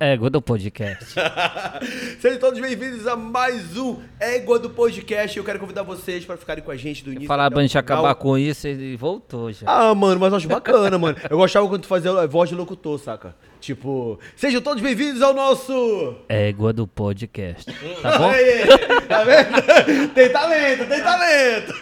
Égua do podcast. Sejam todos bem-vindos a mais um Égua do Podcast. Eu quero convidar vocês para ficarem com a gente do início. Falar até pra o gente final. acabar com isso, ele voltou já. Ah, mano, mas eu acho bacana, mano. Eu gostava quando tu fazia voz de locutor, saca? Tipo, sejam todos bem-vindos ao nosso. Égua do podcast. Tá bom? Aí, tá vendo? Tem talento, tem talento.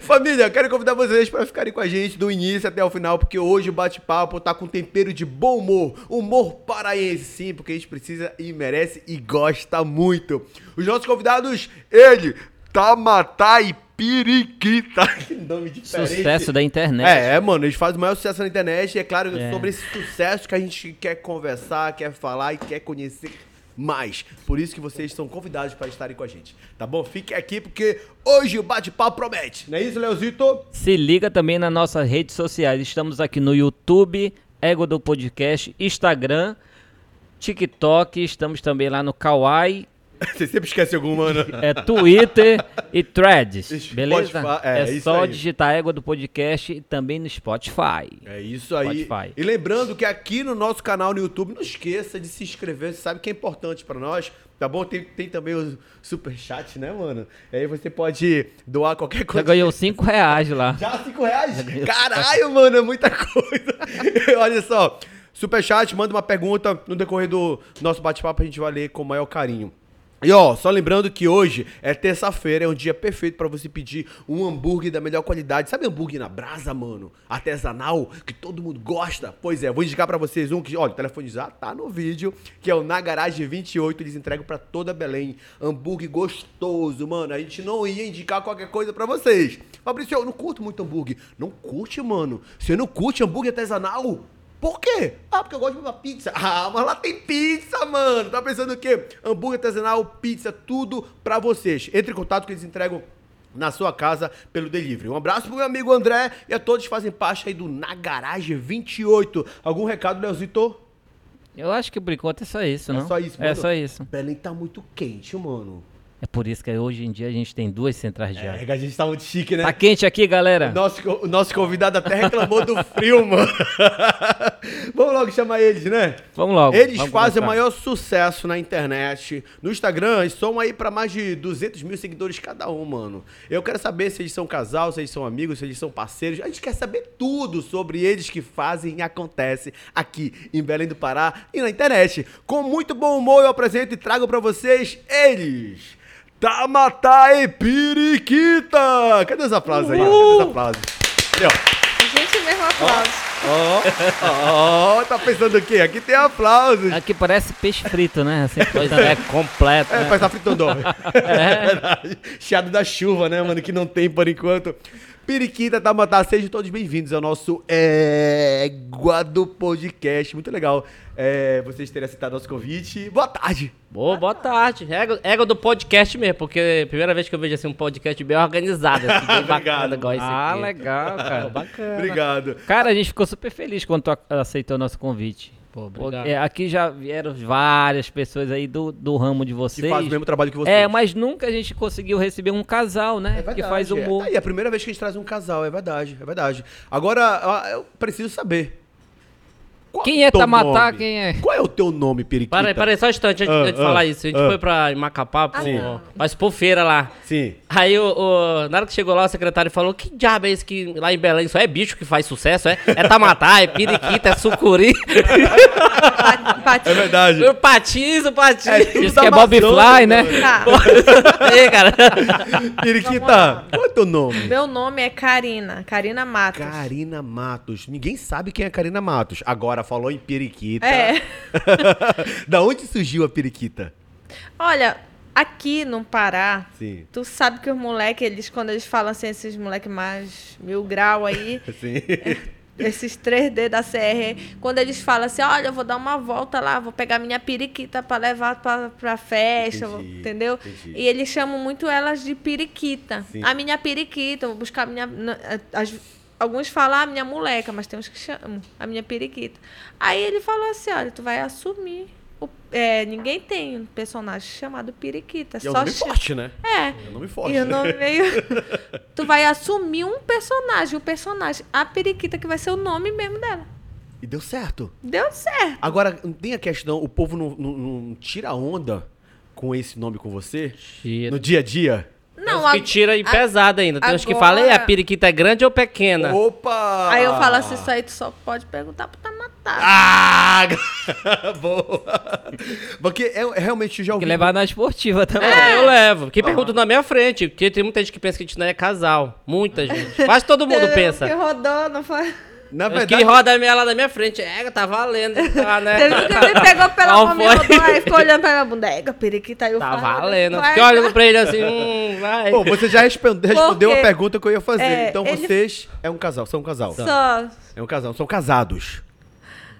Família, eu quero convidar vocês para ficarem com a gente do início até o final, porque hoje o bate-papo tá com tempero de bom humor. Humor paraense, sim, porque a gente precisa e merece e gosta muito. Os nossos convidados, ele, Tamatá e Piriquita. Que nome diferente. Sucesso da internet. É, é, mano, eles fazem o maior sucesso na internet e é claro É. sobre esse sucesso que a gente quer conversar, quer falar e quer conhecer mais. Por isso que vocês são convidados para estarem com a gente, tá bom? Fique aqui porque hoje o bate-papo promete, não é isso, Leozito? Se liga também nas nossas redes sociais. Estamos aqui no YouTube, Égua do Podcast, Instagram, TikTok, estamos também lá no Kawaii, Você sempre esquece alguma, né? é Twitter e Threads, Spotify, beleza? é, É, isso só aí. digitar Égua do Podcast e também no Spotify. É isso aí. Spotify. E lembrando que aqui no nosso canal no YouTube, não esqueça de se inscrever, você sabe que é importante pra nós, tá bom? Tem, tem também o superchat, né, mano? Aí você pode doar qualquer Já coisa. ganhou 5 reais lá. Já 5 reais? Caralho, mano, é muita coisa. Olha só, superchat, manda uma pergunta no decorrer do nosso bate-papo, a gente vai ler com o maior carinho. E ó, só lembrando que hoje é terça-feira, é um dia perfeito pra você pedir um hambúrguer da melhor qualidade. Sabe hambúrguer na brasa, mano? Artesanal, que todo mundo gosta? Pois é, vou indicar pra vocês um que, olha, já tá no vídeo, que é o Na Garagem 28, eles entregam pra toda Belém. Hambúrguer gostoso, mano. A gente não ia indicar qualquer coisa pra vocês. Fabrício, eu não curto muito hambúrguer. Não curte, mano? Você não curte hambúrguer artesanal? Por quê? Ah, porque eu gosto de uma pizza. Ah, mas lá tem pizza, mano. Tá pensando o quê? Hambúrguer artesanal, pizza, tudo pra vocês. Entre em contato que eles entregam na sua casa pelo delivery. Um abraço pro meu amigo André e a todos que fazem parte aí do Na Garagem 28. Algum recado, Leozito? Eu acho que por enquanto é só isso, É não? só isso, É mano? só isso. Belém tá muito quente, mano. É por isso que hoje em dia a gente tem duas centrais de ar. É, a gente tá muito chique, né? Tá quente aqui, galera? Nosso, co- o nosso convidado até reclamou do frio, mano. Vamos logo chamar eles, né? Vamos logo. Eles vamos fazem o maior sucesso na internet. No Instagram, eles somam aí pra mais de 200 mil seguidores cada um, mano. Eu quero saber se eles são casal, se eles são amigos, se eles são parceiros. A gente quer saber tudo sobre eles que fazem e acontece aqui em Belém do Pará e na internet. Com muito bom humor, eu apresento e trago pra vocês eles. Tamatá e Piriquita! Cadê os aplausos aí? Cadê os aplausos? Aí, ó. Gente, mesmo aplauso. Ó, ó, tá pensando o quê? Aqui tem aplausos. Aqui parece peixe frito, né? Assim, coisa né? completa. É, né? parece tá fritando. É verdade. Chiado da chuva, né, mano? Que não tem por enquanto. Periquita, Tamatá, sejam todos bem-vindos ao nosso Égua do Podcast. Muito legal é, vocês terem aceitado nosso convite. Boa tarde. Boa, boa tarde. Égua, égua do podcast mesmo, porque é a primeira vez que eu vejo assim, um podcast bem organizado, assim, bem bacana, igual esse Ah, aqui. legal, cara. Bacana. Obrigado. Cara, a gente ficou super feliz quando tu ac- aceitou o nosso convite. Pô, obrigado. É, aqui já vieram várias pessoas aí do, do ramo de Que vocês. faz o mesmo trabalho que vocês. É, mas nunca a gente conseguiu receber um casal, né? É verdade. que faz é. humor. Tá aí, é a primeira vez que a gente traz um casal, é verdade, é verdade. Agora, eu preciso saber. Qual Quem é Tamatá? nome? Quem é? Qual é o teu nome, Periquita? Para aí, para aí, só um instante antes, Ah, de ah, falar isso. A gente ah. foi pra Macapá, pro, mas por feira lá. Sim. Aí, o, o- na hora que chegou lá, o secretário falou: Que diabo é esse que lá em Belém só é bicho que faz sucesso? É, é tamatá, é periquita, é sucuri. É verdade. o patins, o patins. É Isso que é Bob Amazônia, Fly, né? Tá. Aí, cara. Periquita, qual é o teu nome? Meu nome é Karina, Karina Matos. Karina Matos. Ninguém sabe quem é Karina Matos. Agora falou em periquita. É. da onde surgiu a periquita? Olha, aqui no Pará, Sim. tu sabe que os moleques, eles, quando eles falam assim, esses moleques mais mil grau aí, esses 3D da CR, quando eles falam assim, olha, eu vou dar uma volta lá, vou pegar minha periquita pra levar pra, pra festa, Entendi, entendeu? entendi. E eles chamam muito elas de periquita. Sim. A minha periquita, vou buscar a minha... as- alguns falam a minha moleca, mas tem uns que chamam a minha periquita. Aí ele falou assim, olha, tu vai assumir. o- é, ninguém tem um personagem chamado periquita. E é um só nome forte, né? É. É um nome forte. E o nome meio. tu vai assumir um personagem, o personagem, a periquita, que vai ser o nome mesmo dela. E deu certo. Deu certo. Agora, tem a questão, o povo não, não- não tira onda com esse nome com você? Tira. No dia a dia? Não, Tem uns a- que tira e a- pesado ainda. Tem uns que agora- falam, "Ei, a periquita é grande ou pequena? Opa! Aí eu falo assim, isso aí tu só pode perguntar pro Tamatá. Ah! Boa! Porque é, é realmente já Tem que levar na esportiva também. É, eu levo. Que pergunta na minha frente. Porque tem muita gente que pensa que a gente não é casal. Muita gente. Quase todo mundo pensa. Que rodou, não foi? Na verdade, que roda a minha lá na minha frente. É, tá valendo. Tá, né? Teve que me pegou pela mão, me foi? rodou, aí ficou olhando pra minha bunda. Ega, periquita, aí eu Tá valendo. Fiquei olhando pra ele assim, hum, vai. Bom, você já responde- respondeu a pergunta que eu ia fazer. É, então ele- vocês é um casal, são um casal. Só. É um casal, são casados.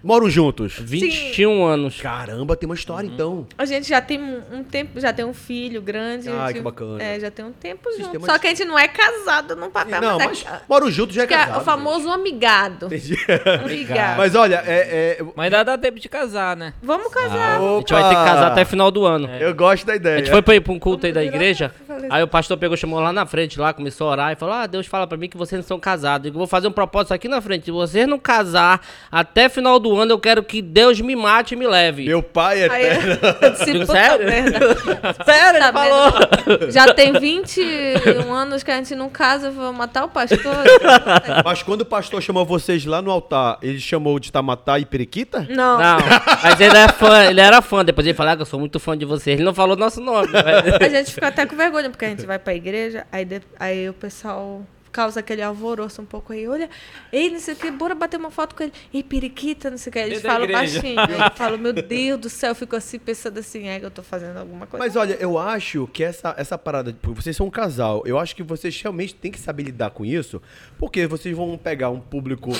Moram juntos. 21 anos. Caramba, tem uma história então. A gente já tem um, um tempo, já tem um filho grande. Ai, tipo, que bacana. É, já tem um tempo Vocês junto. Só que a gente não é casado no papel, Não, mas, mas é, moram juntos já é que é casado. o famoso amigado. Entendi. Amigado. Mas olha, é, é- Mas ainda dá tempo de casar, né? Vamos casar. A gente vai ter que casar até final do ano. Eu gosto da A ideia. gente foi pra ir pra um culto aí da igreja. Aí o pastor pegou, chamou lá na frente, lá, começou a orar e falou: Ah, Deus fala pra mim que vocês não são casados. Eu vou fazer um propósito aqui na frente. Se vocês não casar até final do ano, eu quero que Deus me mate e me leve. Meu pai é Aí eterno. eu disse, Digo, puta sério? Sério, ele Tá falou. vendo? Já tem 21 anos que a gente não casa, eu vou matar o pastor. Mas quando o pastor chamou vocês lá no altar, ele chamou de Tamatá e Periquita? Não. Não, mas ele era fã, ele era fã. Depois ele falou ah, eu sou muito fã de vocês. Ele não falou nosso nome. A gente fica até com vergonha, porque a gente vai pra igreja, aí, de- aí o pessoal causa aquele alvoroço um pouco aí. Olha, ei, não sei o que, bora bater uma foto com ele. Ei, periquita, não sei o que. Eles falam baixinho. Aí eu falo, meu Deus do céu, eu fico assim, pensando assim, é que eu tô fazendo alguma coisa. Mas olha, eu acho que essa, essa parada, porque vocês são um casal, eu acho que vocês realmente têm que saber lidar com isso, porque vocês vão pegar um público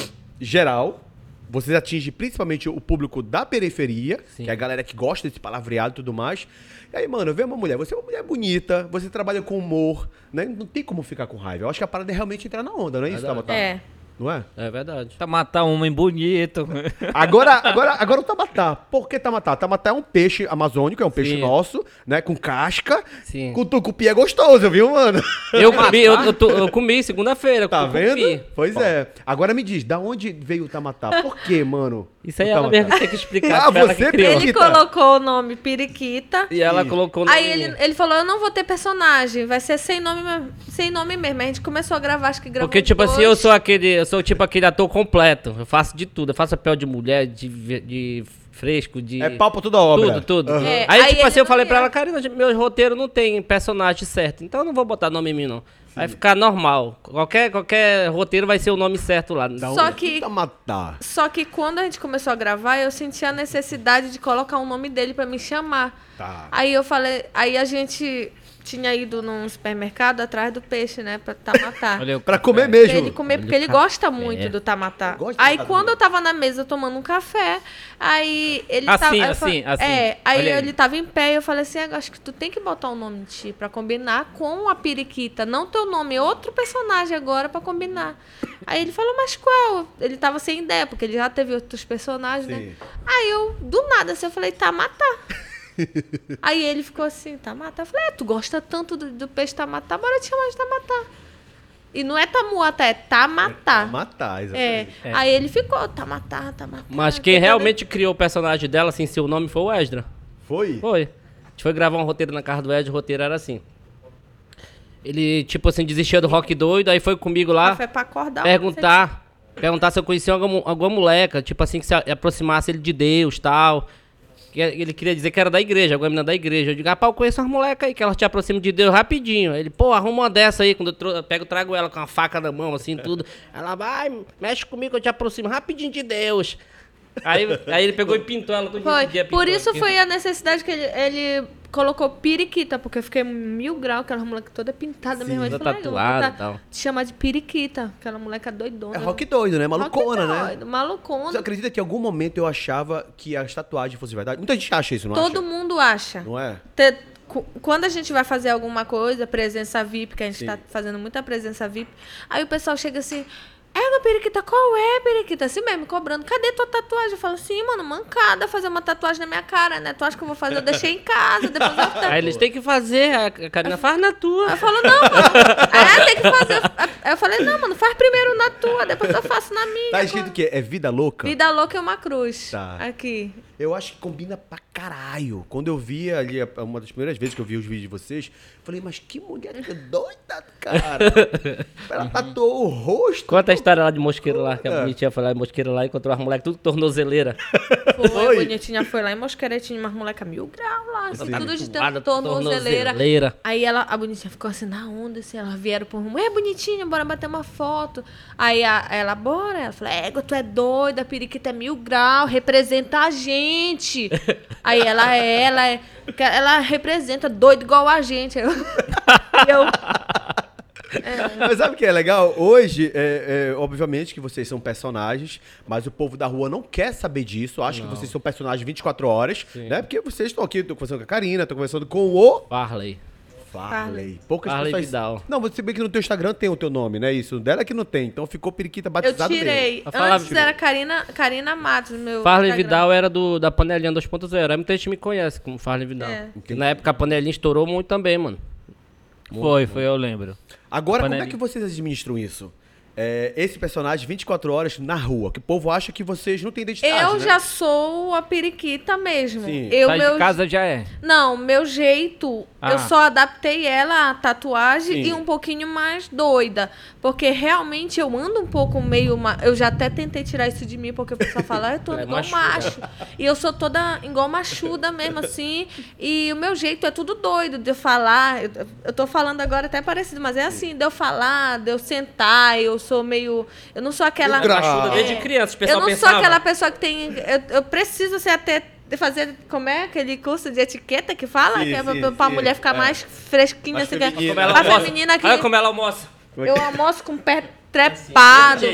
geral, vocês atingem principalmente o público da periferia, Sim. que é a galera que gosta desse palavreado e tudo mais. E aí, mano, vê uma mulher, você é uma mulher bonita, você trabalha com humor, né? Não tem como ficar com raiva. Eu acho que a parada é realmente entrar na onda, não é isso. Tabata? É. Não é? É verdade. Tá matar um homem bonito. Agora, agora, agora o tamatá. Por que tamatá? Tamatá é um peixe amazônico, é um peixe Sim. nosso, né? Com casca. Sim. Com tucupi é gostoso, viu, mano? Eu comi, eu, eu tô- eu comi segunda-feira. Tá com vendo? cupi. Pois é. Agora me diz, da onde veio o tamatá? Por que, mano? Isso aí o ela mesmo tem que explicar. Ah, ela que você criou. Ele colocou o nome Periquita. E ela Ih. colocou no Aí ele, ele falou, eu não vou ter personagem, vai ser sem nome, mesmo- sem nome mesmo. A gente começou a gravar, acho que gravou Porque, tipo assim, dois. eu sou aquele. Eu sou tipo aquele ator completo. Eu faço de tudo. Eu faço papel de mulher, de, de fresco, de. É pau pra toda obra. Tudo, tudo. Aham. É, aí, aí tipo assim, eu não falei pra ia. ela, Karina, meu roteiro não tem personagem certo. Então eu não vou botar nome em mim, não. Vai ficar normal. Qualquer, qualquer roteiro vai ser o nome certo lá. Da Só que- tamatá? Só que quando a gente começou a gravar, eu senti a necessidade de colocar o nome dele pra me chamar. Tá. Aí eu falei, aí a gente tinha ido num supermercado atrás do peixe, né, pra tamatá. O Pra comer Pra mesmo. ele comer, porque ele café. gosta muito do tamatá. Aí quando eu tava na mesa tomando um café, aí ele Assim, tava. eu assim, fa- assim. É, aí Olha aí. ele tava em pé e eu falei assim: "Ah, acho que tu tem que botar um nome de ti pra combinar com a periquita. Não teu nome, outro personagem agora pra combinar. Aí ele falou, mas qual? Ele tava sem ideia, porque ele já teve outros personagens, Sim. né? Aí eu, do nada, assim, eu falei, tamatá. Aí ele ficou assim, tamatá. Eu falei, é, tu gosta tanto do, do peixe tamatá, bora te chamar de tamatá. E não é tamuata, é tamatá. Matar, É. exatamente. Aí ele ficou, tamatá, tamatá. Mas quem realmente criou o personagem dela, sem seu nome, foi o Esdra. Foi? Foi. A gente foi gravar um roteiro na casa do Ed, o roteiro era assim. Ele, tipo assim, desistia do rock doido, aí foi comigo lá Foi pra acordar. perguntar. Perguntar se eu conhecia alguma, alguma moleca, tipo assim, que se aproximasse ele de Deus tal. Que Ele queria dizer que era da igreja, alguma menina da igreja. Eu digo, rapaz, eu conheço umas molecas aí que elas te aproximam de Deus rapidinho. Ele, pô, arruma uma dessa aí, quando eu, tro- eu pego, trago ela com a faca na mão, assim, tudo. Ela vai, mexe comigo, eu te aproximo rapidinho de Deus. Aí, aí ele pegou e pintou ela todo Foi. dia. Por isso foi a necessidade que ele, ele colocou periquita, porque eu fiquei mil graus, aquela moleque toda pintada. Ele toda falou, "Ai, eu vou tatuada e tal." Te chamar de periquita, aquela moleca doidona. É rock doido, né? Malucona, Rock né? doido, Malucona. Você acredita que em algum momento eu achava que as tatuagens fossem verdade? Muita gente acha isso, não Todo acha? mundo acha. Não é? Te- Quando a gente vai fazer alguma coisa, presença VIP, que a gente Sim. tá fazendo muita presença VIP, aí o pessoal chega assim, É, periquita, qual é, periquita? Assim mesmo, me cobrando. Cadê tua tatuagem? Eu falo assim, mano, mancada fazer uma tatuagem na minha cara, né? Tu acha que eu vou fazer? Eu deixei em casa, depois eu tatuo. Aí eles têm que fazer, a Karina faz na tua. Eu falo, não, mano. É, tem que fazer. Aí eu falei, não, mano, faz primeiro na tua, depois eu faço na minha. Tá escrito o quê? É vida louca? Vida louca é uma cruz. Tá. Aqui. Eu acho que combina pra caralho. Quando eu vi ali, a- uma das primeiras vezes que eu vi os vídeos de vocês, falei, mas que mulher que doida, cara. Ela tatuou o rosto. Conta a história lá de Mosqueiro lá, que a É. bonitinha foi lá de Mosqueiro lá, encontrou as moleques tudo tornozeleira. Foi, Foi? bonitinha foi lá em Mosqueira, tinha umas molecas mil graus lá, assim, tudo de tornozeleira. tornozeleira. Aí ela, a bonitinha ficou assim na onda, assim, elas vieram por rumo, é bonitinha, bora bater uma foto. Aí a- ela, bora, ela falou, égua, tu é doida, a periquita é mil graus, representa a gente. Aí ela é, ela é, que ela representa doido igual a gente. Eu, eu Mas sabe o que é legal? Hoje, é, é, obviamente que vocês são personagens, mas o povo da rua não quer saber disso. Acha que vocês são personagens 24 horas, né? Porque vocês estão aqui, tô conversando com a Karina, tô conversando com o Farley. Farley. Poucas Farley pessoas... Vidal. Não, você vê que no teu Instagram tem o teu nome, né? Isso dela é que não tem. Então ficou periquita eu batizado tirei. Vai falar, Antes filho. era Karina, Karina Matos, meu Farley Instagram. Vidal era do, da panelinha 2.0. Aí muita gente me conhece como Farley Vidal. É. Na época a panelinha estourou muito também, mano. Foi, foi, eu lembro. Agora, como é que vocês administram isso? É, esse personagem 24 horas na rua, que o povo acha que vocês não têm identidade, Eu né? já sou a periquita mesmo. Sim. Eu, Sai meu... de casa já é. Não, meu jeito, Ah. eu só adaptei ela à tatuagem Sim. e um pouquinho mais doida. Porque realmente eu ando um pouco meio. ma- Eu já até tentei tirar isso de mim, porque o pessoal fala, "Ah, eu tô É igual machuda. macho. E eu sou toda igual machuda mesmo, assim. E o meu jeito é tudo doido de eu falar. Eu, eu tô falando agora até parecido, mas é assim, de eu falar, de eu sentar, eu sou meio. Eu não sou aquela. Machuda desde É. criança, o Eu não pensava. sou aquela pessoa que tem. Eu, eu preciso ser até. de Fazer, como é? Aquele curso de etiqueta que fala? Sim, que é pra, sim, pra sim, mulher ficar é. mais fresquinha. Mais assim, que é- feminina. Como ela a almoça. feminina que. Olha como ela almoça. Eu almoço com pé trepado.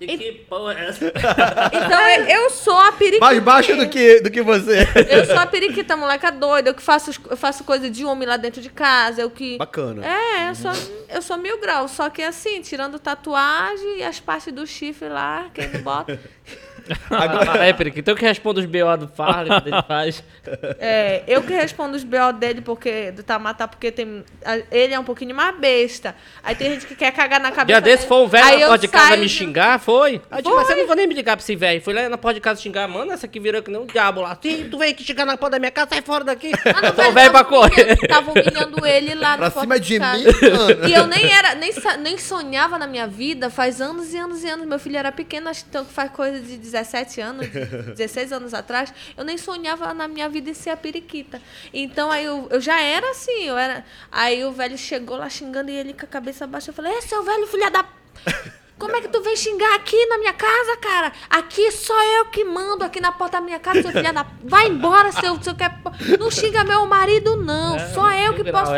E que porra é essa? Então eu, sou a periquita. Mais baixo do que, do que você. Eu sou a periquita, moleca doida. Eu que faço, eu faço coisa de homem lá dentro de casa. Eu que. Bacana. É, eu sou, eu sou mil graus. Só que assim, tirando tatuagem e as partes do chifre lá, quem não bota. Agora... É, Periquito, então que responde os BO do Farley, quando ele faz. É, eu que respondo os BO dele porque, do Tamatá, porque tem, ele é um pouquinho mais besta. Aí tem gente que quer cagar na cabeça. Dia desse foi um velho na porta de casa saio me de- xingar, foi? Aí eu disse, mas Foi. eu não vou nem me ligar pra esse velho. Fui lá na porta de casa xingar, mano, essa aqui virou que nem um diabo lá. Sim, tu veio aqui xingar na porta da minha casa, sai fora daqui. Ah, não, Então o velho, pra correr. Tava humilhando ele lá Pra na porta cima de casa. mim, mano. E eu nem era, nem, nem sonhava na minha vida, faz anos e anos e anos. Meu filho era pequeno, acho que então que faz coisa de 17 anos, de 16 anos atrás. Eu nem sonhava na minha vida em ser a periquita. Então aí eu, eu já era assim, eu era. Aí o velho chegou lá xingando e ele com a cabeça baixa. Eu falei, é seu velho, filha da. Como é que tu vem xingar aqui na minha casa, cara? Aqui só eu que mando aqui na porta da minha casa, seu filho da. Vai embora, seu, seu quer. Não xinga meu marido, não. Só eu que posso.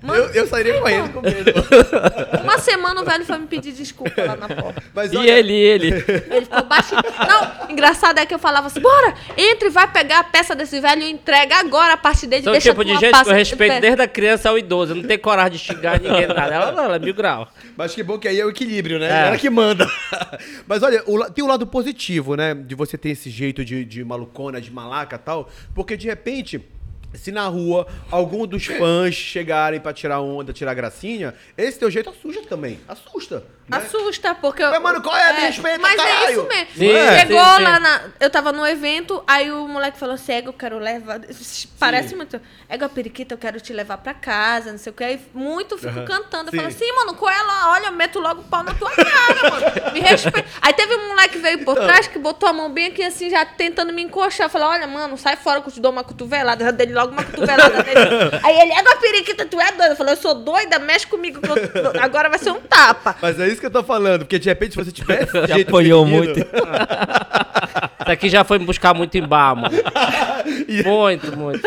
Mano, Eu, eu sairia correndo com medo. uma semana o velho foi me pedir desculpa lá na porta. Mas E olha, ele, e ele. Ele ficou baixinho. Não, engraçado é que eu falava assim: bora, entre e vai pegar a peça desse velho e entrega agora a parte dele. São o deixa tipo de gente que passa- eu respeito pe- desde a criança ao idoso. Eu não tenho coragem de xingar ninguém, nada. Ela não, ela é mil grau. Mas que bom que aí é o equilíbrio, né? É. Que manda. Mas olha, o tem o lado positivo, né? De você ter esse jeito de, de malucona, de malaca tal. Porque de repente. Se na rua algum dos fãs chegarem pra tirar onda, tirar gracinha, esse teu jeito assusta também. Assusta. Né? Assusta, porque. eu- Mas, mano, qual é? Me respeita, Mas é caralho. isso mesmo. Sim, é? Chegou sim, sim. lá na. Eu tava no evento, aí o moleque falou assim: Ego, eu quero levar. Parece muito. Ego, a periquita, eu quero te levar pra casa, não sei o que. Aí muito fico Aham. cantando. Eu Sim. falo assim, mano, qual é lá? Olha, eu meto logo o pau na tua cara, mano. Me respeita. Aí teve um moleque que veio por trás que botou a mão bem aqui assim, já tentando me encoxar. Eu falei, olha, mano, sai fora que eu te dou uma cotovelada. Eu dei logo uma cotovelada nele. Aí ele, ego, a periquita, tu é doida. Eu falei, eu sou doida, mexe comigo. que eu- Agora vai ser um tapa. Mas é isso que eu tô falando, porque de repente se você tivesse esse Já jeito apanhou muito. Isso aqui já foi me buscar muito em bar, mano. Muito, muito.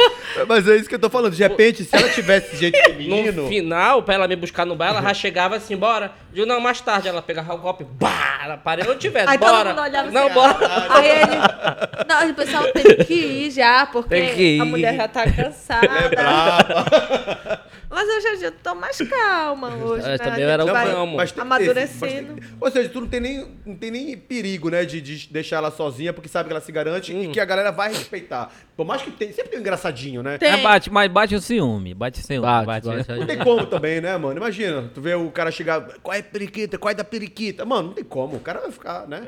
Mas é isso que eu tô falando. De repente, se ela tivesse esse jeito feminino. No final, pra ela me buscar no bar, ela já chegava assim, bora. Digo, não, mais tarde ela pegava o copo e bah, ela parei, eu tivesse, Aí todo bora. mundo olhava não, assim, bora. Aí ele. Não, o pessoal tem que ir já, porque Tem que ir. a mulher já tá cansada. É brava. Mas Mas hoje em dia eu tô mais calma hoje. É, né? também eu era vai calmo. Mas tem- Amadurecendo. mas tem- ou seja, tu não tem nem, não tem nem perigo, né, de, de deixar ela sozinha, porque sabe que ela se garante Hum. e que a galera vai respeitar. Por mais que tem, sempre tem um engraçadinho, né? Tem. É, bate, mas bate o ciúme. Bate o ciúme. Bate, bate. Não tem como também, né, mano? Imagina, tu vê o cara chegar, qual é a periquita, qual é da periquita? Mano, não tem como, o cara vai ficar, né?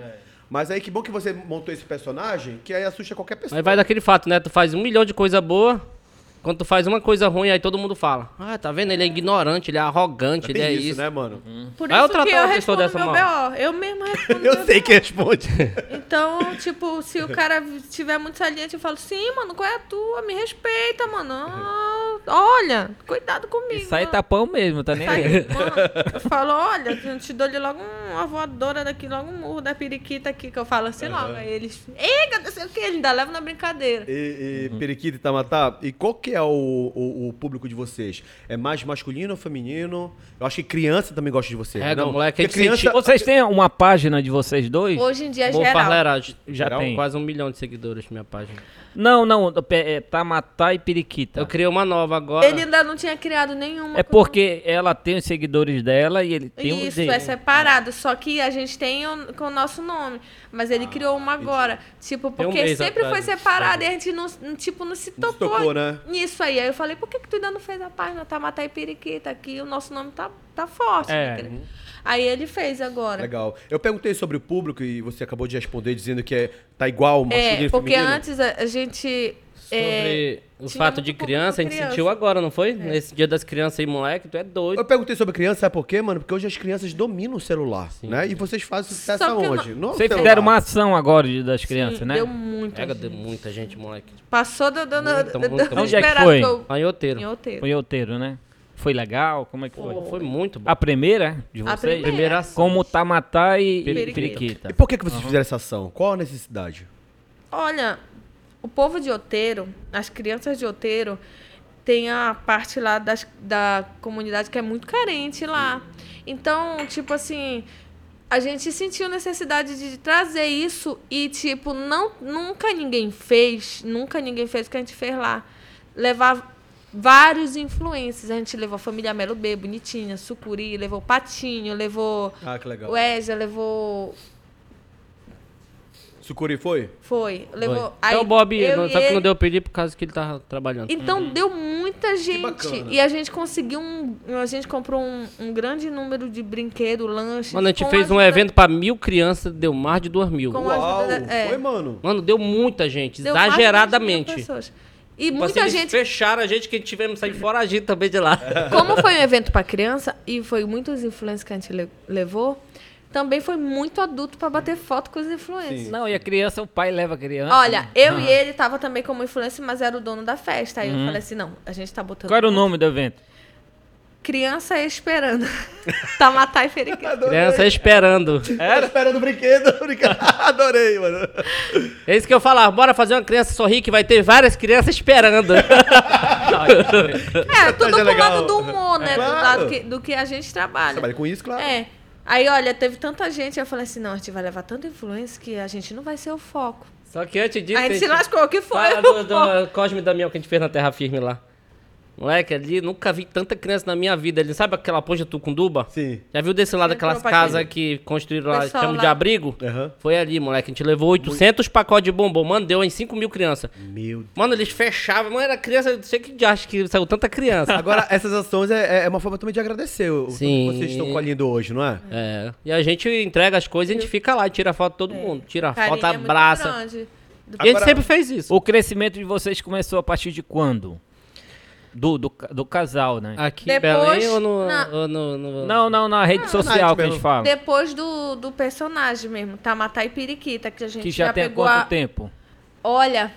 Mas aí que bom que você montou esse personagem, que aí assusta qualquer pessoa. Mas vai daquele fato, né? Tu faz um milhão de coisa boa, quando tu faz uma coisa ruim, aí todo mundo fala. Ah, tá vendo? Ele é ignorante, ele é arrogante, É ele é isso, isso. né, mano? Por Vai eu isso que tratar eu uma pessoa respondo dessa meu BO. Eu mesma respondo Eu meu sei BO. que responde. Então, tipo, se o cara tiver muito saliente, eu falo, sim, mano, qual é a tua? Me respeita, mano. Ah, olha, cuidado comigo. Isso aí mano. tá pão mesmo, tá nem Sai, aí. mano. Eu falo, olha, eu te dou-lhe logo uma voadora daqui, logo um murro da periquita aqui, que eu falo assim logo. Aí eles, eita, não sei o que, ele ainda leva na brincadeira. E, e Periquita e Tamatá, e qual que é o, o, o público de vocês? É mais masculino ou feminino? Eu acho que criança também gosta de você. É, não? moleque, a Porque gente sentiu- Vocês têm uma página de vocês dois? Hoje em dia é Boa geral. farleiragem. Já Geral, tem. Quase um milhão de seguidores minha página. Não, não. É, Tamatá e Periquita. Eu criei uma nova agora. Ele ainda não tinha criado nenhuma. É porque ela tem os seguidores dela e ele tem os Isso, dele. é separado. Só que a gente tem o- com o nosso nome. Mas ele criou uma agora. Tipo, Tem um porque mês sempre atrás, foi separado e a gente não, tipo, não se Não se tocou, tocou, né? nisso aí. Aí eu falei, por que, que tu ainda não fez a página Tamatá e Periquita? Aqui o nosso nome tá, tá forte. É. né? Aí ele fez agora. Legal. Eu perguntei sobre o público e você acabou de responder dizendo que é, tá igual masculino É, e porque feminino. antes a, a gente. é, Sobre o tinha fato de criança, a gente criança. sentiu agora, não foi? Nesse dia das crianças aí, moleque, tu é doido. Eu perguntei sobre criança, sabe por quê, mano? Porque hoje as crianças dominam o celular, né? E vocês fazem sucesso aonde? No Vocês fizeram uma ação agora de- das crianças, sim, né? Deu muito. Pega de muita gente, moleque. Passou do, do, do, Muita, do, muita, do muita. É outeiro. Em outeiro. Foi outeiro, né? Foi legal? Como é que foi? Foi muito bom. A primeira de A vocês? primeira. Primeira ação. Como Tamatá e Periquita. Periquita. E por que, que vocês fizeram essa ação? Qual a necessidade? Olha, o povo de Outeiro, as crianças de Outeiro, tem a parte lá das, da comunidade que é muito carente lá. Então, tipo assim, a gente sentiu necessidade de trazer isso e, tipo, não, nunca ninguém fez, nunca ninguém fez o que a gente fez lá. Levar vários influencers. A gente levou a família Melo B, bonitinha, Sucuri, levou Patinho, levou Ah, que legal. o Ezra, levou Sucuri foi? Foi. Levou. Foi. Então o Bob, eu não, e só que não ele- deu pedir por causa que ele tava trabalhando. Então deu muita gente. E a gente conseguiu um. A gente comprou um, um grande número de brinquedo, lanches. Mano, a gente fez um evento pra mil crianças, deu mais de duas mil. Com- Uau, da- é. foi, mano. Mano, deu muita gente, deu mais de 20 mil exageradamente. pessoas. E Tipo muita assim, gente. fecharam a gente que tivemos que sair foragido também de lá. Como foi um evento pra criança e foi muitos influencers que a gente le- levou, também foi muito adulto pra bater foto com os influencers. Não, e a criança, o pai leva a criança. Olha, eu e ele tava também como influencer, mas era o dono da festa. Aí eu falei assim: não, a gente tá botando. Qual era o nome do evento? Criança esperando. Tamatá e Feriqueta. Criança esperando. Era esperando o brinquedo. Adorei, mano. É isso que eu falava, bora fazer uma criança sorrir que vai ter várias crianças esperando. É, tudo é pro legal. lado do humor, né? Do Claro. lado que, do que a gente trabalha. Trabalha com isso, claro. É. Aí, olha, teve tanta gente, eu falei assim, não, a gente vai levar tanta influência que a gente não vai ser o foco. Só que antes disso. a gente a se lascou, o que foi? Fala o do, do Cosme Damião que a gente fez na Terra Firme lá. Moleque, ali nunca vi tanta criança na minha vida. Ele sabe aquela ponte de Tucunduba? Sim. Já viu desse lado aquelas casas que construíram lá, chamam de abrigo? Aham. Foi ali, moleque. A gente levou 800 pacotes de bombom. Mano, deu em 5 mil crianças. Meu Deus. Mano, eles fechavam. Mano, era criança. Não sei que acha que saiu tanta criança. Agora, essas ações é, é uma forma também de agradecer o Sim. que vocês estão colhendo hoje, não é? É. E a gente entrega as coisas e a gente fica lá, tira foto de todo mundo. Tira Carinho foto, é muito abraça. grande. E a gente sempre fez isso. O crescimento de vocês começou a partir de quando? Do, do, do casal, né? Aqui em Belém ou no. na- ou no- no- Não, não, na rede social que a gente fala. Depois do, do personagem mesmo, Tamatá e Periquita, que a gente Que já, tem pegou quanto a... tempo? Olha,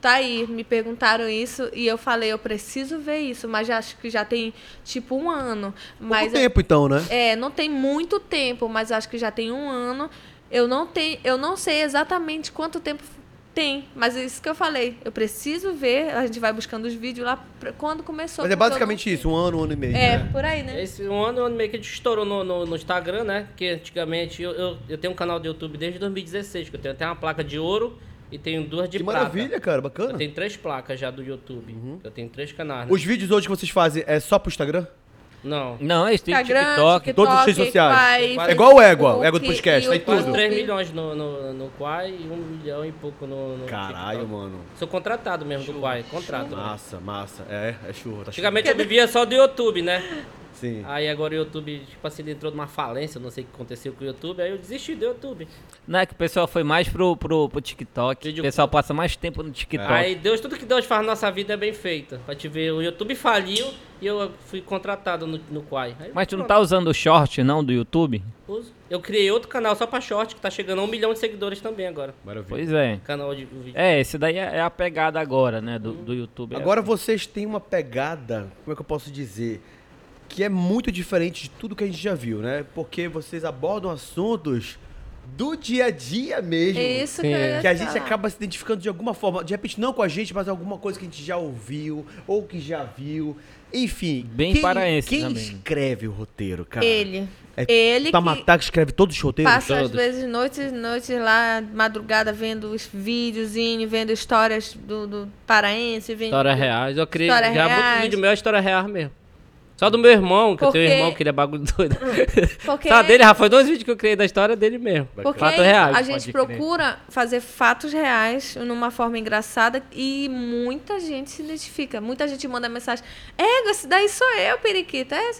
tá aí, me perguntaram isso e eu falei, eu preciso ver isso, mas já acho que já tem tipo um ano. Mas Pouco tempo, então, né? É, não tem muito tempo, mas acho que já tem um ano. Eu não tenho, eu não sei exatamente quanto tempo tem, mas é isso que eu falei. Eu preciso ver, a gente vai buscando os vídeos lá pra quando começou. Mas é porque eu basicamente isso, um ano, um ano e meio. É, né? por aí, né? Esse um ano, um ano e meio que a gente estourou no, no, no Instagram, né? Que antigamente eu, eu, eu tenho um canal do YouTube desde 2016, que eu tenho até uma placa de ouro e tenho duas de Que prata. maravilha, cara, Eu bacana. tenho três placas já do YouTube. Uhum. Eu tenho três canais. né? Os vídeos hoje que vocês fazem é só pro Instagram? Não. Não, eles têm Instagram, TikTok. todas as redes sociais. Quai, É igual o Égua, o Facebook, Égua do podcast, tem YouTube. tudo. 3 milhões no, no, no Quai e um milhão e pouco no, no Caralho, TikTok. mano. Sou contratado mesmo do Quai, contrato. Massa, massa. É, é churro. Tá Antigamente eu vivia só do YouTube, né? Sim. Aí agora o YouTube, tipo assim, ele entrou numa falência, não sei o que aconteceu com o YouTube, aí eu desisti do YouTube. Não é que o pessoal foi mais pro, pro, pro TikTok. Vídeo O pessoal passa mais tempo no TikTok. Aí Deus, tudo que Deus faz na nossa vida é bem feito. Pra te ver, o YouTube faliu e eu fui contratado no, no Quai. Aí, Mas tu não pronto, tá usando o short, não, do YouTube? uso. Eu criei outro canal só pra short, que tá chegando a um milhão de seguidores também agora. Maravilha. Pois é. Canal de vídeo. É, esse daí é é a pegada agora, né, do, do YouTube. Agora vocês têm uma pegada, como é que eu posso dizer? Que é muito diferente de tudo que a gente já viu, né? Porque vocês abordam assuntos do dia a dia mesmo. Isso que, ia Que a gente acaba se identificando de alguma forma. De repente, não com a gente, mas alguma coisa que a gente já ouviu ou que já viu. Enfim. Bem quem, paraense Quem também. escreve o roteiro, cara? Ele. É Ele que Tamatá que escreve todos os roteiros? passa às todos. vezes noites e noites lá, madrugada, vendo os videozinhos, vendo histórias do, do paraense. Vendo... Histórias reais. Eu criei já muito reais. vídeo meu é história real mesmo. Só do meu irmão, que eu tenho um Porque- irmão que ele é bagulho doido. Porque Só dele, já foi dois vídeos que eu criei da história dele mesmo. Porque Fatos reais. a gente procura fazer fatos reais numa forma engraçada e muita gente se identifica. Muita gente manda mensagem: É, esse daí sou eu, Periquita. É.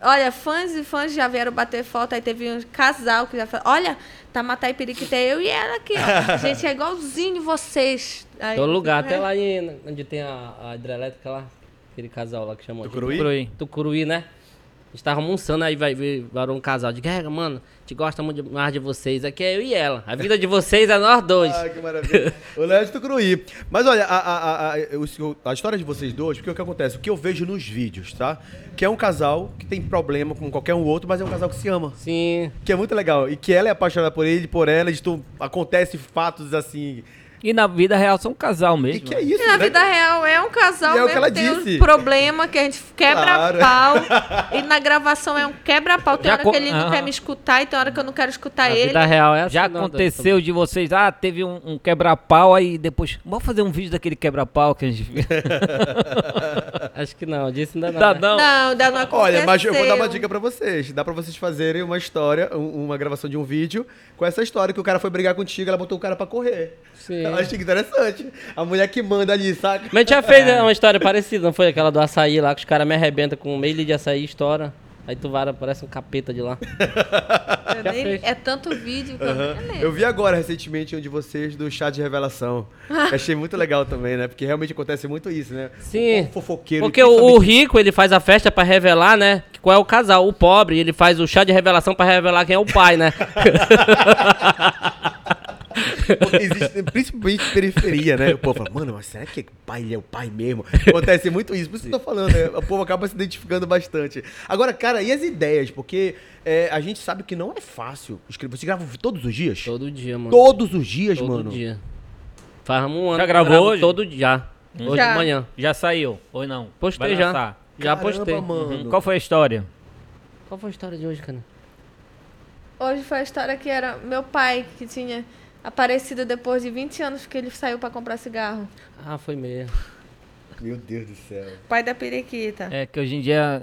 Olha, fãs e fãs já vieram bater foto. Aí teve um casal que já falou: Olha, Tamatá e Periquita é eu e ela aqui. Ó. Gente, é igualzinho vocês. Aí, Todo lugar, até é. lá em, onde tem a, a hidrelétrica lá. Aquele casal lá que chamou. de- Tucuruí? Tucuruí. Tucuruí, né? A gente tava almoçando, aí vai ver varou um casal. De Guerra, mano, te gosta muito mais de vocês. Aqui é eu e ela. A vida de vocês é nós dois. Ah, que maravilha. o Léo de Tucuruí. Mas olha, a, a, a, a, história de vocês dois, porque o que acontece? O que eu vejo nos vídeos, tá? Que é um casal que tem problema com qualquer um outro, mas é um casal que se ama. Sim. Que é muito legal. E que ela é apaixonada por ele, por ela, tu, acontece fatos assim. E na vida real são um casal E mesmo. que é isso, E na né? vida real é um casal E é o que mesmo, ela tem disse. um problema que a gente quebra Claro. pau. e na gravação é um quebra-pau. Tem Já hora co- que ele não quer me escutar e tem hora que eu não quero escutar A ele. vida real é assim. Já não, aconteceu de vocês, ah, teve um, um quebra-pau, aí depois, vamos fazer um vídeo daquele quebra-pau que a gente viu. Acho que não, disse ainda não. Tá, né? não. Não, ainda não aconteceu. Olha, mas eu vou dar uma dica pra vocês. Dá pra vocês fazerem uma história, um- uma gravação de um vídeo com essa história que o cara foi brigar contigo, ela botou o cara pra correr. Sim. Eu achei interessante. A mulher que manda ali, saca? Mas a gente já fez né, uma história parecida, não foi? Aquela do açaí lá, que os caras me arrebentam com meio litro de açaí e estoura. Aí tu vara, parece um capeta de lá. Eu nem- é tanto vídeo que eu nem lembro. Eu vi agora recentemente um de vocês do chá de revelação. Eu achei muito legal também, né? Porque realmente acontece muito isso, né? Sim. O fofoqueiro. Porque o, rico, ele faz a festa pra revelar, né? Qual é o casal. O pobre, ele faz o chá de revelação pra revelar quem é o pai, né? Porque existe, principalmente periferia, né? O povo fala, mano, mas será que o pai ele é o pai mesmo? Acontece muito isso. Por isso que eu tô falando, né? O povo acaba se identificando bastante. Agora, cara, e as ideias? Porque é, a gente sabe que não é fácil escrever. Você grava todos os dias? Todo dia, mano. Todos os dias, Todo mano. dia. Faz um ano. Já que eu gravou gravo hoje? Todo dia. Hoje Já. de manhã. Já saiu, ou não? Postei já. lançar. Já Caramba, postei. mano. Uhum. Qual foi a história? Qual foi a história de hoje, cara? Hoje foi a história que era meu pai que tinha aparecido depois de 20 anos que ele saiu pra comprar cigarro. Ah, foi mesmo. Meu Deus do céu. Pai da periquita. É que hoje em dia,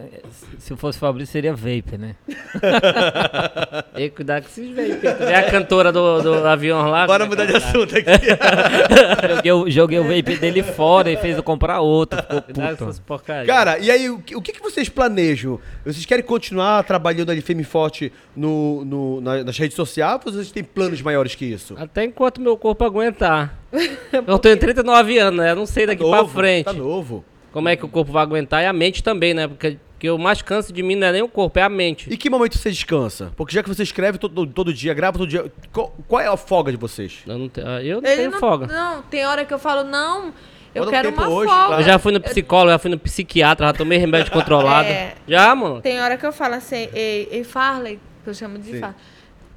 se eu fosse Fabrício, seria vape, né? Ei, cuidado com esses. Tu vê a cantora do, do avião lá. Bora é mudar que de tá? assunto aqui. joguei, o- joguei o vape dele fora e fez eu comprar outro. Ficou puto. Cara, e aí, o que, o que que vocês planejam? Vocês querem continuar trabalhando ali firme e forte no, no- na- nas redes sociais ou vocês têm planos maiores que isso? Até enquanto meu corpo aguentar. Eu tenho 39 anos, né? Eu não sei daqui Tá pra novo, frente. Tá novo. Como é que o corpo vai aguentar e a mente também, né? Porque que o mais cansa de mim não é nem o corpo, é a mente. E que momento você descansa? Porque já que você escreve todo, todo dia, grava todo dia, qual, qual é a folga de vocês? Eu não, tenho- eu não Ele tenho não, folga. não, tem hora que eu falo, não, eu um quero uma hoje, folga. claro. Eu já fui no psicólogo, já fui no psiquiatra, já tomei remédio controlado. É. Já, mano. Tem hora que eu falo assim, ei, ei Farley, que eu chamo de Sim. Farley.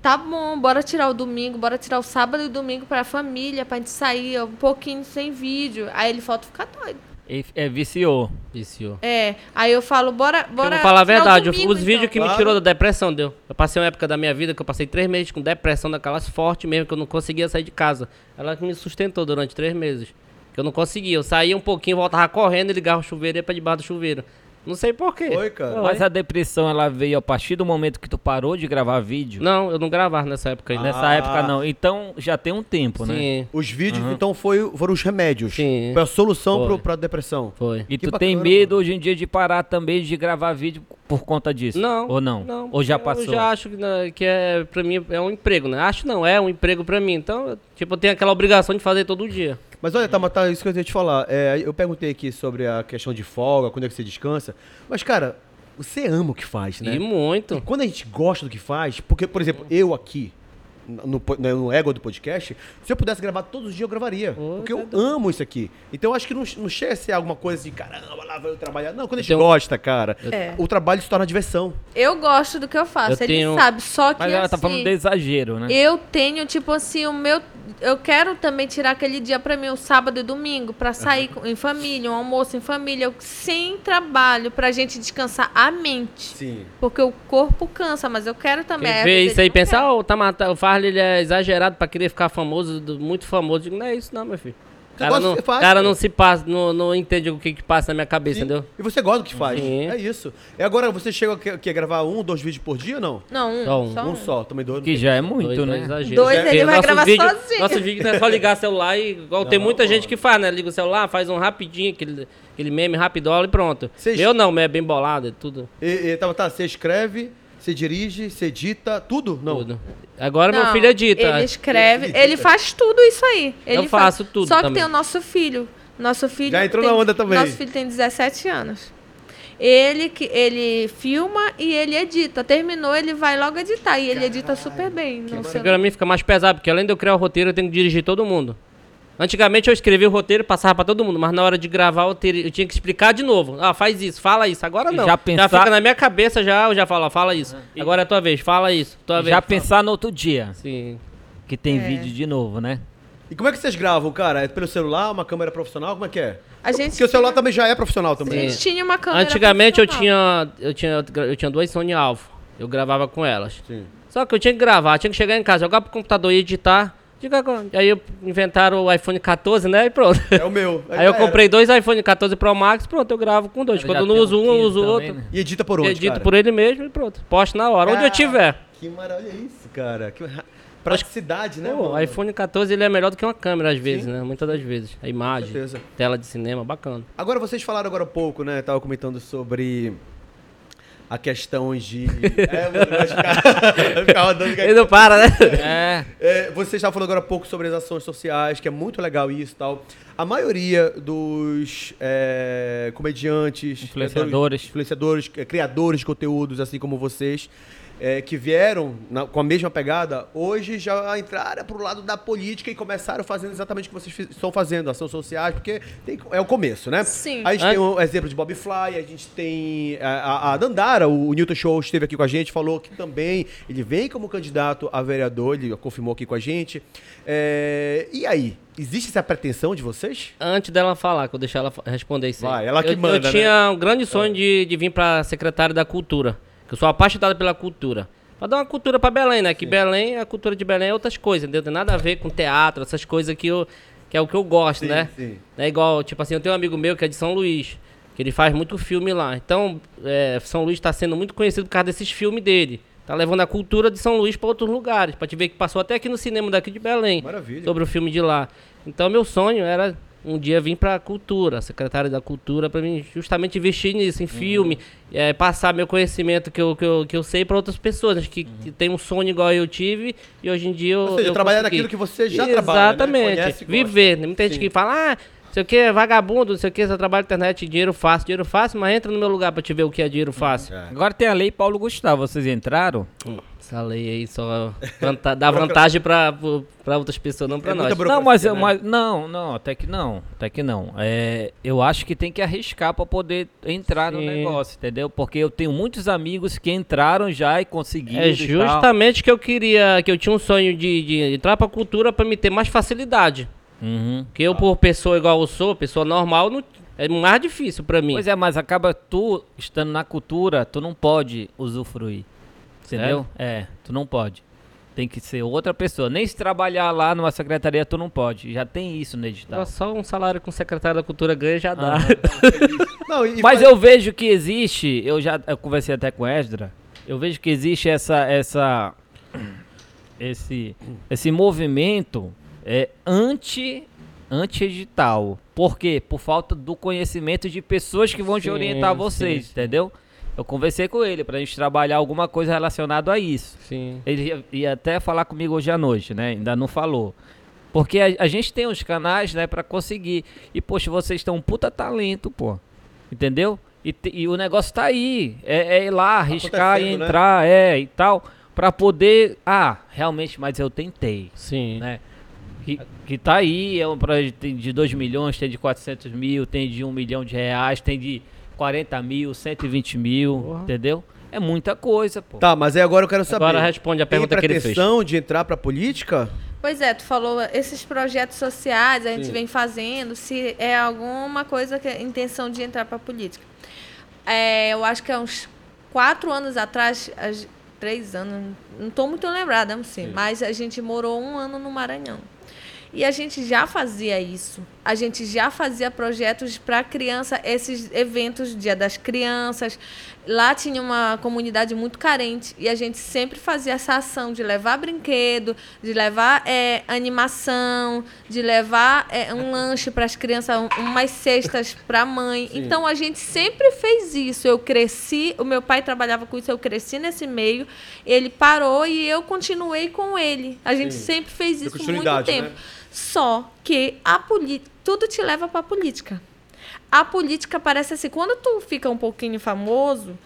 Tá bom, bora tirar o domingo, bora tirar o sábado e o domingo pra família, pra gente sair um pouquinho sem vídeo. Aí ele falta ficar doido. E- É, viciou. Viciou. É, aí eu falo, bora, Eu bora. vou falar a verdade, domingo, os vídeos então. que me Claro. tirou da depressão, deu. Eu passei uma época da minha vida que eu passei três meses com depressão daquelas fortes mesmo, que eu não conseguia sair de casa. Ela que me sustentou durante três meses. Que eu não conseguia. Eu saía um pouquinho, voltava correndo, ligava o chuveiro e ia pra debaixo do chuveiro. Não sei porquê. Foi, cara. Mas a depressão, ela veio a partir do momento que tu parou de gravar vídeo? Não, eu não gravava nessa época ainda. Nessa Ah. época não. Então já tem um tempo, né? Sim, Os vídeos, então, foi, foram os remédios. Sim. Foi a solução Foi. pro, pra depressão. foi. E Que tu tem bacana, medo hoje em dia de parar também de gravar vídeo por conta disso? Não. Ou não? Ou já eu passou? já acho que, né, que é, pra mim é um emprego, né? Acho não, é um emprego pra mim. Então, eu, tipo, eu tenho aquela obrigação de fazer todo dia. Mas olha, tá, mas tá isso que eu ia te falar. É, eu perguntei aqui sobre a questão de folga, quando é que você descansa. Mas, cara, você ama o que faz, né? E muito. Quando a gente gosta do que faz, porque, por exemplo, eu aqui, no, po- né, no ego do podcast, se eu pudesse gravar todos os dias, eu gravaria. Ô, porque eu tá amo isso aqui. Então eu acho que não, não chega a ser alguma coisa de caramba, lá vai eu trabalhar. Não, quando a gente tenho- gosta, cara, É. o trabalho se torna diversão. Eu gosto do que eu faço, Eu ele tenho- sabe, só que Mas ela tá assim, falando de exagero, né? eu tenho, tipo assim, o meu... Eu quero também tirar aquele dia pra mim, o sábado e domingo, pra sair com- em família, um almoço em família, eu- sem trabalho, pra gente descansar a mente. Sim. Porque o corpo cansa, mas eu quero também. Quem às vê isso aí não pensa, quer. ah, o, Farley ele é exagerado pra querer ficar famoso, muito famoso. Eu digo, não é isso não, meu filho. O cara, gosta do não, que faz, cara pô. não se passa, não, não entende o que, que passa na minha cabeça, Sim. entendeu? E você gosta do que faz. Sim. É isso. E agora você chega a que- que gravar um, dois vídeos por dia ou não? Não, um, Só um. só Um um. só, também dois. Que já é muito, Dois é né? exagero. Dois ele Porque vai gravar vídeo, sozinho. Nosso vídeo não é só ligar celular e igual tem Não, muita pô. gente que faz, né? Liga o celular, faz um rapidinho, aquele, aquele meme rapidola e pronto. Eu não, meu é bem bolado, é tudo. E, e, tá, tá, você escreve, você dirige, você edita, tudo? Não. tudo. Agora meu Não, filho edita. Ele escreve, Ele ele faz tudo isso aí. Ele Eu faço tudo Só que também. tem o nosso filho. Nosso filho. Já entrou tem- na onda também. Nosso filho tem 17 anos. Ele que ele filma e ele edita. Terminou, ele vai logo editar. E ele edita super bem. Não sei. Pra mim fica mais pesado, porque além de eu criar o roteiro, eu tenho que dirigir todo mundo. Antigamente eu escrevia o roteiro, passava pra todo mundo, mas na hora de gravar eu, teria- eu tinha que explicar de novo. Ah, faz isso, fala isso. Agora não. já Já, pensar- fica na minha cabeça, já, eu já falo, ó, fala isso. Agora é a tua vez, fala isso. Tua vez. Já fala. pensar no outro dia, Sim. que tem É. vídeo de novo, né? E como é que vocês gravam, cara? É pelo celular, uma câmera profissional? Como é que é? A gente Porque o celular tinha- também já é profissional A também. gente tinha uma câmera. Antigamente eu tinha, eu tinha. Eu tinha duas Sony Alpha. Eu gravava com elas. Sim. Só que eu tinha que gravar, tinha que chegar em casa, jogar pro computador e editar. Diga agora. Aí eu inventaram o iPhone 14, né? E pronto. É o meu. Aí eu já era. comprei dois iPhone 14 Pro Max, pronto, eu gravo com dois. Quando eu não uso um eu 15 uso também, outro. né? E edita por onde, Edito cara? por ele mesmo e pronto. Posto na hora, onde eu tiver. Que maravilha isso, cara. Que ra- praticidade, né, Pô, o iPhone 14 ele é melhor do que uma câmera às vezes, né? Muitas das vezes. A imagem, tela de cinema, bacana. Agora, vocês falaram agora há pouco, né? Tava comentando sobre a questão de... é, mano, rodando... Ele não para, né? É. É, você estava falando agora há pouco sobre as ações sociais, que é muito legal isso e tal. A maioria dos é, comediantes, Influenciadores. criadores- influenciadores, é, criadores de conteúdos, assim como vocês, é, que vieram na- com a mesma pegada, hoje já entraram pro lado da política e começaram fazendo exatamente o que vocês estão fazendo, ações sociais, porque tem- é o começo, né? Sim. A gente An- tem o exemplo de Bob Fly, a gente tem a, a- a Dandara, o, Newton Show esteve aqui com a gente, falou que também ele vem como candidato a vereador, ele confirmou aqui com a gente. É, e aí, existe essa pretensão de vocês? Antes dela falar, que eu deixar ela responder isso. Vai, ela que eu, manda, Eu né? tinha um grande sonho de, de vir pra secretária da cultura. Que eu sou apaixonado pela cultura. Pra dar uma cultura pra Belém, né? Que Belém, a cultura de Belém é outras coisas, entendeu? Tem nada a ver com teatro, essas coisas que, eu, que é o que eu gosto, Sim, né? sim. É igual, tipo assim, eu tenho um amigo meu que é de São Luís, que ele faz muito filme lá. Então, é, São Luís tá sendo muito conhecido por causa desses filmes dele. Tá levando a cultura de São Luís pra outros lugares. Pra te ver que passou até aqui no cinema daqui de Belém Maravilha. sobre o filme de lá. Então, meu sonho era um dia vir pra cultura, secretário da cultura, pra mim justamente investir nisso, em Uhum. filme, é, passar meu conhecimento que eu, que eu, que eu sei pra outras pessoas que, que tem um sonho igual eu tive e hoje em dia eu. Ou seja, eu trabalhar consegui. naquilo que você já trabalha, né? Exatamente. Conhece e gosta. Viver. Tem muita gente Sim. que fala, ah, sei o que, é vagabundo, não sei o que, você trabalha na internet, dinheiro fácil, dinheiro fácil, mas entra no meu lugar pra te ver o que é dinheiro fácil. É. Agora tem a lei Paulo Gustavo, vocês entraram? Essa lei aí só vanta- dá vantagem pra, pra outras pessoas, não pra É nós. Não, mas, né? mas não, não, até que não, até que não. É, eu acho que tem que arriscar pra poder entrar no Sim. negócio, entendeu? Porque eu tenho muitos amigos que entraram já e conseguiram. É justamente que eu queria, que eu tinha um sonho de, de entrar pra cultura pra me ter mais facilidade. Uhum. Que eu, por pessoa igual eu sou, pessoa normal, não, É mais difícil pra mim. Pois é, mas acaba tu estando na cultura, tu não pode usufruir. Entendeu? É, tu não pode. Tem que ser outra pessoa. Nem se trabalhar lá numa secretaria, tu não pode. Já tem isso no edital. Só um salário com o secretário da cultura ganha já dá. Não, e Mas faz- eu vejo que existe, eu já eu conversei até com o Esdra, eu vejo que existe essa essa esse esse movimento é anti anti edital. Por quê? Por falta do conhecimento de pessoas que vão te Sim, orientar sim, vocês, sim. entendeu? Eu conversei com ele pra gente trabalhar alguma coisa relacionada a isso. Sim. Ele ia, ia até falar comigo hoje à noite, né? Ainda não falou. Porque a, a gente tem os canais, né, pra conseguir. E, poxa, vocês têm um puta talento, pô. Entendeu? E, te- e o negócio tá aí. É, é ir lá, arriscar e né? entrar, é, e tal. Pra poder. Ah, realmente, mas eu tentei, Sim. né? Que, que tá aí, é um projeto tem de 2 milhões, tem de 400 mil, tem de 1 milhão de reais, tem de 40 mil, 120 mil, Porra. entendeu? É muita coisa, pô. Tá, mas aí agora eu quero saber. Agora responde a pergunta que ele fez. pretensão de entrar pra política? Pois é, tu falou esses projetos sociais a gente Sim. vem fazendo, se é alguma coisa que é intenção de entrar para política. É, eu acho que há uns quatro anos atrás, três anos, não estou muito lembrada, não sei, mas a gente morou um ano no Maranhão. E a gente já fazia isso. A gente já fazia projetos para criança, esses eventos, Dia das Crianças. Lá tinha uma comunidade muito carente e a gente sempre fazia essa ação de levar brinquedo, de levar é, animação, de levar é, um lanche para as crianças, um- umas cestas para a mãe. Então a gente sempre fez isso. Eu cresci, o meu pai trabalhava com isso, eu cresci nesse meio. Ele parou e eu continuei com ele. A gente Sim. sempre fez isso muito tempo. né? Só que a política, tudo te leva para a política. A política parece assim, quando tu fica um pouquinho famoso,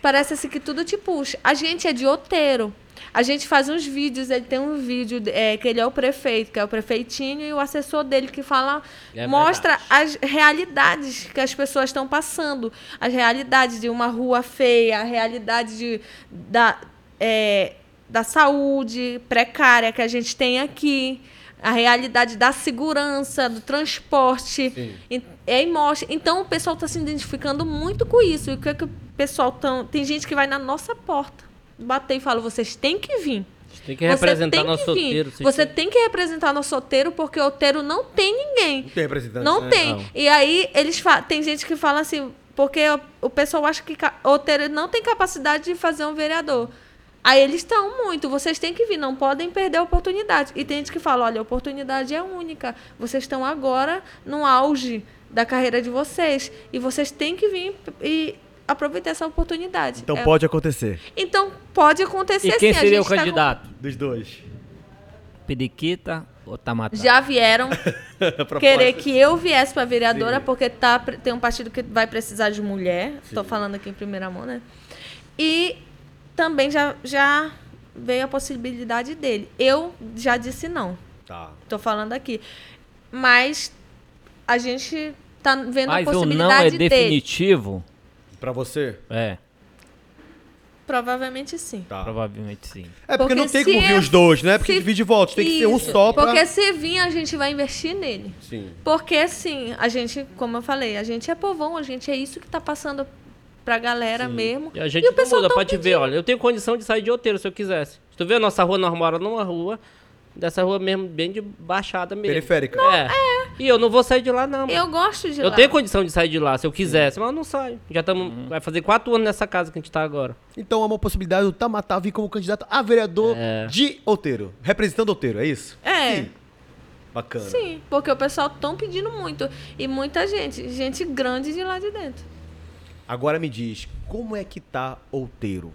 parece assim que tudo te puxa. A gente é de Oteiro. A gente faz uns vídeos, ele tem um vídeo é, que ele é o prefeito, que é o prefeitinho, e o assessor dele que fala, É mostra as realidades que as pessoas estão passando. As realidades de uma rua feia, a realidade de, da, é, da saúde precária que a gente tem aqui, a realidade da segurança, do transporte. Sim. E- É, e mostra. Então o pessoal está se identificando muito com isso. E o que, é que o pessoal tão. Tem gente que vai na nossa porta bater e fala: vocês têm que vir. Tem que representar tem nosso vocês Você têm- tem que representar nosso solteiro, porque o Oteiro não tem ninguém. Não tem representante. Não né? tem. Não. E aí eles tem gente que fala assim, porque o, o pessoal acha que ca- Oteiro não tem capacidade de fazer um vereador. Aí eles estão muito, vocês têm que vir, não podem perder a oportunidade. E tem gente que fala, olha, a oportunidade é única. Vocês estão agora no auge da carreira de vocês e vocês têm que vir e aproveitar essa oportunidade. Então É- pode acontecer. então pode acontecer E quem sim. a seria o tá com- candidato? Dos dois. Periquita ou Tamatá? Já vieram querer que eu viesse para vereadora, Sim. porque tá, tem um partido que vai precisar de mulher. Estou falando aqui em primeira mão, né? E também já, já veio a possibilidade dele. Eu já disse não. Tá. Estou falando aqui. Mas a gente tá vendo Mas a o não é possibilidade dele. definitivo? Pra você? É, Provavelmente sim. Tá. provavelmente sim. É porque, Porque não tem se como vir é- os dois, né? Porque se- divide votos. Tem que ser um só pra... Porque se vir, a gente vai investir nele. Sim. Porque, assim, a gente, como eu falei, a gente é povão, a gente é isso que tá passando pra galera mesmo. E a gente E o não pessoal muda, tão pode ver, olha. Eu tenho condição de sair de outeiro se eu quisesse. Se tu vê a nossa rua, nós moramos numa rua, dessa rua mesmo, bem de baixada mesmo. Periférica. é. E eu não vou sair de lá, não. mano. Eu gosto de Eu lá. tenho condição de sair de lá se eu quisesse, mas eu não saio. Já estamos. Vai fazer quatro anos nessa casa que a gente tá agora. Então é uma possibilidade do Tamatá vir como candidato a vereador É. de Outeiro. Representando Outeiro, é isso? É. Sim. Bacana. Sim, porque o pessoal tão pedindo muito. E muita gente, gente grande de lá de dentro. Agora me diz, como é que tá Outeiro?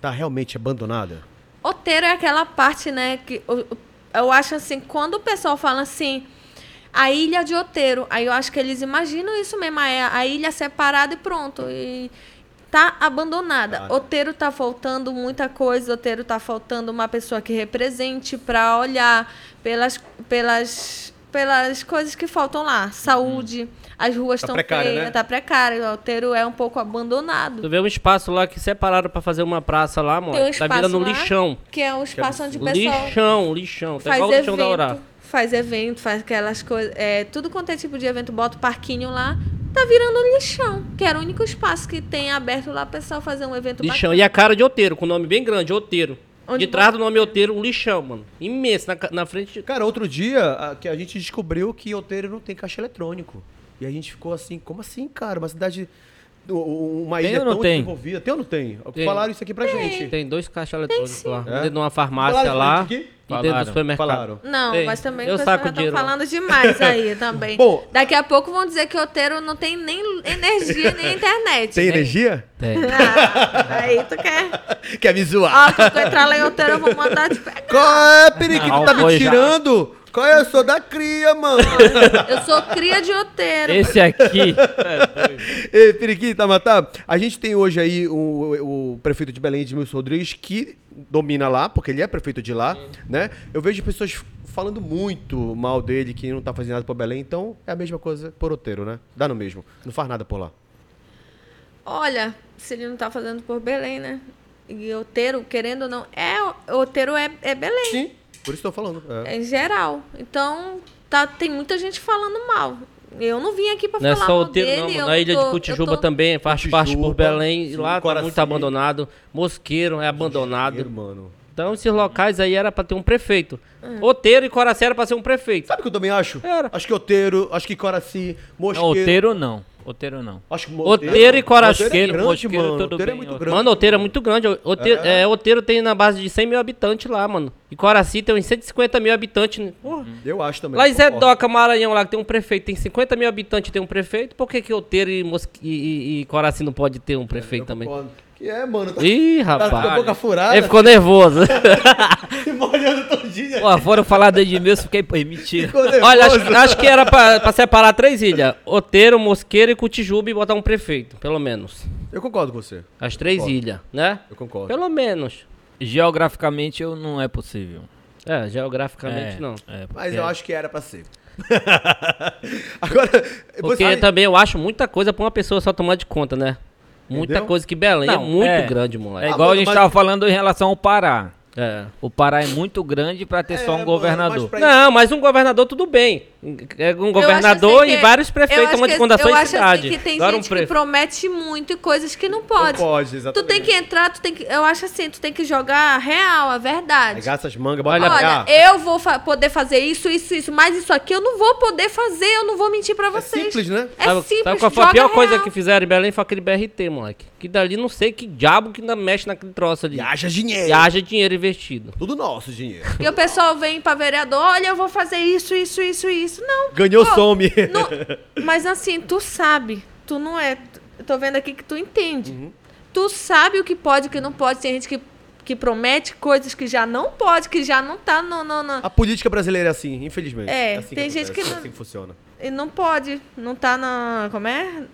Tá realmente abandonada? Oteiro é aquela parte, né, que eu, eu acho assim, quando o pessoal fala assim, a ilha de Oteiro, aí eu acho que eles imaginam isso mesmo, a, a ilha separada e pronto. E tá abandonada. Ah. Oteiro tá faltando muita coisa, Oteiro tá faltando uma pessoa que represente para olhar pelas, pelas, pelas coisas que faltam lá. Saúde, as ruas Tá estão precária, feias, né? tá precário. Oteiro é um pouco abandonado. Tu vê um espaço lá que separaram pra fazer uma praça lá, mano. Um tá virando lá lixão. Que é um espaço onde o pessoal Lixão, lixão. Tá faz igual o lixão da evento, Urá. faz evento, faz aquelas coisas, é, tudo quanto é tipo de evento, bota o parquinho lá, tá virando um lixão, que era o único espaço que tem aberto lá pra pessoal fazer um evento Lixão. E a cara de Oteiro, com o nome bem grande, Oteiro. Onde de trás do nome Oteiro, um lixão, mano. Imenso, na, na frente. Cara, outro dia a, que a gente descobriu que Oteiro não tem caixa eletrônico. E a gente ficou assim, como assim, cara? Uma cidade. Uma Tem ilha ou não tão tem? desenvolvida. Tem ou não tem? Tem. Falaram isso aqui pra gente. Tem dois caixas eletrônicos lá. É? Dentro de uma farmácia Falaram lá. E dentro do supermercado. Falaram. Não, Tem. mas também Eu saco já dinheiro estão falando demais aí também. Bom. Daqui a pouco vão dizer que o Oteiro não tem nem energia nem internet. Tem energia? Tem. Ah, aí tu quer. Quer me zoar? Ó, quando tu entrar lá em Oteiro, eu vou mandar te pegar. Qual é, periquito? Tá me foi já. Qual é? Eu sou da cria, mano. Eu sou cria de Oteiro. Esse aqui. Ei, periquito, Tamatá, a gente tem hoje aí o, o prefeito de Belém, Edmilson Rodrigues, que domina lá, porque ele é prefeito de lá, né? Eu vejo pessoas falando muito mal dele, que não tá fazendo nada por Belém, então é a mesma coisa por Oteiro, né? Dá no mesmo. Não faz nada por lá. Olha, se ele não tá fazendo por Belém, né? E Oteiro, querendo ou não, é, Oteiro é, é Belém. Sim, por isso tô falando. É. É em geral. Então, tá, tem muita gente falando mal. Eu não vim aqui pra Não é falar só mal Oteiro, dele. não. Na ilha tô- de Cotijuba eu tô- também faz parte por Belém. sim, lá tá Coraci. muito abandonado. Mosqueiro é abandonado. Mano. Então esses locais aí era pra ter um prefeito. Oteiro e Coraci era pra ser um prefeito. Sabe o que eu também acho? Era. Acho que Oteiro, acho que Coraci, Não, Mosqueiro... Oteiro não. Oteiro não. Acho que Oteiro e Coraci. Oteiro é grande, Mosqueiro, mano. Oteiro é bem, muito ó. grande. Mano, Oteiro é muito grande. Oteiro, É. é, Oteiro tem na base de 100 mil habitantes lá, mano. E Coraci tem uns 150 mil habitantes. Porra. Eu acho também. Lá em Zé. Doca, Maranhão, lá que tem um prefeito, tem 50 mil habitantes tem um prefeito. Por que, que Oteiro e, Mosqui- e, e- e Coraci não pode ter um prefeito Eu também? concordo. É, mano. Tá, Ih, tá com a rapaz. boca furada. Ele ficou nervoso. se molhando todinha. Pô, foram falar do Edmilson, fiquei, pô, mentira. Ficou nervoso. Olha, acho, acho que era pra, pra separar três ilhas: Oteiro, Mosqueiro e Cutijuba e botar um prefeito, pelo menos. Eu concordo com você. As três Concordo. ilhas, né? Eu concordo. Pelo menos. Geograficamente eu não é possível. É, geograficamente É, não. é, Mas eu acho que era pra ser. Agora, Porque você... também eu acho muita coisa pra uma pessoa só tomar de conta, né? Muita Entendeu? coisa que Belém é Não, muito é. grande, É moleque. igual a gente mas- tava falando em relação ao Pará. É. O Pará é muito grande pra ter É, só um governador. mas Não, mas um governador tudo bem. É um governador assim e que- vários prefeitos acho tomando de que- conta da Eu acho cidade. assim que tem Agora um gente que prefe- promete muito e coisas que não pode. Não pode, Tu exatamente. tem que entrar, tu tem que. Eu acho assim, tu tem que jogar a real, a verdade. Pegar essas mangas, bota Olha, eu vou fa- poder fazer isso, isso, isso, mas isso aqui eu não vou poder fazer, eu não vou mentir pra É vocês. simples, né? É sabe, simples, sabe qual foi a pior coisa real. que fizeram em Belém? Foi aquele BRT, moleque. Que dali não sei que diabo que ainda mexe naquele troço ali. E haja dinheiro. E haja dinheiro investido. Tudo nosso dinheiro. E o pessoal vem pra vereador, olha, eu vou fazer isso, isso, isso, isso. Não, Ganhou, Pô, some. não- mas assim, tu sabe, tu não é. Eu tô vendo aqui que tu entende. Uhum. Tu sabe o que pode e o que não pode. Tem gente que, que promete coisas que já não pode, que já não tá no. no, no- A política brasileira é assim, infelizmente. É, assim tem gente que é não- assim que funciona. e não pode. Não tá na. Como é?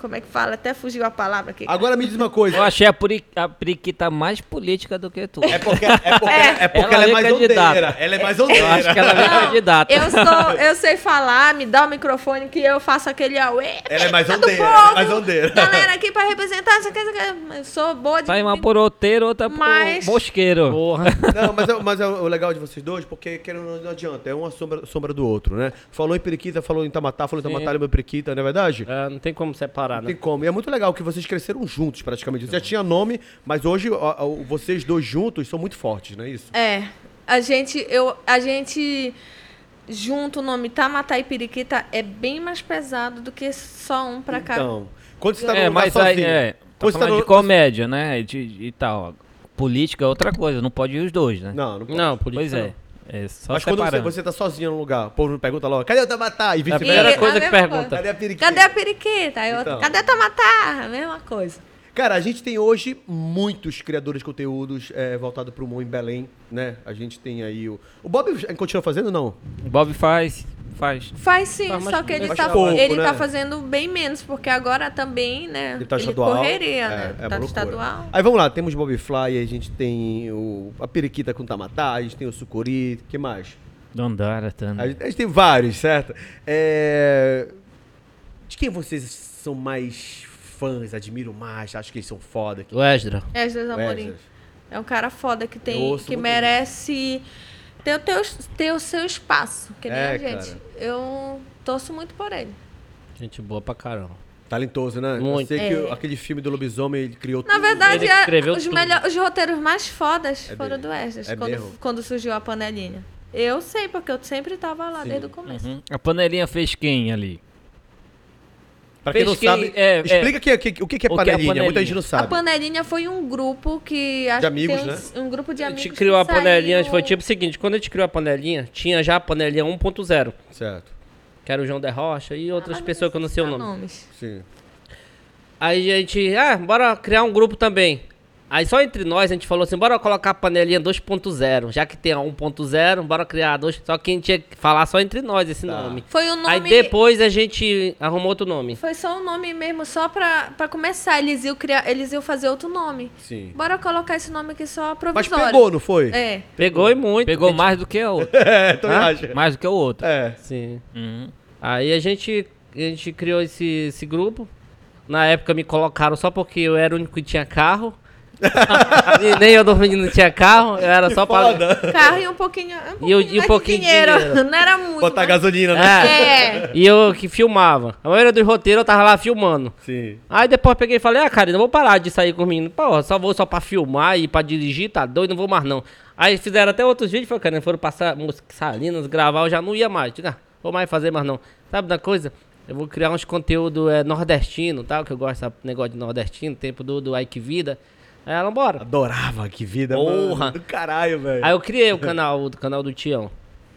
Como é que fala? Até fugiu a palavra aqui. Agora me diz uma coisa. Eu achei a, puri- a periquita mais política do que tu. É porque, é porque, é porque ela, Ela é mais candidata. ondeira. Ela é mais Eu ondeira. acho que ela Não, candidata. Eu, sou, eu sei falar, me dá o microfone que eu faço aquele auê. Ela é mais do ondeira, ela é mais ondeira. Galera aqui pra representar, isso aqui, isso aqui. Eu sou boa de. Sai uma por oteiro, outra por Mas- mosqueiro. Porra. Não, mas, é, mas é o legal de vocês dois, porque querendo, ou não, adianta, é uma sombra, sombra do outro, né? Falou em periquita, falou em Tamatá, falou em. Tamatá, lembra periquita, não é verdade? É, não tem como separar, Não né? tem como. E é muito legal que vocês cresceram juntos, praticamente. Já tinha nome, mas hoje ó, ó, vocês dois juntos são muito fortes, não é isso? É. A gente, eu, a gente junto o nome Tamatá e Periquita é bem mais pesado do que só um pra cá. Então, quando você tá no É, lugar mas aí, é, tá você tá falando no- de comédia, né? De, e tal. Política é outra coisa, não pode ir os dois, né? Não, não pode. Não, por Pois é. É só Mas quando você, separando. você tá sozinho no lugar, o povo pergunta logo, cadê o Tamatá? E É a vice-versa. primeira coisa a que pergunta. Cadê a periquita? Cadê a Periquita? Outra, Então. Cadê Tamatá? A mesma coisa. Cara, a gente tem hoje muitos criadores de conteúdos é, voltados pro mundo em Belém, né? A gente tem aí o... O Bob continua fazendo não? O Bob faz, faz. Faz sim, Faz só que ele, tá, pouco, ele né? tá fazendo bem menos, porque agora também, né? Ele tá estadual. correria, é, né? É, tá estadual. Aí vamos lá, temos Bob Fly, a gente tem o, a periquita com tamatá, a gente tem o sucuri, que mais? Dandara, A Tana. gente, a gente tem vários, certo? É... De quem vocês são mais fãs, admiram mais, acham que eles são foda? Que... O Esdra. Esdras Amorim. Wesley. É um cara foda que Eu tem, que merece ter o, teu, ter o seu espaço, que nem É, a gente. cara. Eu torço muito por ele. Gente boa pra caramba. Talentoso, né? Muito. Eu sei que É. o- aquele filme do lobisomem, ele criou Na verdade, Ele é- escreveu os, tudo. melhor- os roteiros mais fodas É foram dele. do Esdras, É quando, quando surgiu a panelinha. Eu sei, porque eu sempre tava lá desde o começo. Uhum. A panelinha fez quem ali? Pra quem não sabe, é, é. explica que- que- o que, é O que é panelinha. Muita panelinha? gente não A sabe. panelinha foi um grupo que. acho De amigos, que tem né? Um grupo de A amigos. gente criou a panelinha, saiu- foi tipo o seguinte, quando a gente criou a panelinha, tinha já a panelinha 1.0, Certo. que era o João de Rocha e outras Ah, pessoas que eu não sei o nome. nomes. Sim. Aí a gente, ah, bora criar um grupo também. Aí só entre nós a gente falou assim, bora colocar a panelinha 2.0, já que tem a 1.0, bora criar a 2, só que a gente tinha que falar só entre nós esse Tá. nome. Foi o nome. Aí depois a gente arrumou outro nome. Foi só o nome mesmo, só pra, pra começar. Eles iam, criar, eles iam fazer outro nome. Sim. Bora colocar esse nome aqui só Mas provisório. pegou, não foi? É. Pegou e muito. Pegou mais do que o outro. É, também acho. mais do que o outro. É. Sim. Uhum. Aí a gente, a gente criou esse, esse grupo. Na época me colocaram só porque eu era o único que tinha carro. E Nem eu dormindo não tinha carro, eu era Que só pra. foda. Carro e um pouquinho. Um pouquinho, E o- e um pouquinho de dinheiro. dinheiro. Não era muito. Botar mas- gasolina, né? É. E eu que filmava. A maioria dos roteiros eu tava lá filmando. Sim. Aí depois eu peguei e falei, ah, cara, eu não vou parar de sair com os meninos. Pô, só vou só pra filmar e pra dirigir, tá doido, não vou mais não. Aí fizeram até outros vídeos, foi, cara, foram passar música Salinas, gravar, eu já não ia mais. Digo, ah, vou mais fazer mais não. Sabe da coisa? Eu vou criar uns conteúdos é, nordestino, tal, que eu gosto desse negócio de nordestino, tempo do, do Ike Vida. Aí ela, bora. Adorava, que vida, Porra. mano. Do caralho, velho. Aí eu criei o canal, o canal do Tião.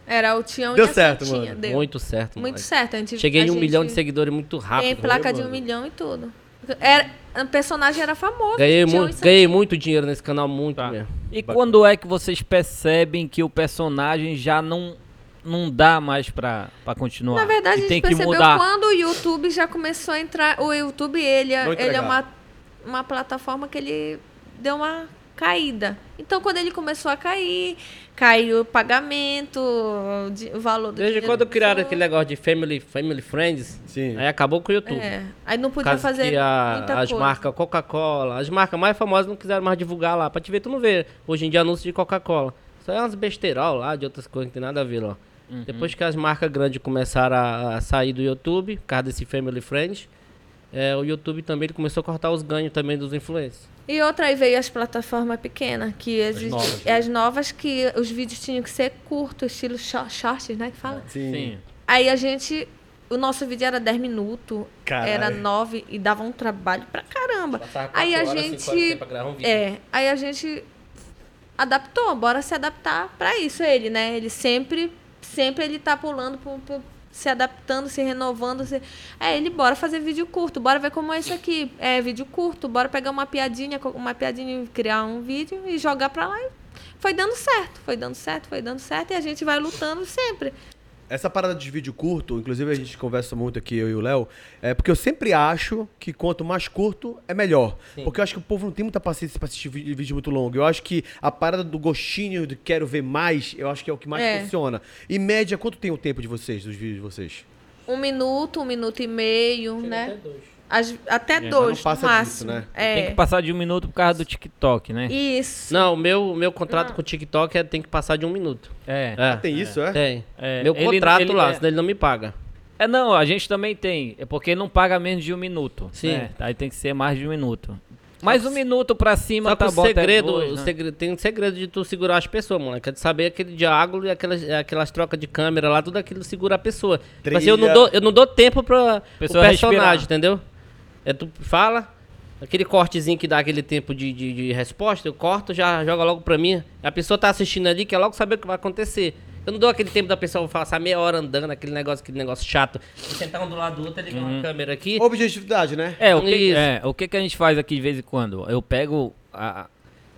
Era o Tião Deu e a certo, Santinha, mano. Deu. Muito certo. Muito moleque. certo. A gente, Cheguei a em um milhão de gente seguidores muito rápido. Tem placa de um milhão e tudo. Era, o personagem era famoso. Ganhei, Tião mu e ganhei Santinha. muito dinheiro nesse canal, muito Tá. mesmo. E quando é que vocês percebem que o personagem já não, não dá mais pra, pra continuar? Na verdade, e a gente tem que percebeu mudar. quando o YouTube já começou a entrar. O YouTube, ele, é- Não ele é uma, uma plataforma que ele deu uma caída. Então, quando ele começou a cair, caiu o pagamento, o valor do Desde dinheiro quando do criaram pessoa. aquele negócio de Family, family Friends, Sim. aí acabou com o YouTube. É, aí não podia fazer que a- muita as coisa. marcas Coca-Cola, as marcas mais famosas não quiseram mais divulgar lá. Pra te ver, tu não vê hoje em dia anúncio de Coca-Cola. Aí é umas besterol lá, de outras coisas que tem nada a ver lá. Uhum. Depois que as marcas grandes começaram a, a sair do YouTube, por causa desse Family Friends, é, o YouTube também ele começou a cortar os ganhos também dos influencers. E outra aí veio as plataformas pequenas, que existe, novas, as novas que os vídeos tinham que ser curtos, estilo short, shorts, né, que fala? Sim. Sim. Aí a gente, o nosso vídeo era 10 minutos, Caralho. era 9 e dava um trabalho pra caramba. Aí a horas, gente, um é, aí a gente adaptou, bora se adaptar pra isso ele, né? Ele sempre, sempre ele tá pulando, pu- pu- se adaptando, se renovando, se... é ele bora fazer vídeo curto, bora ver como é isso aqui, é vídeo curto, bora pegar uma piadinha, uma piadinha, criar um vídeo e jogar pra lá. E foi dando certo, foi dando certo, foi dando certo e a gente vai lutando sempre. Essa parada de vídeo curto, inclusive a gente conversa muito aqui, eu e o Léo, é porque eu sempre acho que quanto mais curto é melhor. Porque eu acho que o povo não tem muita paciência pra assistir vídeo muito longo. Eu acho que a parada do gostinho de quero ver mais, eu acho que é o que mais É. funciona. Em média, quanto tem o tempo de vocês, dos vídeos de vocês? Um minuto, um minuto e meio, né? As- até mas dois, não passa no disso, máximo. né? É. Tem que passar de um minuto por causa do TikTok, né? Isso. Não, o meu, o meu contrato com o TikTok é, tem que passar de um minuto. É. É, Tem isso, é? tem. É, meu ele- contrato ele- lá, é- senão ele não me paga. É, não, a gente também tem. É porque não paga menos de um minuto. Sim. né? Aí tem que ser mais de um minuto. Mas um minuto pra cima Só tá o bom. até segredo, dois, o né? segredo, tem um segredo de tu segurar as pessoas, moleque. É de saber aquele diálogo e aquelas, aquelas trocas de câmera lá, tudo aquilo segura a pessoa. Tipo assim, eu não dou, eu não dou tempo pra o Pessoa personagem, respirar. entendeu? É tu fala, aquele cortezinho que dá aquele tempo de, de, de resposta, eu corto, já joga logo pra mim. A pessoa tá assistindo ali, quer logo saber o que vai acontecer. Eu não dou aquele tempo da pessoa passar meia hora andando, aquele negócio, aquele negócio chato. E sentar um do lado do outro, ligar uma câmera aqui. Objetividade, né? É, o que, Isso. é, o que que a gente faz aqui de vez em quando? Eu pego a-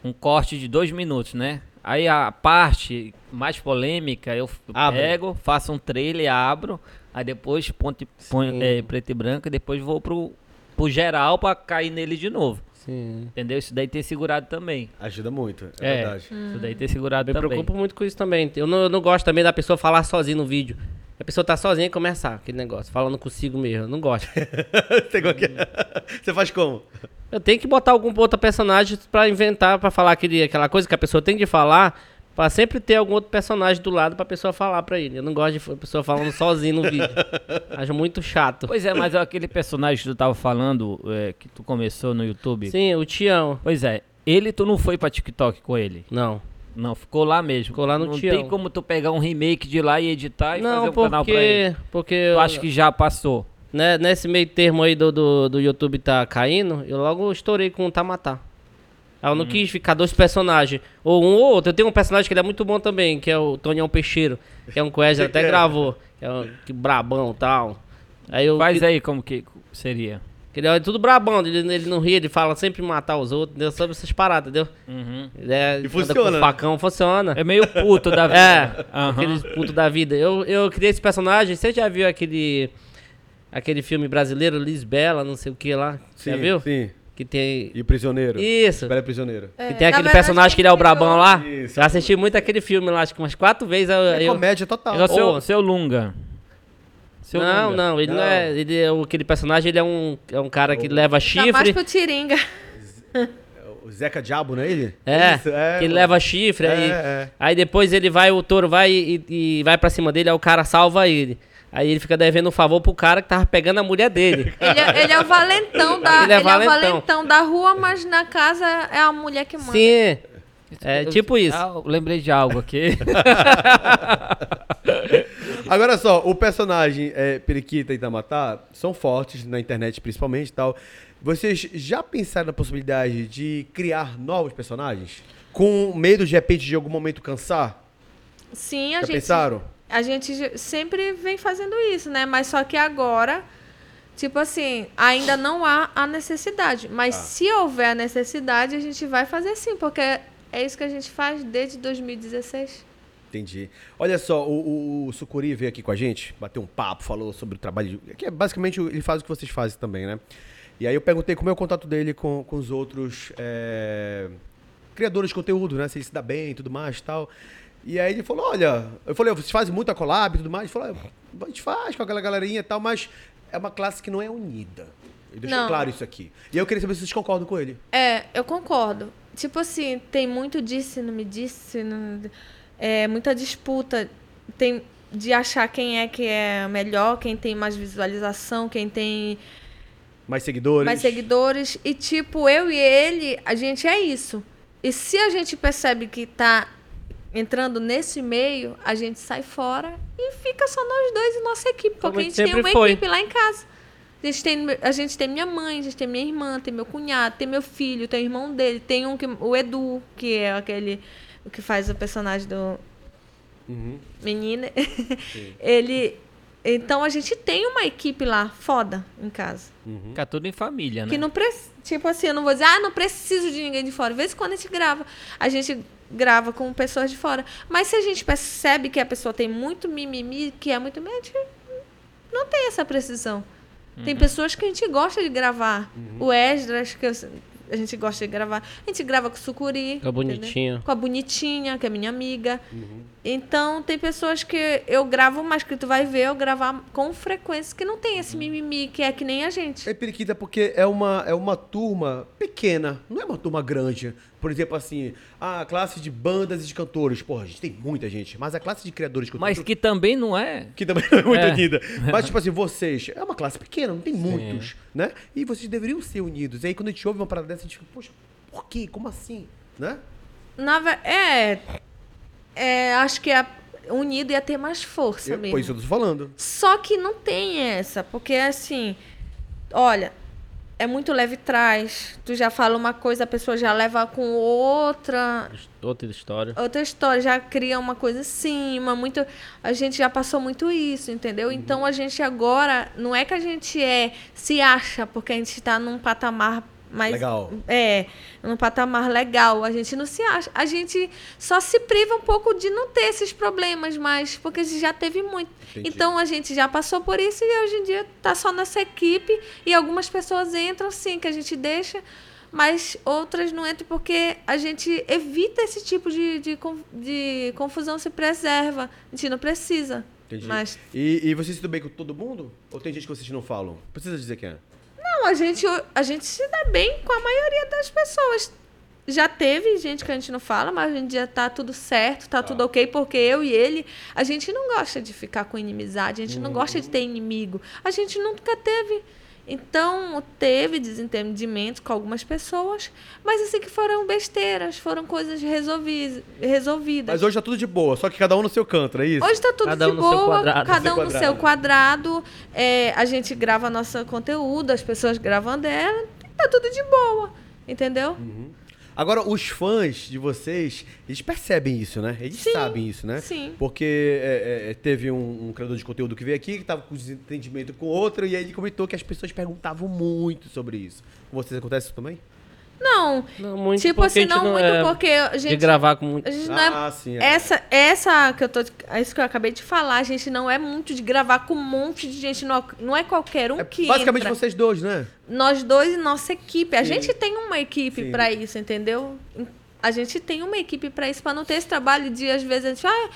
um corte de dois minutos, né? Aí a parte mais polêmica eu Abre. pego, faço um trailer, abro, aí depois ponto, ponho, é, preto e branco e depois vou pro, pro geral pra cair nele de novo. Sim. Entendeu? Isso daí tem segurado também. Ajuda muito, é, verdade. Isso daí tem segurado Me também. preocupo muito com isso também. Eu não, eu não gosto também da pessoa falar sozinha no vídeo. A pessoa tá sozinha e começar aquele negócio, falando consigo mesmo. Eu não gosto. Você é? Você faz como? Eu tenho que botar algum outro personagem pra inventar, pra falar aquele, aquela coisa que a pessoa tem de falar, Pra sempre ter algum outro personagem do lado pra pessoa falar pra ele. Eu não gosto de pessoa falando sozinho no vídeo. Acho muito chato. Pois é, mas aquele personagem que tu tava falando, é, que tu começou no YouTube. Sim, o Tião. Pois é, ele tu não foi pra TikTok com ele. Não. Não, ficou lá mesmo. Ficou lá no Não Tião. tem como tu pegar um remake de lá e editar e não, fazer um canal pra ele. porque. Porque Eu eu acho que já passou. né, nesse meio termo aí do, do, do YouTube tá caindo, eu logo estourei com o Tamatá. Aí Hum. eu não quis ficar dois personagens. Ou um ou outro. Eu tenho um personagem que ele é muito bom também, que é o Tonião Peixeiro. Que é um coelho, até gravou. Que é um que brabão e tal. Aí eu. Faz que- aí como que seria. que ele é tudo brabão, ele, ele não ri, ele fala sempre matar os outros, entendeu? Sobre essas paradas, entendeu? Uhum. Ele é, anda funciona, com né? facão, funciona. É meio puto da vida. É, Aham. aqueles putos da vida. Eu, eu criei esse personagem, você já viu aquele aquele filme brasileiro, Lisbela, não sei o que lá? Você já viu? Sim. Que tem... E o prisioneiro. Isso. Bela prisioneiro. É, Que tem aquele verdade, personagem que ele é o brabão lá. Isso. Eu assisti muito aquele filme lá, acho que umas quatro vezes. Eu, É eu- comédia total. É o seu, seu Lunga. Seu Não, Lunga. não, ele não, Não. é. Ele é o- aquele personagem, ele é um, é um cara que leva Tá mais chifre. pro Tiringa. O Zeca Diabo, não é ele? É, Isso, que ele mano. leva chifre, É, aí, é. aí depois ele vai, o touro vai e, e vai pra cima dele, aí o cara salva ele. Aí ele fica devendo um favor pro cara que tava pegando a mulher dele. Ele é, ele é o valentão da. Ele é ele é o valentão. valentão da rua, mas na casa é a mulher que manda. Sim, é tipo isso. Ah, eu lembrei de algo aqui. Agora só, o personagem é, Periquita e Tamatá são fortes na internet principalmente e tal. Vocês já pensaram na possibilidade de criar novos personagens? Com medo de, repente, de algum momento cansar? Sim, a Já gente. pensaram? A gente sempre vem fazendo isso, né? Mas só que agora, tipo assim, ainda não há a necessidade. Mas se houver a necessidade, a gente vai fazer sim, porque é isso que a gente faz desde 2016. Entendi. Olha só, o, o, o Sucuri veio aqui com a gente, bateu um papo, falou sobre o trabalho. de- Que é basicamente ele faz o que vocês fazem também, né? E aí eu perguntei como é o contato dele com, com os outros é, criadores de conteúdo, né? Se ele se dá bem e tudo mais e tal. E aí ele falou: olha, eu falei, vocês fazem muita collab e tudo mais? Ele falou: "Ah, a gente faz com aquela galerinha e tal, mas é uma classe que não é unida. Ele deixou Não. claro isso aqui. E eu queria saber se vocês concordam com ele. É, eu concordo. Tipo assim, tem muito disse, não me disse, não... é muita disputa. Tem de achar quem é que é melhor, quem tem mais visualização, quem tem Mais seguidores? mais seguidores. E, tipo, eu e ele, a gente é isso. E se a gente percebe que tá entrando nesse meio, a gente sai fora e fica só nós dois e nossa equipe. Como Porque a gente tem uma foi. equipe lá em casa. A gente, tem, a gente tem minha mãe, a gente tem minha irmã, tem meu cunhado, tem meu filho, tem o irmão dele, tem um que, o Edu, que é aquele que faz o personagem do Uhum. menino. ele. Então a gente tem uma equipe lá, foda, em casa. Fica tudo em família, né? Que não precisa. Tipo assim, eu não vou dizer, ah, não preciso de ninguém de fora. Às vezes quando a gente grava, a gente grava com pessoas de fora. Mas se a gente percebe que a pessoa tem muito mimimi, que é muito. A gente não tem essa precisão. Tem pessoas que a gente gosta de gravar. O Esdras, que eu- a gente gosta de gravar. A gente grava com o Sucuri. Com a entendeu? bonitinha. Com a Bonitinha, que é minha amiga. Então, tem pessoas que eu gravo, mas que tu vai ver eu gravar com frequência, que não tem esse mimimi, que é que nem a gente. É periquita porque é uma, é uma turma pequena, não é uma turma grande. Por exemplo, assim, a classe de bandas e de cantores. Porra, a gente tem muita gente, mas a classe de criadores de Mas conteúdo. que também não é. Que também não é muito É. unida. Mas, tipo assim, vocês, é uma classe pequena, não tem muitos, né? E vocês deveriam ser unidos. E aí, quando a gente ouve uma parada dessa, a gente fica, poxa, por quê? Como assim? Né? Na é, é, acho que a, unido ia ter mais força Eu, mesmo. pois eu tô falando. Só que não tem essa, porque assim, olha, é muito leve trás. Tu já fala uma coisa, a pessoa já leva com outra, Outra história. outra história, já cria uma coisa em cima, muito, a gente já passou muito isso, entendeu? Então a gente agora, não é que a gente é se acha porque a gente tá num patamar mais Legal. é, num patamar legal, a gente não se acha, a gente só se priva um pouco de não ter esses problemas mais, porque a gente já teve muito. Entendi. Então a gente já passou por isso e hoje em dia tá só nessa equipe e algumas pessoas entram sim que a gente deixa mas outras não entram porque a gente evita esse tipo de, de, de confusão, se preserva. A gente não precisa. Entendi. Mas E, e vocês se dão bem com todo mundo? Ou tem gente que vocês não falam? Precisa dizer quem é. Não, a gente, a gente se dá bem com a maioria das pessoas. já teve gente que a gente não fala, mas hoje em dia tá tudo certo, tá tudo ok, porque eu e ele, a gente não gosta de ficar com inimizade, a gente não gosta de ter inimigo. A gente nunca teve. Então, teve desentendimentos com algumas pessoas, mas assim que foram besteiras, foram coisas resolvi resolvidas. Mas hoje tá tudo de boa, só que cada um no seu canto, é isso? Hoje tá tudo Cada de um no boa, cada um Seu no quadrado. seu quadrado. É, a gente grava nosso conteúdo, as pessoas gravam dela, tá tudo de boa, entendeu? Uhum. Agora, os fãs de vocês, eles percebem isso, né? Eles Sim, sabem isso, né? sim. Porque é, é, teve um, um criador de conteúdo que veio aqui, que tava com desentendimento com outro, e aí ele comentou que as pessoas perguntavam muito sobre isso. Com vocês acontece isso também? Não, Não muito tipo porque assim, não, não muito é porque a De gente, gravar com muito. a gente não é Ah, sim, é. Essa, essa que eu tô. é Isso que eu acabei de falar, a gente não é muito de gravar com um monte de gente. Não, não é qualquer um É que. basicamente entra. vocês dois, né? Nós dois e nossa equipe. A Sim. gente tem uma equipe Sim. pra isso, entendeu? A gente tem uma equipe pra isso, pra não ter esse trabalho de, às vezes, a gente, ah,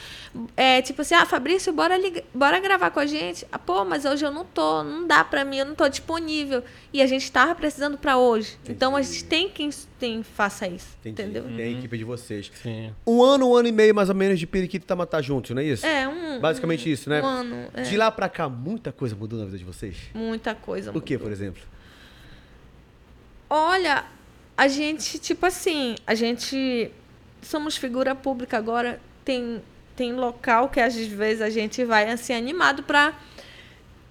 é tipo assim, ah, Fabrício, bora, liga- bora gravar com a gente. Ah, pô, mas hoje eu não tô, não dá pra mim, eu não tô disponível. E a gente tava precisando pra hoje. Então a gente tem quem tem, faça isso, Entendi. entendeu? Tem a equipe de vocês. Sim. Um ano, um ano e meio, mais ou menos, de Periquito e Tamatá juntos, não é isso? É, um. Basicamente isso, né? Um ano. é. De lá pra cá, muita coisa mudou na vida de vocês? Muita coisa. O que, por exemplo? Olha, a gente, tipo assim, a gente somos figura pública agora, tem, tem local que às vezes a gente vai assim animado pra.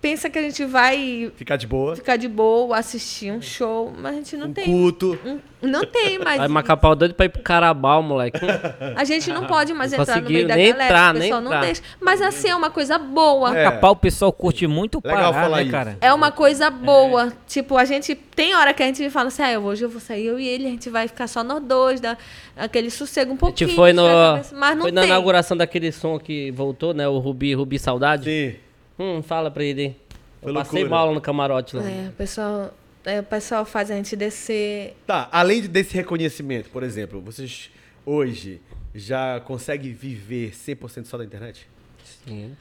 Pensa que a gente vai Ficar de boa? ficar de boa, assistir um show, mas a gente não um tem. culto. um- não tem mais. Aí Macapau doido pra ir pro Carabal, moleque. A gente não pode mais Não entrar no conseguiu meio da nem galera, entrar, o nem pessoal não entrar. deixa. Mas assim, é uma coisa boa. É. Capau, o pessoal curte muito Legal parar, falar né, isso. cara? É uma coisa boa. Tipo, a gente tem hora que a gente fala assim, ah, hoje eu vou sair eu e ele, a gente vai ficar só nós dois, dá aquele sossego um A pouquinho. gente foi, no, a cabeça, mas não foi na tem. inauguração daquele som que voltou, né? O Rubi, Rubi Saudade. Sim. Hum, fala pra ele. Foi Eu passei loucura. no camarote lá. É, o pessoal, é, o pessoal faz a gente descer. Tá, além desse reconhecimento, por exemplo, vocês hoje já conseguem viver 100% só da internet? Sim.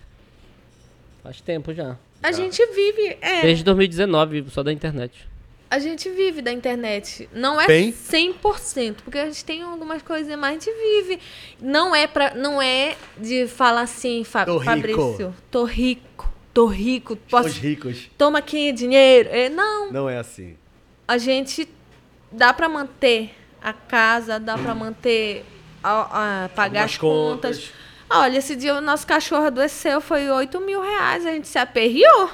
Faz tempo já. A gente vive, é, Desde 2019, só da internet. A gente vive da internet. Não é Bem? 100%, porque a gente tem algumas coisas, mas a gente vive. Não é pra, não é de falar assim, Fa Tô rico. Fabrício, tô rico, tô rico, posso, Os ricos. toma aqui dinheiro. É, não, Não é assim. a gente dá pra manter a casa, dá pra manter a, a- pagar Algumas as contas. contas. Olha, esse dia o nosso cachorro adoeceu, foi 8 mil reais, a gente se aperreou.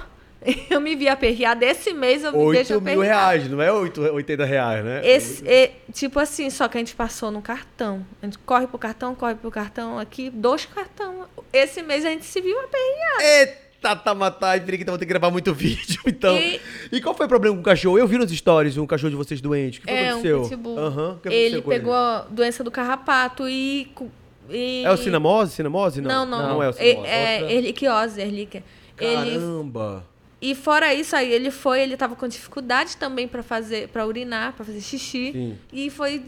Eu me vi aperreada. Esse mês eu me deixo 8 mil reais, não é 8, 80 reais, né? Esse, é, tipo assim, só que a gente passou no cartão. A gente corre pro cartão, corre pro cartão aqui, dois cartão. Esse mês a gente se viu aperreada. Eita, Tamatá e Periquita, vou ter que gravar muito vídeo, então. E... E- qual foi o problema com o cachorro? Eu vi nos stories um cachorro de vocês doente. O que foi É, um aconteceu? pitbull. Aham, o que ele pegou a doença do carrapato e... e- É o cinamose? Cinamose? Não, Não, não. Não é o É, cinamose. é outra- erliquiose, erlíquia. Ele Caramba. E fora isso aí, ele foi, ele tava com dificuldade também para fazer, para urinar, para fazer xixi. Sim. E foi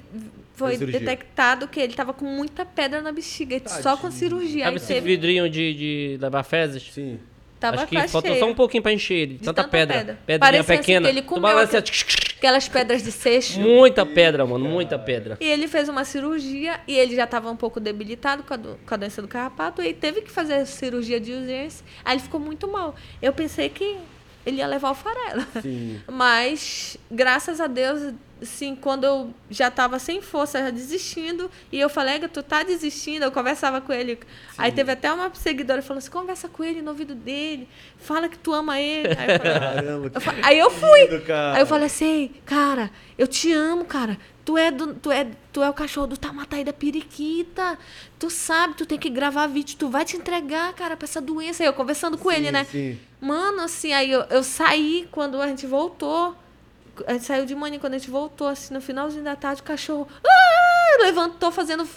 foi detectado que ele tava com muita pedra na bexiga, só com cirurgia. Sabe Aí esse teve, vidrinho de, de levar fezes? Sim. tava Acho que faltou cheio. só um pouquinho pra encher ele. Tanta, tanta pedra. pedra. Pedrinha Parecia assim pequena. que ele comeu balança- Aquelas pedras de seixo. Muita pedra, mano. Muita pedra. E ele fez uma cirurgia e ele já estava um pouco debilitado com a, do- com a doença do carrapato e teve que fazer a cirurgia de urgência. Aí ele ficou muito mal. Eu pensei que ele ia levar o farelo. Sim. Mas, graças a Deus, assim, quando eu já estava sem força, já desistindo, e eu falei, "Ega, tu tá desistindo, eu conversava com ele. Aí teve até uma seguidora falando assim, conversa com ele no ouvido dele, fala que tu ama ele. Aí eu, falei, Caramba, eu fa- aí eu fui. lindo. Aí eu falei assim, cara, eu te amo, cara. Tu é, do, tu, é, tu é o cachorro do Tamataí da Periquita. Tu sabe, tu tem que gravar vídeo, tu vai te entregar, cara, pra essa doença. Aí eu conversando com ele, Sim, né? Sim. Mano, assim, aí eu, eu saí quando a gente voltou. Gente saiu de manhã, quando a gente voltou, assim, no finalzinho da tarde, o cachorro ah, levantou fazendo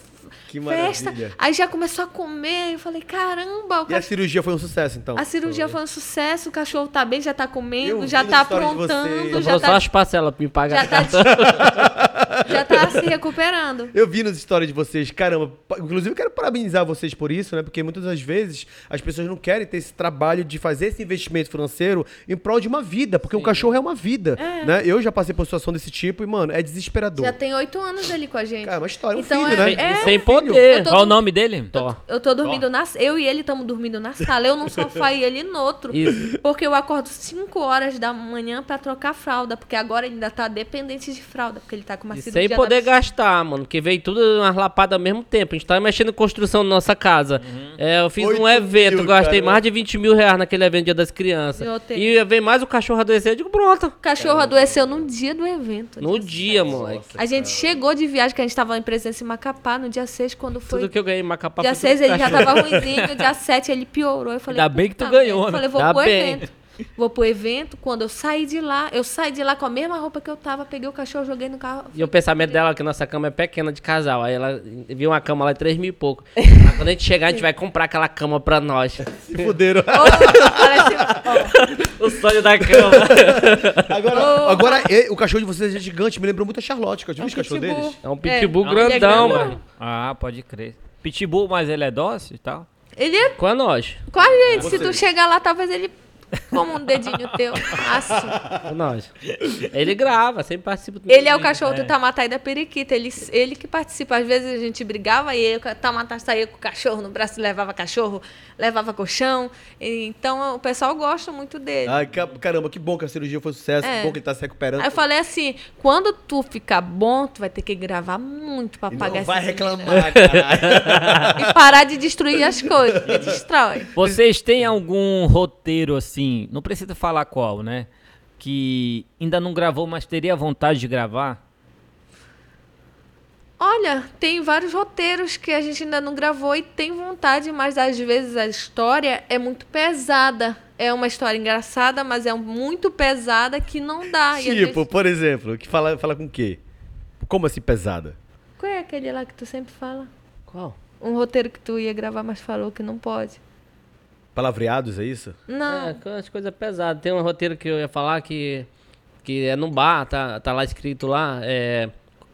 Que festa. maravilha. Aí já começou a comer. Eu falei, caramba, o E a cirurgia foi um sucesso, então? A cirurgia foi um sucesso, o cachorro tá bem, já tá comendo, já tá aprontando, Só já falou só tá, as parcelas pra me pagar. já tá, Já tá se recuperando. Eu vi nas histórias de vocês, caramba. Inclusive, eu quero parabenizar vocês por isso, né? Porque muitas das vezes as pessoas não querem ter esse trabalho de fazer esse investimento financeiro em prol de uma vida, porque o cachorro é uma vida, né? Eu já passei por situação desse tipo e, mano, é desesperador. Já tem oito anos ali com a gente. Cara, é uma história, um Então, filho, é- né? E é- sem Eu poder. tô- Qual o nome dele? Tó. Eu tô dormindo na. Eu e ele estamos dormindo na sala. Eu num sofá e ele no outro. Isso. Porque eu acordo 5 horas da manhã pra trocar fralda. Porque agora ele ainda tá dependente de fralda. Porque ele tá com uma E cirurgia. sem poder na- gastar, mano. Porque veio tudo umas lapadas ao mesmo tempo. A gente tava mexendo em construção da nossa casa. É, eu fiz Oito um evento, mil, gastei cara. mais de 20 mil reais naquele evento Dia das Crianças. E veio mais o cachorro adoecer. Eu digo, pronto. O cachorro adoeceu no dia do evento. No dia, moleque. A gente chegou de viagem, que a gente tava em presença em Macapá, no dia 6, quando foi. Tudo que eu ganhei em Macapá Dia foi tudo 6 ele já tava ruimzinho, dia 7 ele piorou. Eu falei, Ainda bem que tu ganhou, Eu né? falei, vou Ainda pro bem. evento. Vou pro evento. Quando eu saí de lá, eu saí de lá com a mesma roupa que eu tava, peguei o cachorro, joguei no carro. E o pensamento dela é que nossa cama é pequena de casal. Aí ela viu uma cama lá de 3 mil e pouco. Aí quando a gente chegar, a gente vai comprar aquela cama pra nós. Se fuderam. Parece- ó, o sonho da cama. Agora, agora e- o cachorro de vocês é gigante, me lembrou muito a Charlotte, que eu já É vi um os cachorros pitbull. deles. É um pitbull É, é grandão, grandão. mano. Ah, pode crer. Pitbull, mas ele é dócil e tal? Ele é Com a nós. com a gente. Se tu chegar lá, talvez ele como um dedinho teu. Com nós. Ele grava, sempre participa do Ele é o cachorro do Tamatá e da Periquita. Ele, ele que participa. Às vezes a gente brigava e ele, o Tamatá saía com o cachorro no braço, levava cachorro, levava colchão. Então o pessoal gosta muito dele. Ai, ca- caramba, que bom que a cirurgia foi sucesso, É. que bom que ele tá se recuperando. Aí eu falei assim, quando tu ficar bom, tu vai ter que gravar muito pra E pagar não vai reclamar, caralho. E parar de destruir as coisas, porque destrói. Vocês têm algum roteiro assim, não precisa falar qual, né? Que ainda não gravou, mas teria vontade de gravar? Olha, tem vários roteiros que a gente ainda não gravou e tem vontade, mas às vezes a história é muito pesada. É uma história engraçada, mas é muito pesada que não dá. Tipo, vezes- por exemplo, que fala, fala com o quê? Como assim pesada? Qual é aquele lá que tu sempre fala? Qual? Um roteiro que tu ia gravar, mas falou que não pode. Palavreados, é isso? Não. É, as coisas pesadas. Tem um roteiro que eu ia falar que, que é no bar, tá, tá lá escrito lá, é,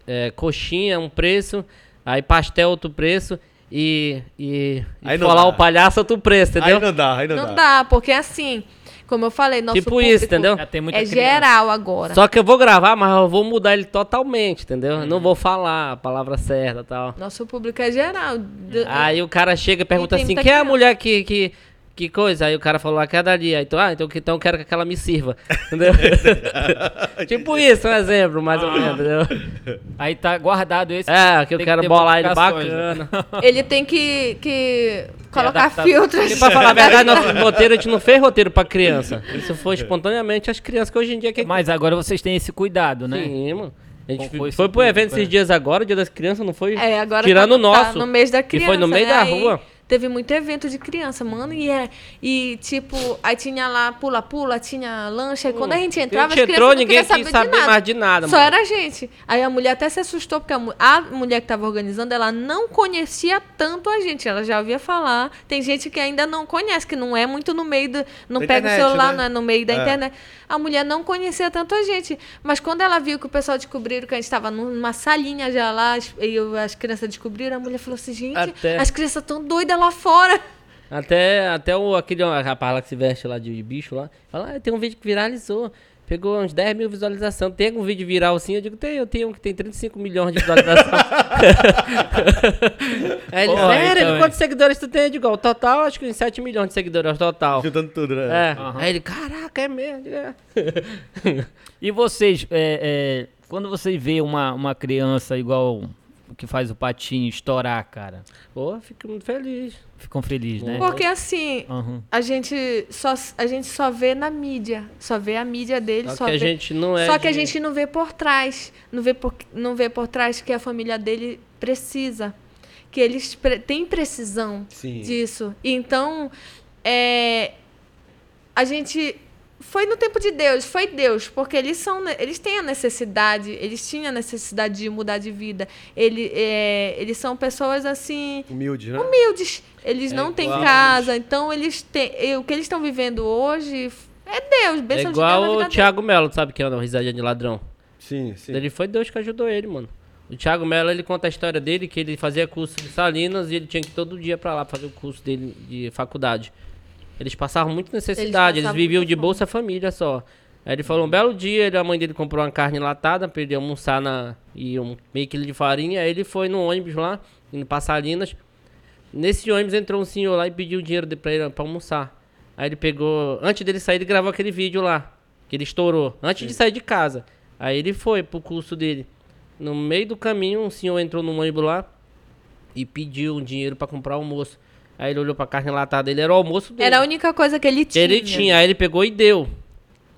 é coxinha um preço, aí pastel outro preço e, e, e Aí não falar dá. o palhaço outro preço, entendeu? Aí não dá, aí não, Não dá. dá, porque assim, como eu falei, nosso Tipo público isso, entendeu? É criança. geral agora. Só que eu vou gravar, mas eu vou mudar ele totalmente, entendeu? Eu não vou falar a palavra certa e tal. Nosso público é geral. Aí o cara chega e pergunta E assim, quem é a mulher que, que, que coisa? Aí o cara falou, aquela dali. Aí então, ah, então, então eu quero que ela me sirva. Entendeu? tipo isso, um exemplo, mais ou menos, entendeu? Aí tá guardado esse. É, que eu que quero ter bolar ele né? bacana. Ele tem que, que colocar adaptado. filtros. E pra falar a verdade, nosso roteiro, a gente não fez roteiro pra criança. Isso foi espontaneamente as crianças que hoje em dia que Mas agora vocês têm esse cuidado, né? Sim, mano. A gente foi, foi pro evento esses dias agora, Dia das Crianças, não foi? É, agora Tirando tá, o nosso. tá no mês da que criança. foi no meio né? da Aí rua. Teve muito evento de criança, mano. E, é, e tipo, aí tinha lá pula-pula, tinha lancha. E quando a gente entrava, a gente as entrou, crianças não ninguém quis saber, saber de nada. mais de nada, Só mano. era a gente. Aí a mulher até se assustou, porque a, a mulher que tava organizando, ela não conhecia tanto a gente. Ela já ouvia falar. Tem gente que ainda não conhece, que não é muito no meio do. Não Da pega internet, o celular, né? não é no meio da É. internet. A mulher não conhecia tanto a gente. Mas quando ela viu que o pessoal descobriram que a gente estava numa salinha já lá, e eu- as crianças descobriram, a mulher falou assim, gente, Até- as crianças estão doidas lá fora. Até, até o, aquele rapaz lá que se veste lá de bicho lá, fala, ah, tem um vídeo que viralizou. Pegou uns 10 mil visualizações. Tem algum vídeo viral assim? Eu digo, tem, eu tenho um que tem 35 milhões de visualizações. Aí ele, sério? então, quantos seguidores tu tem? Eu digo, "Ó, o total, acho que uns 7 milhões de seguidores, o total. Juntando tudo, né? É. Aham. Aí ele, caraca, é mesmo. é." E vocês, é, é, quando você vê uma, uma criança igual que faz o patinho estourar, cara, Pô, fico muito feliz. ficam felizes, né? Porque assim, Aham. a gente só, a gente só vê na mídia. Só vê a mídia dele, Só só, que a vê- gente não é Só que a de- gente não vê por trás. Não vê por, não vê por trás que a família dele precisa. Que eles pre- têm precisão Sim. disso. Então, é, a gente. Foi no tempo de Deus, foi Deus, porque eles são, ne- eles têm a necessidade, eles tinham a necessidade de mudar de vida. Ele, é, eles são pessoas assim Humilde, né? humildes. Eles É não têm casa, então eles têm. O que eles estão vivendo hoje é Deus, É bênção de Deus. igual na o vida Thiago Melo, sabe que é uma risadinha de ladrão? Sim, sim. Ele foi Deus que ajudou ele, mano. O Thiago Mello, ele conta a história dele, que ele fazia curso de Salinas e ele tinha que ir todo dia pra lá fazer o curso dele de faculdade. Eles passavam muita necessidade, eles, passavam viviam de. Bolsa Família só. Aí ele falou, um belo dia, ele- a mãe dele comprou uma carne latada pra ele almoçar na, e um meio quilo de farinha. Aí ele foi no ônibus lá, indo pra Salinas. Nesse ônibus entrou um senhor lá e pediu dinheiro de- pra ele pra almoçar. Aí ele pegou. Antes dele sair, ele gravou aquele vídeo lá. Que ele estourou. Antes de sair de casa. Aí ele foi pro curso dele. No meio do caminho, um senhor entrou no ônibus lá e pediu um dinheiro pra comprar almoço. Aí ele olhou pra carne latada dele, era o almoço dele. Era a única coisa que ele tinha. Ele tinha, aí ele pegou e deu.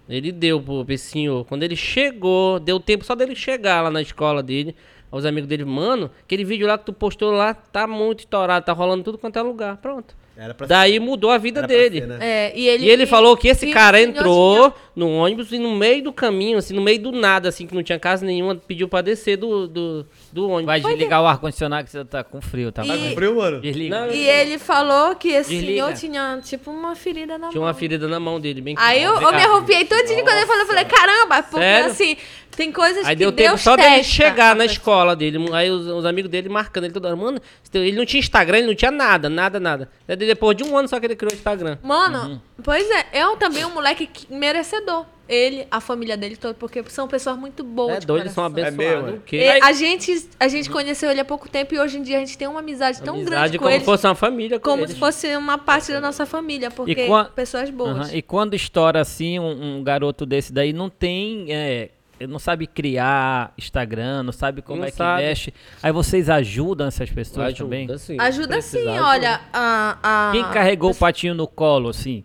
Ele deu pro senhor. Quando ele chegou, deu tempo só dele chegar lá na escola dele. Os amigos dele, mano, aquele vídeo lá que tu postou lá tá muito estourado, tá rolando tudo quanto é lugar. Pronto. Era pra Daí mudou a vida dele. ser, né? É, e ele, E ele falou que esse cara entrou no ônibus e no meio do caminho, assim, no meio do nada, assim, que não tinha casa nenhuma, pediu pra descer do, do, do ônibus. Vai desligar o ar-condicionado que você tá com frio, tá? E- Tá com frio, mano? Desliga. Não, E ele falou que esse Desliga. senhor tinha, tipo, uma ferida na Tinha mão. uma ferida na mão dele, bem Aí eu, eu me arrupiei todinho quando ele falou, eu falei, caramba, porque Sério? assim, tem coisas Aí que deu tempo Deus só dele chegar a na escola dele. Aí os, os amigos dele marcando ele toda hora. Mano, ele não tinha Instagram, ele não tinha nada, nada, nada. Daí Depois de um ano só que ele criou o Instagram. Mano, Uhum. pois é, é também um moleque que- merecedor. Ele, a família dele toda, porque são pessoas muito boas. É de doido, eles são coração. abençoados. mesmo, é? E a, gente, a gente conheceu ele há pouco tempo e hoje em dia a gente tem uma amizade tão grande Amizade com como ele. se fosse uma família. com como eles. se fosse uma parte da nossa família, porque quan- pessoas boas. E quando estoura assim, um, um garoto desse daí não tem. É, ele não sabe criar Instagram, não sabe como Não é que sabe. mexe. Aí vocês ajudam essas pessoas Ajuda, também? sim. Ajuda sim, precisar, olha, a, a... Quem carregou o patinho no colo, assim?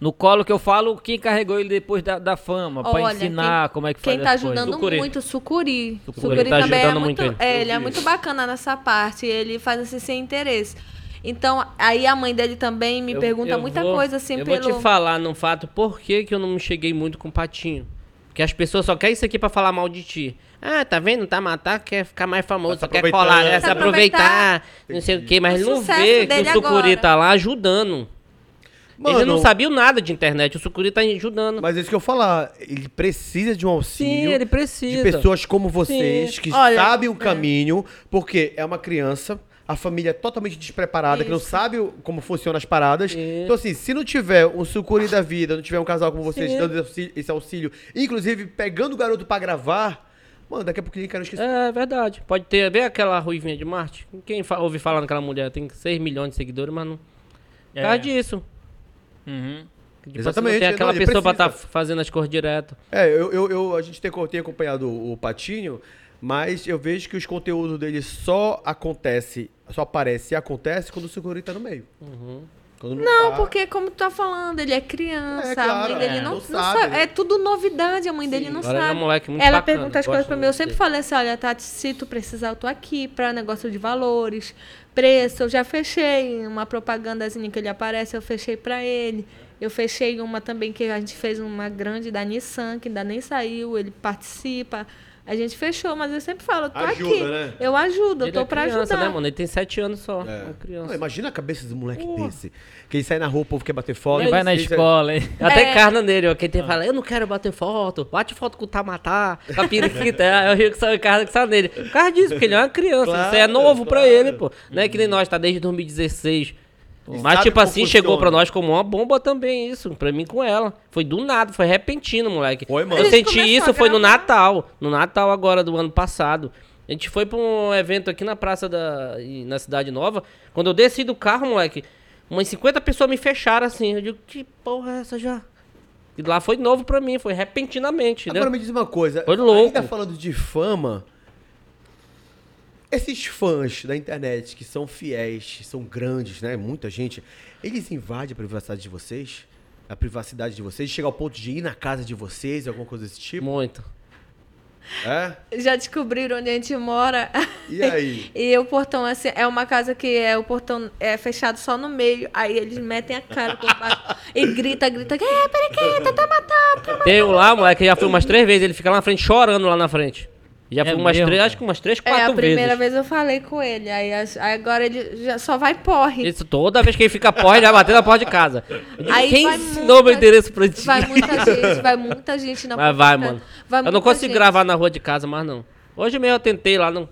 No colo que eu falo, quem carregou ele depois da, da fama, pra Olha, ensinar como é que faz Quem tá ajudando Sucuri. muito, Sucuri. Sucuri Sucuri, tá também é ajudando muito, muito ele. é, ele é muito bacana nessa parte. Ele faz assim sem interesse. Então, aí a mãe dele também me Eu- pergunta eu muita vou- coisa assim Eu pelo. vou te falar num fato por que, que eu não me cheguei muito com o patinho. Porque as pessoas só querem isso aqui pra falar mal de ti. Ah, tá vendo? Tá matar, quer ficar mais famoso, Tá só quer colar, quer Tá se aproveitar, não sei o quê, mas O ele não vê que o Sucuri agora. tá lá ajudando. ele Mano, não sabia nada de internet, o Sucuri tá ajudando. Mas é isso que eu falar. Ele precisa de um auxílio. Sim, ele precisa. De pessoas como vocês, Sim. que Olha, sabem o é. caminho, porque é uma criança, a família é totalmente despreparada, que não Isso. sabe o- como funcionam as paradas. Isso. Então, assim, se não tiver um sucuri da vida, não tiver um casal como vocês Sim. dando esse auxílio, esse auxílio, inclusive pegando o garoto pra gravar, mano, daqui a pouquinho quero esquecer. É verdade. Pode ter. Vê aquela Ruivinha de Marte? Quem fa ouve falar naquela mulher? Tem 6 milhões de seguidores, mas não. É. disso. Uhum. Tipo, Exatamente, Assim, não tem não, aquela ele pessoa pra estar precisa. fazendo as cores direto. É, eu, eu, eu- a gente tem, tem acompanhado o, o Patinho, mas eu vejo que os conteúdos dele só acontece, só aparece e acontece quando o sucuri tá no meio. Quando Não, tá- porque como tu tá falando, ele é criança, É, claro, a mãe dele é, não, não não sabe, sabe. né? É tudo novidade, a mãe dele não Agora ele é sabe. um moleque muito Ela bacana, pergunta as coisas pra mim. Eu sempre falei assim: olha, Tati, se tu precisar, eu tô aqui pra negócio de valores, preço. Eu já fechei uma propagandazinha que ele aparece, eu fechei pra ele. Eu fechei uma também que a gente fez uma grande da Nissan, que ainda nem saiu, ele participa. A gente fechou, mas eu sempre falo, tô Ajuda, aqui. né? Eu ajudo, eu Ele tô é pra criança, ajudar. né, mano? Ele tem 7 anos só. É. Uma criança. Não, imagina a cabeça do moleque desse. Que ele sai na rua, o povo quer bater foto. Ele vai na escola, hein? Até É. carna nele, ó. Quem tem fala, eu não quero bater foto. Bate foto com o Tamatá, com a periquita. é o Rio que sai carna que sai nele. Por causa disso, porque ele é uma criança. Claro, isso é novo pra claro. ele, pô. Não é que nem nós, tá desde 2016. Mas, sabe tipo assim, chegou pra funciona. nós como uma bomba também, isso. Pra mim com ela. Foi do nada, foi repentino, moleque. Foi, mano. Eu senti isso, foi no. Natal. No Natal agora do ano passado. A gente foi pra um evento aqui na praça da. na Cidade Nova. Quando eu desci do carro, moleque, umas 50 pessoas me fecharam assim. Eu digo, que porra é essa já? E lá foi novo pra mim, foi repentinamente, Agora entendeu? me diz uma coisa. Foi louco. Ainda falando de fama, esses fãs da internet que são fiéis, são grandes, né? Muita gente, eles invadem a privacidade de vocês? A privacidade de vocês? Chega ao ponto de ir na casa de vocês, alguma coisa desse tipo? Muito. É? Já descobriram onde a gente mora. E aí? E o portão, assim, é uma casa que é o portão é fechado só no meio. Aí eles metem a cara por baixo e grita, grita. É, periquita, tá matando. Tem um lá, moleque, já foi umas três vezes, ele fica lá na frente chorando lá na frente. Já É fui umas mesmo, três, cara? acho que umas três, É, quatro a primeira vezes. vez eu falei com ele. Aí, aí agora ele já só vai porre. Isso toda vez que ele fica porra, ele vai bater na porta de casa. Aí Quem ensinou muita- meu endereço pra ti? Vai muita gente, vai muita gente na Mas porta vai, de casa. mano. Vai eu não consigo gente. gravar na rua de casa mais não. Hoje mesmo eu tentei lá, não.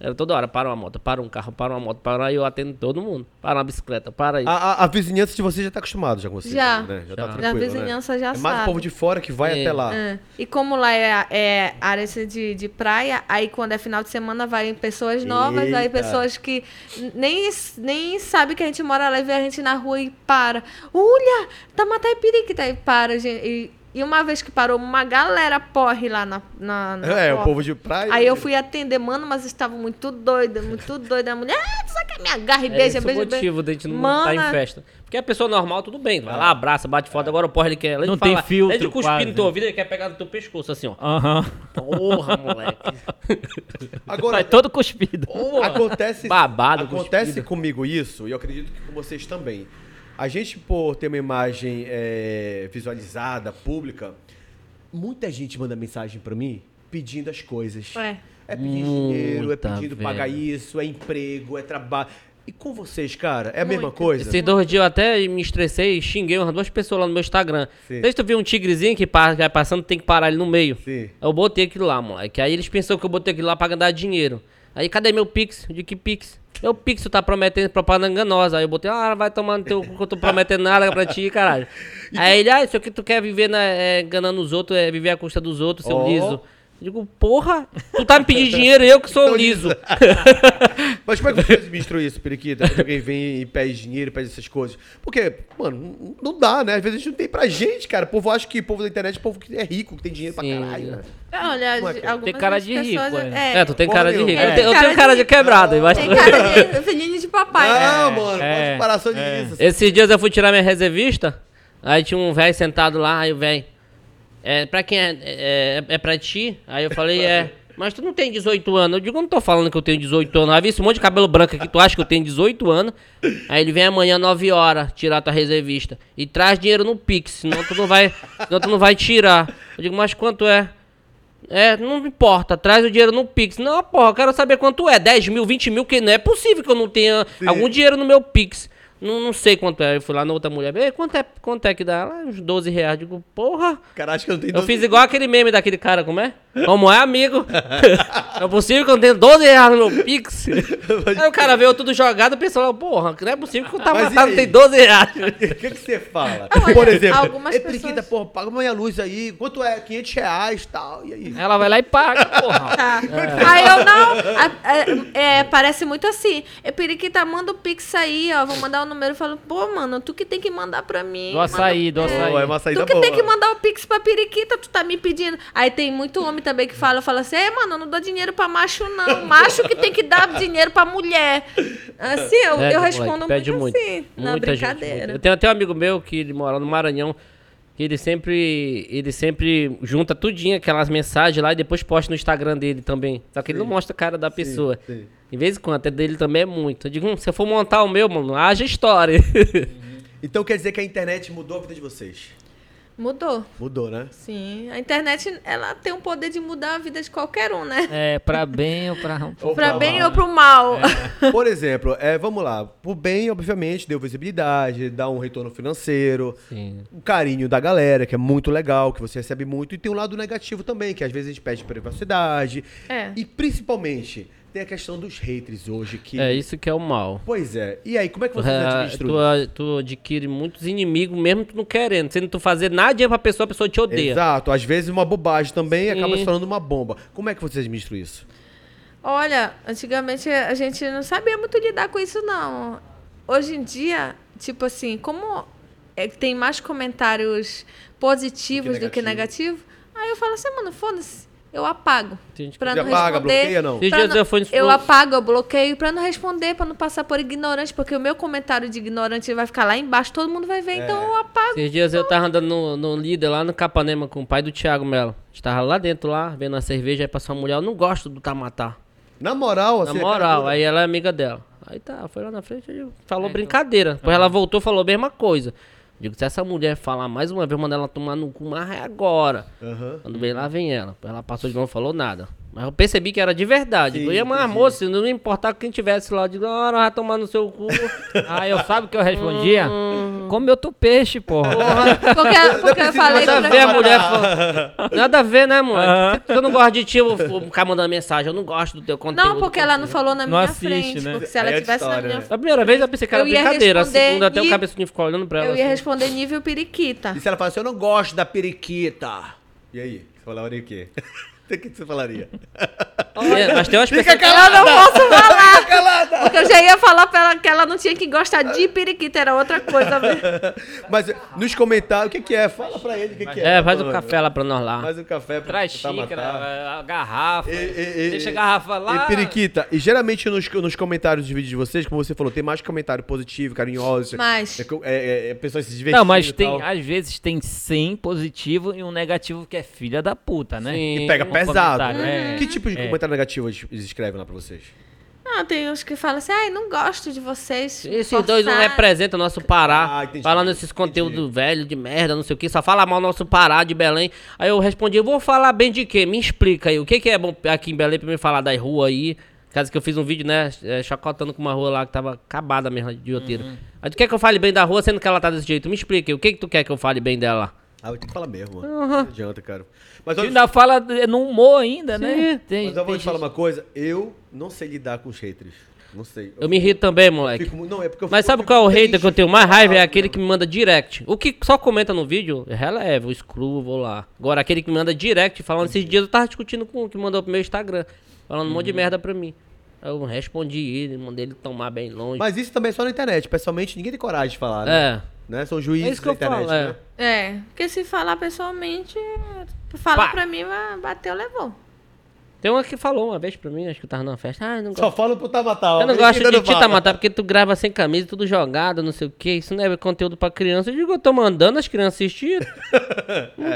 Era toda hora, para uma moto, para um carro, para uma moto, para aí eu atendo todo mundo. Para uma bicicleta, para aí. A, a- a vizinhança de vocês já tá acostumado já com vocês. Já. Né? Já, Já. tá Já a tranquilo, vizinhança né? já É mais o sabe. povo de fora que vai É. até lá. É. E como lá é, é área assim, de, de praia, aí quando é final de semana vai pessoas novas, aí Eita. pessoas que nem, nem sabe que a gente mora lá e vê a gente na rua e para. Olha, tá Mataipiriquita e para, gente. E, e uma vez que parou, uma galera porre lá na, na, na É, o porta. povo de praia. Aí eu fui atender, mano, mas estavam muito doidos, muito doidos. A mulher, ah, tu só quer me agarra e É beija, beija, o motivo de a gente não estar em Mana. festa. Porque a pessoa normal, tudo bem. Vai lá, abraça, bate foto. Agora o porra ele quer. Além Não de tem filtro, de cuspir quase. no teu ouvido, ele quer pegar no teu pescoço, assim, ó. Aham. Porra, moleque. Agora, Vai todo cuspido. acontece, Babado, acontece cuspido. comigo isso, e eu acredito que com vocês também. A gente, por ter uma imagem é, visualizada, pública, muita gente manda mensagem pra mim pedindo as coisas. É. É pedir dinheiro, é Muita, pedindo velho. pagar isso, é emprego, é trabalho. E com vocês, cara, é a mesma Muito. coisa? Esses dois dias eu até me estressei e xinguei umas duas pessoas lá no meu Instagram. Sim. Desde tu viu um tigrezinho que vai passando, tem que parar ele no meio. Sim. Eu botei aquilo lá, moleque. Aí eles pensaram que eu botei aquilo lá pra ganhar dinheiro. Aí cadê meu Pix? De que Pix? Meu Pix tá prometendo propaganda enganosa. Aí eu botei, ah, vai tomar no teu cu que eu tô prometendo nada pra ti, caralho. Aí ele, ah, isso aqui tu quer viver na, é, enganando os outros, é viver à custa dos outros, seu Ó. liso. Eu digo, porra, tu tá me pedindo dinheiro eu que sou Sou liso. Mas como é que você administrou isso, Periquita? Quando alguém vem e pede dinheiro, pede essas coisas? Porque, mano, não dá, né? Às vezes a gente não tem pra gente, cara. O povo acha que o povo da internet é o povo que é rico, que tem dinheiro pra Sim. caralho, né? Olha, é que é? algumas Tem cara de pessoas, rico, É, tu tem Porra cara de rico. nenhuma. Eu, tenho- eu tenho cara de quebrado. Mas... Tem cara de filhinho de papai. Não, né? mano, É, parar só é. Esses dias eu fui tirar minha reservista, aí tinha um velho sentado lá, aí o velho, é, pra quem é, é, é pra ti? Aí eu falei, é, mas tu não tem 18 anos. Eu digo, eu não tô falando que eu tenho 18 anos. Aí vi esse monte de cabelo branco aqui, tu acha que eu tenho 18 anos? Aí ele vem amanhã 9 horas tirar tua reservista. E traz dinheiro no Pix, senão tu não vai, senão tu não vai tirar. Eu digo, mas quanto é? É, não importa, traz o dinheiro no Pix. Não, porra, eu quero saber quanto é. 10 mil, 20 mil, que não é possível que eu não tenha algum dinheiro no meu Pix. Não, não sei quanto é. Eu fui lá na outra mulher, "Ei, quanto é, quanto é que dá? Ela, uns 12 reais. Digo, porra. Cara, acho que eu não tenho Eu fiz igual aquele meme daquele cara, como é? Como é, amigo? é possível que eu não tenha 12 reais no meu Pix? Aí o cara veio tudo jogado e pensou, porra, não é possível que o tá Mas e matado aí? tem 12 reais. O que, que você fala? Olha, Por exemplo, algumas Periquita, pessoas- porra, paga minha luz aí. Quanto é? 500 reais e tal. E aí? Ela vai lá e paga, porra. Tá. Aí eu não. a- é, é, parece muito assim. É periquita, manda o Pix aí, ó. Vou mandar o número e falo, pô, mano, tu que tem que mandar pra mim. Do açaí, do Manda- açaí. É uma saída Tu que boa. tem que mandar o Pix pra periquita, tu tá me pedindo. Aí tem muito homem também que fala, fala assim, é, mano, eu não dou dinheiro pra macho, não. Macho que tem que dar dinheiro pra mulher. Assim, eu, Pede, eu moleque, respondo pede muito, assim, na Muita gente, brincadeira. muito. Eu tenho até um amigo meu que ele mora no Maranhão, que ele sempre, ele sempre junta tudinho, aquelas mensagens lá e depois posta no Instagram dele também. Só que ele não mostra a cara da pessoa. sim. Em vez em quando, até dele também é muito. Eu digo, hum, se eu for montar o meu, mano, haja história. Então quer dizer que a internet mudou a vida de vocês? Mudou. Mudou, né? Sim. A internet, ela tem o poder de mudar a vida de qualquer um, né? É, pra bem ou pra... Ou Pra pra bem mal. ou pro mal. Por exemplo, é, vamos lá. Por bem, obviamente, deu visibilidade, dá um retorno financeiro, Sim. o carinho da galera, que é muito legal, que você recebe muito. E tem um lado negativo também, que às vezes a gente pede privacidade. É. E principalmente, tem a questão dos haters hoje, que... É isso que é o mal. Pois é. E aí, como é que Tu, vocês é, administram tu, isso? a- tu adquire muitos inimigos, mesmo tu não querendo. Sendo tu fazer nada pra pessoa, a pessoa te odeia. Exato. Às vezes uma bobagem também Sim. acaba se falando uma bomba. Como é que vocês administram isso? Olha, antigamente a gente não sabia muito lidar com isso, não. Hoje em dia, tipo assim, como é, tem mais comentários positivos do que, negativo. negativos, aí eu falo assim, mano, foda-se, eu apago. Pra Você não apaga, responder. bloqueia, não? Pra dias não- eu fui eu apago, eu bloqueio pra não responder, pra não passar por ignorante, porque o meu comentário de ignorante vai ficar lá embaixo, todo mundo vai ver, É. então eu apago. Esses dias eu tava andando no, no líder lá no Capanema com o pai do Thiago Melo. Estava lá dentro, lá, vendo a cerveja, aí passou uma mulher, eu não gosto do Tamatá. Na moral, Na assim... moral, cara, aí ela é amiga dela. Aí tá, foi lá na frente, ele falou brincadeira. Depois ela voltou e falou a mesma coisa. Digo, se essa mulher falar mais uma vez, manda ela tomar no cu, mas é agora. Aham. Quando vem lá, vem ela. Ela passou de novo, falou nada. Mas eu percebi que era de verdade. Sim, eu ia, mas moça, não ia importar quem tivesse lá. Eu digo, ah, vai tomar no seu cu. Ah, eu sabe o que eu respondia? Come outro peixe, porra. Porque, porque eu falei Nada pra ver, a mulher falou. Nada a ver, né, mãe? Aham. Se eu não gosto de ti, eu vou ficar mandando mensagem. Eu não gosto do teu conteúdo. Não, porque ela não falou na Não minha assiste, frente. né? Porque se ela Aí é tivesse na história, minha né? A primeira vez eu pensei que era Eu brincadeira. A segunda, até o cabeçinho ficou olhando pra ela. Eu ia assim. responder nível periquita. E se ela fala assim, eu não gosto da periquita? E aí? Você falaria o quê? O que você falaria? É, mas tem umas Fica pessoas. calada! Eu não posso falar. Fica calada! Porque eu já ia falar pra ela que ela não tinha que gostar de periquita, era outra coisa. Mas nos comentários, o que que é? Fala pra ele o que que é. É, faz o mano. café lá pra nós lá. Faz o café pra Traz pra xícara, matar. a garrafa. E- e- deixa a garrafa lá. E periquita, e geralmente nos, nos comentários de vídeos de vocês, como você falou, tem mais comentário positivo, carinhoso. Mas- É, co- é, é, pessoas se divertindo. Não, mas tem, tal. às vezes tem 100 positivo e um negativo que é filha da puta, né? Sim. E pega Um pesado. comentário, é. Que tipo de É. comentário negativo eles escrevem lá pra vocês? Ah, tem uns que falam assim, ai, não gosto de vocês. Esses dois não forçaram." representam o nosso Pará. Ah, entendi, falando esses conteúdos velho de merda, não sei o que. Só fala mal nosso Pará de Belém. Aí eu respondi, eu vou falar bem de quê? Me explica aí. O que, que é bom aqui em Belém pra me falar das ruas aí? Caso que eu fiz um vídeo, né? é, chacotando com uma rua lá que tava acabada mesmo, de idioteira. Aí tu quer que eu fale bem da rua, sendo que ela tá desse jeito? Me explica aí. O que, que tu quer que eu fale bem dela? Ah, eu tenho que falar mesmo, mano. Não adianta, cara. Mas olha, ainda fala de- no humor ainda, né? Tem, mas eu vou te falar uma coisa. Eu não sei lidar com os haters. Não sei. Eu me irrito também, moleque. fico não, é porque eu Mas fico- sabe eu qual é o hater que eu tenho mais raiva? É aquele que me manda direct. O que só comenta no vídeo, releva, eu excluo, vou lá. Agora, aquele que me manda direct, falando esses dias, eu tava discutindo com o que mandou pro meu Instagram, falando um monte de merda pra mim. Eu respondi ele, mandei ele tomar bem longe. Mas isso também é só na internet. Pessoalmente, ninguém tem coragem de falar, né? É. né? São juízes É isso que eu internet, falo, é. né? É, porque se falar pessoalmente, falar Pá. pra mim, vai- bateu, levou. Tem uma que falou uma vez pra mim, acho que eu tava numa festa. Ah, eu não Só gosto. fala pro Tamatal. Eu não gosto de não te tamatar porque tu grava sem camisa, tudo jogado, não sei o que. Isso não é conteúdo pra criança. Eu digo, eu tô mandando as crianças assistir.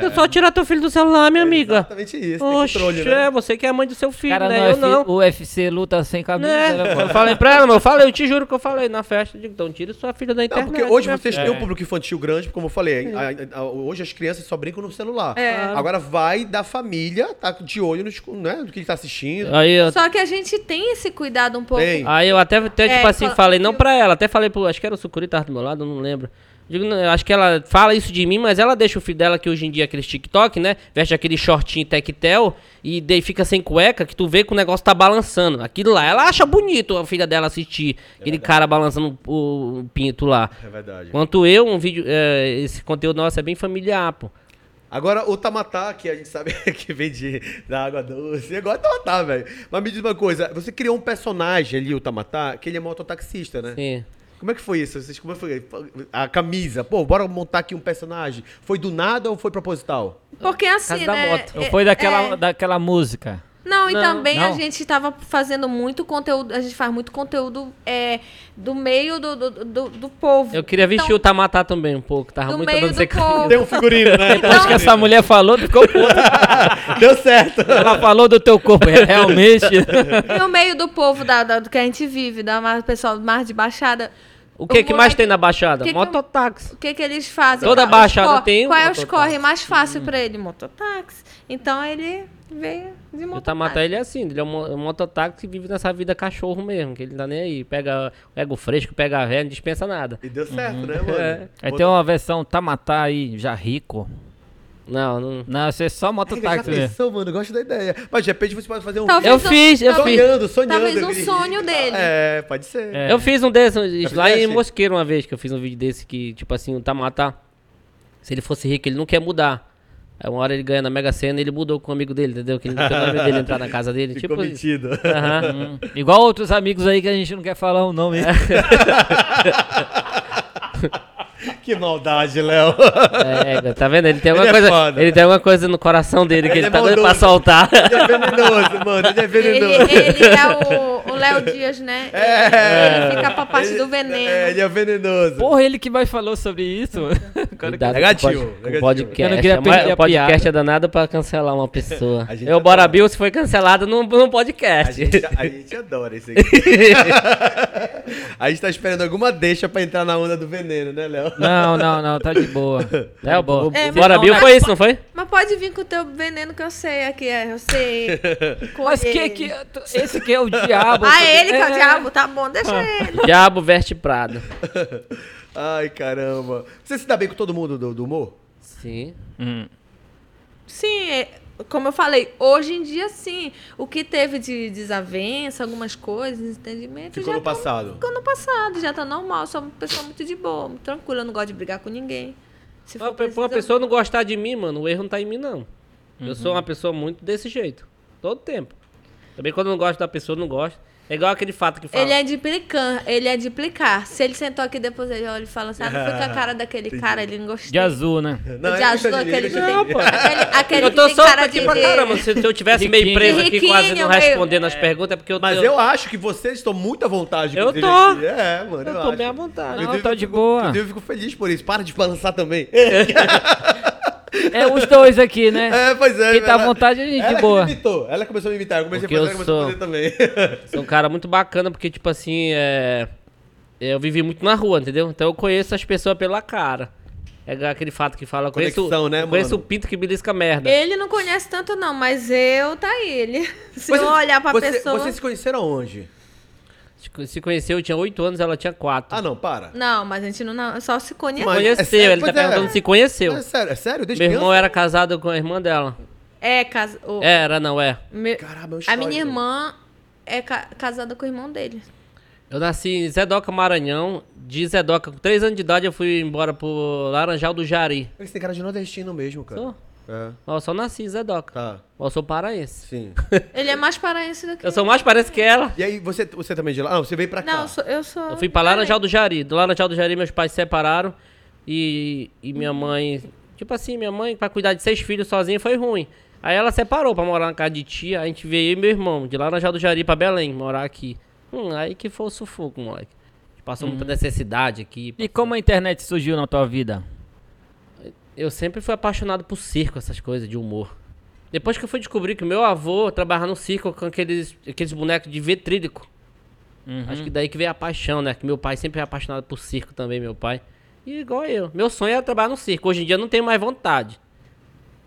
É só tirar teu filho do celular, minha amiga. Exatamente isso. Oxe, controle, né? é você que é a mãe do seu filho, Cara, né? Eu F- não. o UFC luta sem camisa, Né? né, Eu falei pra ela, mas eu falei, eu te juro que eu falei na festa. Eu digo, então tira sua filha da Não, internet. porque hoje vocês filha. têm um público infantil grande, como eu falei. a- a- hoje as crianças só brincam no celular. É. Agora vai da família, tá de olho no, né, no que ele tá assistindo. Aí eu, Só que a gente tem esse cuidado um pouco. Tem. aí eu até, até tipo É, assim, fala- falei, não pra ela, até falei pro, acho que era o Sucuri, tava do meu lado, eu não lembro. Digo, não, acho que ela fala isso de mim, mas ela deixa o filho dela, que hoje em dia é aqueles TikTok, né? Veste aquele shortinho tectel e daí fica sem cueca, que tu vê que o negócio tá balançando. Aquilo lá, ela acha bonito a filha dela assistir aquele cara balançando o, o pinto lá. É verdade. Quanto eu, um vídeo, é, esse conteúdo nosso é bem familiar, pô. Agora, o Tamatá, que a gente sabe que vem de, da água doce, gosto de Tamatá, velho. Mas me diz uma coisa, você criou um personagem ali, o Tamatá, que ele é mototaxista, né? Sim. Como é que foi isso? Vocês, como foi? A camisa. Pô, bora montar aqui um personagem. Foi do nada ou foi proposital? Porque assim, Casa da né? moto. Ou é- foi daquela, é- daquela música? Não, e Não, também a não. gente tava fazendo muito conteúdo, a gente faz muito conteúdo é, do meio do, do, do, do povo. Eu queria vestir Então, o Tamatá também um pouco, tava Do muito meio dando do povo. Tem um figurino, né? Depois que essa mulher falou, ficou puta. Deu certo. Ela falou do teu corpo, é, realmente. E o meio do povo da, da- do que a gente vive, da mais, pessoal mais de baixada. O que, O que mais tem na Baixada? que Mototáxi. O que, que eles fazem? Toda baixada tem um Qual é os corre mais fácil pra ele? Mototáxi. Então ele veio de O mototáxi. Tamatá, ele é assim, ele é um mo- mototáxi que vive nessa vida cachorro mesmo, que ele não tá nem aí. Pega, pega o fresco, pega a velha, não dispensa nada. E deu certo, né, mano? É. Aí tem uma versão Tamatá aí, já rico. Não, não... Não, você é só mototáxi mesmo. pensou, mano? Eu gosto da ideia. Mas de repente você pode fazer um Talvez Eu um- fiz, eu fiz. sonhando, sonhando. Talvez um sonho dele. É, pode ser. É. Eu fiz um desses lá em fizeste? Mosqueiro uma vez, que eu fiz um vídeo desse que, tipo assim, o Tamatá, se ele fosse rico, ele não quer mudar. Aí uma hora ele ganha na Mega Sena e ele mudou com o amigo dele, entendeu? Que ele não quer o nome dele entrar na casa dele. Ficou tipo metido. Aham. Hum, Igual outros amigos aí que a gente não quer falar o nome. que maldade, Léo. É, tá vendo? Ele tem alguma Ele é coisa. foda. Ele tem alguma coisa no coração dele que Ele ele, é tá doido pra soltar. Ele é venenoso, mano. Ele é Ele, venenoso. ele é o o Léo Dias, né? É. Ele fica pra parte Ele- do veneno. É, ele é venenoso. Porra, ele que mais falou sobre isso. Cara, Cuidado Negativo, o podcast. Eu não queria É, mas perder a o podcast é danado pra cancelar uma pessoa. A Eu, adora. Bora Bill, se foi cancelado num, num A podcast. gente, a gente adora isso aqui. a gente tá esperando alguma deixa pra entrar na onda do veneno, né, Léo? Não, Não, não, não, tá de boa. Tá É, bom. É, Bora, Bill, foi isso, não foi? Mas pode vir com o teu veneno que eu sei aqui, é, eu sei. Mas que que. Esse que é o diabo. Ah, ele que é o É. diabo, tá bom, deixa Ah. ele. Diabo veste Prado. Ai, caramba. Você se dá bem com todo mundo do, do humor? Sim. Hum. Sim, é, como eu falei, hoje em dia sim. O que teve de desavença, algumas coisas, entendimento, Ficou já no tá- passado. ficou no passado, já tá normal. Sou uma pessoa muito de boa, muito tranquila, eu não gosto de brigar com ninguém. Se Pra for pra uma pessoa não gostar de mim, mano, o erro não tá em mim, não. Eu sou uma pessoa muito desse jeito. Todo tempo. Também quando eu não gosto da pessoa, eu não gosto. É igual aquele fato que fala. Ele é de implicar, ele é de implicar. Se ele sentou aqui depois ele olha e fala assim, ah, não foi com a cara daquele cara, ele não gostou. De azul, né? de ele azul, de- aquele ele que tem. de- Não, pô. Aquele, aquele eu que tô tem solto cara aqui de. pra caramba. Se, se eu tivesse meio Riquinho. preso aqui, quase não meio- respondendo as perguntas, é porque eu Mas eu, eu acho que vocês estão muito à vontade. Eu tô. aqui. É, mano. eu eu tô acho. bem à vontade. Não, tá eu de fico- boa. Eu fico feliz por isso. Para de balançar também. É os dois aqui, né? É, pois é. Quem tá à vontade, a gente ela boa. me imitou. Ela começou a me imitar. Eu comecei Porque a fazer, eu ela começou a sou- fazer também. Sou um cara muito bacana, porque, tipo assim, é... eu vivi muito na rua, entendeu? Então eu conheço as pessoas pela cara. É aquele fato que fala, eu conheço, Conexão, né, conheço mano? o pinto que belisca merda. Ele não conhece tanto, não, mas eu tá ele. Se eu olhar pra você- pessoa. Vocês se conheceram onde? Se conheceu, eu tinha 8 anos, ela tinha 4. Ah, não, para. Não, mas a gente não, não só se conhece. Mas- Conheceu, é sério? ele tá é. perguntando se conheceu. É sério, é sério? Desde Meu irmão criança? era casado com a irmã dela. É, casa. o- Era, não é. meu- Caramba, é uma a minha irmã é ca- casada com o irmão dele. Eu nasci em Zedoca, Maranhão. De Zedoca, com 3 anos de idade, eu fui embora pro Laranjal do Jari. Você tem cara de nordestino mesmo, cara. Sou. É, Ó, Eu só nasci em Zedoca. tá. Eu sou paraense. Sim. Ele é mais paraense do que Eu sou mais parece que ela. E aí, você, você também de lá? Não, você veio pra cá. Não, eu sou. Eu, sou Eu fui pra Laranjal do Jari. Do Laranjal do Jari, meus pais se separaram. E, e minha mãe. Tipo assim, minha mãe, pra cuidar de seis filhos sozinha, foi ruim. Aí ela separou pra morar na casa de tia. A gente veio eu e meu irmão, de Laranjal do Jari pra Belém, morar aqui. Hum, aí que foi o sufoco, moleque. A gente passou muita necessidade aqui. E como a internet surgiu na tua vida? Eu sempre fui apaixonado por circo, essas coisas de humor. Depois que eu fui descobrir que o meu avô trabalhava no circo com aqueles, aqueles bonecos de vetrílico. Uhum. Acho que daí que veio a paixão, né? Que meu pai sempre é apaixonado por circo também, meu pai. E igual eu. Meu sonho era trabalhar no circo. Hoje em dia eu não tenho mais vontade.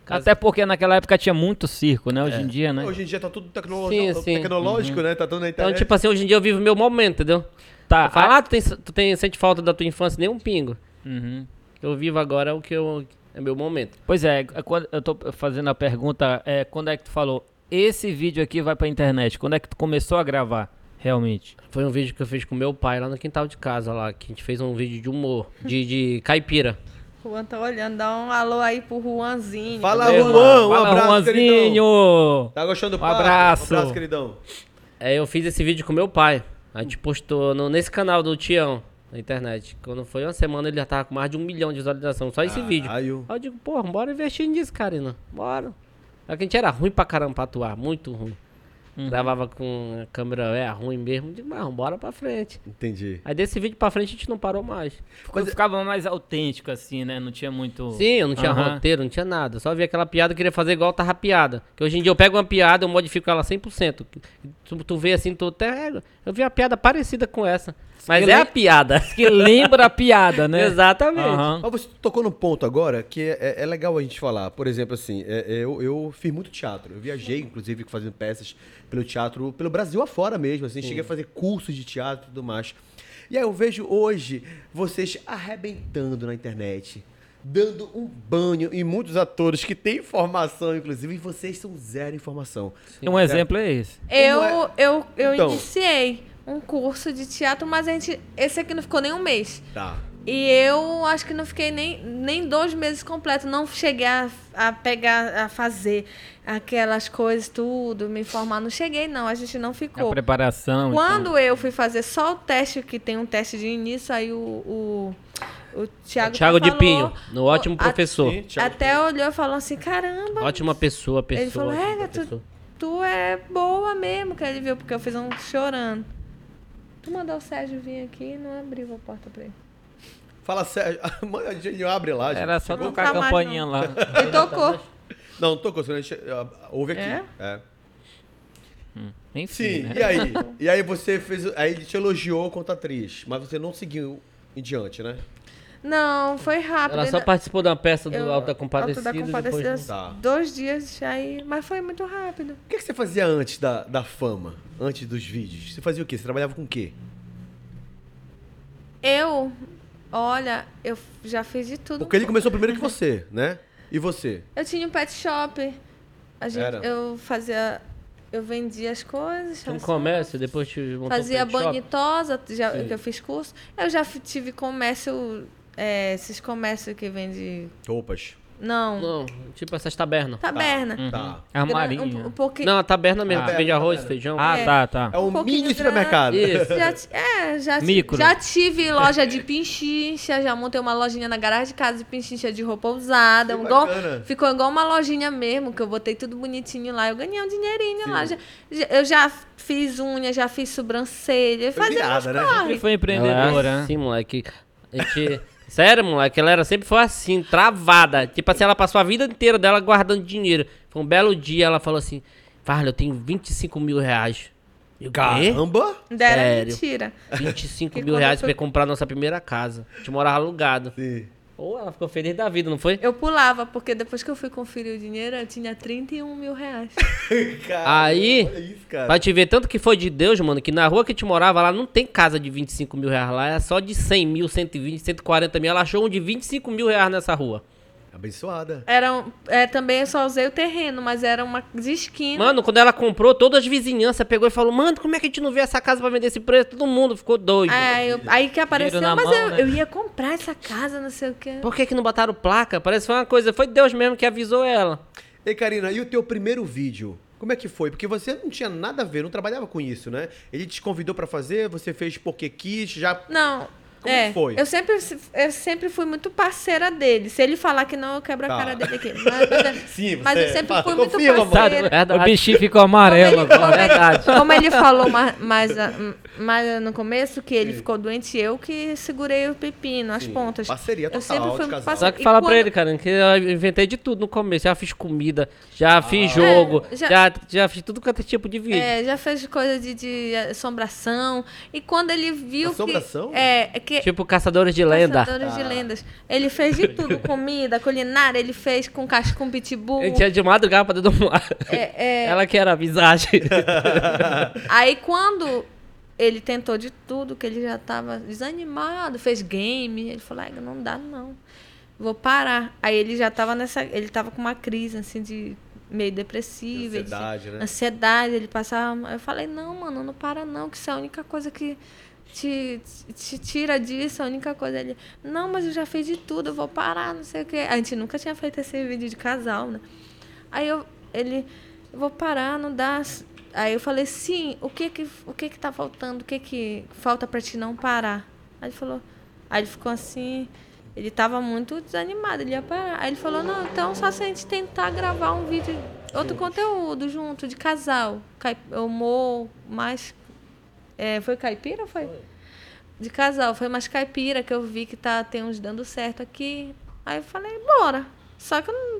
Caso- Até porque naquela época tinha muito circo, né? Hoje em dia, né? Hoje em dia tá tudo tecnolo- Sim, sim. tecnológico, né? Tá tudo na Então, internet. tipo assim, hoje em dia eu vivo meu momento, entendeu? Tá. Fala, ah, tu, tem, tu tem, sente falta da tua infância? Nem um pingo. Uhum. Eu vivo agora é o que eu. É meu momento. Pois é, é eu tô fazendo a pergunta, é, quando é que tu falou, esse vídeo aqui vai pra internet? Quando é que tu começou a gravar, realmente? Foi um vídeo que eu fiz com meu pai lá no quintal de casa, lá, que a gente fez um vídeo de humor, de, de caipira. O Juan tá olhando, dá um alô aí pro Juanzinho. Fala, Juan, um Fala, abraço, queridão. Juanzinho! Tá gostando do Um abraço. Um abraço, queridão. É, eu fiz esse vídeo com meu pai. A gente postou no- nesse canal do Tião, na internet. Quando foi uma semana, ele já tava com mais de um milhão de visualizações, só esse vídeo. Caralho. Aí eu digo, porra, bora investir nisso, Karina. Bora. Só que a gente era ruim pra caramba pra atuar, muito ruim. Gravava com a câmera é ruim mesmo. Digo, mas bora pra frente. Entendi. Aí desse vídeo pra frente a gente não parou mais. Quando ficava mais autêntico, assim, né? Não tinha muito... Sim, eu não tinha Aham. roteiro, não tinha nada. Só vi aquela piada e queria fazer igual tava piada. Que hoje em dia eu pego uma piada, eu modifico ela 100%. Tu, tu vê assim, tu até. Eu vi uma piada parecida com essa. Mas Que é a piada. Que lembra a piada, né? Exatamente. Aham. Mas você tocou num ponto agora que é, é- é legal a gente falar. Por exemplo, assim, é- é, eu, eu fiz muito teatro. Eu viajei, inclusive, fazendo peças pelo teatro, pelo Brasil afora mesmo. Assim, cheguei a fazer cursos de teatro e tudo mais. E aí eu vejo hoje vocês arrebentando na internet. Dando um banho em muitos atores que têm informação, inclusive, e vocês são zero informação. Um exemplo é esse. Eu, Como eu, eu Então. iniciei um curso de teatro, mas a gente. Esse aqui não ficou nem um mês. Tá. E eu acho que não fiquei nem, nem dois meses completos. Não cheguei a, a pegar, a fazer aquelas coisas, tudo, me informar. Não cheguei, não. A gente não A ficou. preparação. então. Quando eu fui fazer só o teste, que tem um teste de início, aí o, o, o Thiago, Thiago de falou, Pinho, no ótimo a- professor. Sim. Até olhou e falou assim: caramba, Ótima pessoa, pessoa. Ele falou, é, tu- pessoa. tu é boa mesmo, que ele viu, porque eu fiz um chorando. Tu mandou o Sérgio vir aqui e não abriu a porta pra ele. Fala sério. A gente abre lá. gente. Era só Não tocar tá a campainha não. lá. Ele tocou. Não, não tocou, senão a gente ah, ouve aqui. É? é. Enfim, Sim, né? e aí? E aí você fez. Aí ele te elogiou quanto atriz, mas você não seguiu em diante, né? Não, foi rápido. Ela só ainda- participou uma peça do eu- Alto da Alto Compadecida. da depois- Compadecida, Tá. dois dias aí, mas foi muito rápido. O que, que você fazia antes da, da fama? Antes dos vídeos? Você fazia o quê? Você trabalhava com o quê? Eu, olha, eu já fiz de tudo. Porque ele começou primeiro que você, né? E você? Eu tinha um pet shop. A gente, Era? eu fazia, eu vendia as coisas. Tinha um comércio, depois um Fazia bonitosa, já, Sim. que eu fiz curso. Eu já tive comércio, é, esses comércios que vende. Roupas. Não, Não, tipo essas tabernas. taberna. Tá. Armarinho. Um, um pouquinho. Não, a taberna mesmo, Ah. que vende arroz, taberna. feijão. Ah, É. tá, tá. É um, Um mini grande. supermercado. Isso. Já, é, já, Micro. já tive loja de pinchincha, já montei uma lojinha na garagem de casa de pinchincha de roupa usada. Que igual- ficou igual uma lojinha mesmo, que eu botei tudo bonitinho lá. Eu ganhei um dinheirinho lá. Já- já- eu já fiz unha, já fiz sobrancelha. Foi Fazia virada, né? foi Ela empreendedora, é né? assim, moleque. A gente... Sério, moleque, ela era, sempre foi assim, travada. Tipo assim, ela passou a vida inteira dela guardando dinheiro. Foi um belo dia, ela falou assim, Farley, eu tenho 25 mil reais. Eu? Caramba! Ainda era Sério? mentira. 25 Que mil reais pra comprar nossa primeira casa. A gente morava alugado. Sim. Ou ela ficou feliz da vida, não foi? Eu pulava, porque depois que eu fui conferir o dinheiro, eu tinha 31 mil reais. Cara, Aí, isso, cara. Pra te ver tanto que foi de Deus, mano, que na rua que a gente morava lá não tem casa de 25 mil reais lá, é só de 100 mil, 120, 140 mil. Ela achou um de 25 mil reais nessa rua. Abençoada. Era, um- é, também eu só usei o terreno, mas era uma de esquina. Mano, quando ela comprou, todas as vizinhanças pegou e falou: Mano, como é que a gente não vê essa casa pra vender esse preço? Todo mundo ficou doido. É, eu- aí que apareceu, mas mão, eu, né? eu ia comprar essa casa, não sei o quê. Por que, que não botaram placa? Parece que foi uma coisa. Foi Deus mesmo que avisou ela. Ei, Karina, e o teu primeiro vídeo? Como é que foi? Porque você não tinha nada a ver, não trabalhava com isso, né? Ele te convidou pra fazer, você fez porque quis, já... Não. Como é, foi? Eu sempre, eu sempre fui muito parceira dele. Se ele falar que não, eu quebro Tá. a cara dele aqui. Mas, Sim, mas você eu sempre fui muito confirma, mano. parceira. Verdade. O bichinho ficou Como amarelo ele, agora. como ele- verdade. como ele falou mais, mais, mais no começo, que ele ficou doente, eu que segurei o pepino, as Sim. pontas. Parceria Eu total sempre de fui muito casal. Só que E fala quando- pra ele, cara, que eu inventei de tudo no começo. Já fiz comida, já fiz jogo, É, já- já... Já, fiz tudo quanto é tipo de vídeo. É, já fez coisa de, de assombração. E quando ele viu Assombração? que... É, é que... Tipo Caçadores de Lenda. Caçadores de lendas. Ele fez de tudo, comida, culinária, ele fez com caixa com pitbull. A gente ia de madrugada pra dentro do mar. É, é, Ela que era a visagem. Aí quando ele tentou de tudo, que ele já tava desanimado, fez game, ele falou, "Ai, não dá não. Vou parar. Aí ele já tava nessa. Ele tava com uma crise, assim, de meio depressiva. ele- Ansiedade, né? Ansiedade, ele passava. Eu falei, não, mano, não para não, que isso é a única coisa que te, te tira disso, a única coisa. Ele, não, mas eu já fiz de tudo, eu vou parar, não sei o quê. A gente nunca tinha feito esse vídeo de casal, né? Aí eu, ele, eu vou parar, não dá. Aí eu falei, sim, o que que, o que que tá faltando? O que que falta pra te não parar? Aí ele falou, aí ele ficou assim, ele tava muito desanimado, ele ia parar. Aí ele falou, não, então só se a gente tentar gravar um vídeo, outro conteúdo junto, de casal. Humor mais. é, foi caipira ou foi? De casal, foi mais caipira que eu vi que tá, tem uns dando certo aqui. Aí eu falei, bora. Só que eu, não-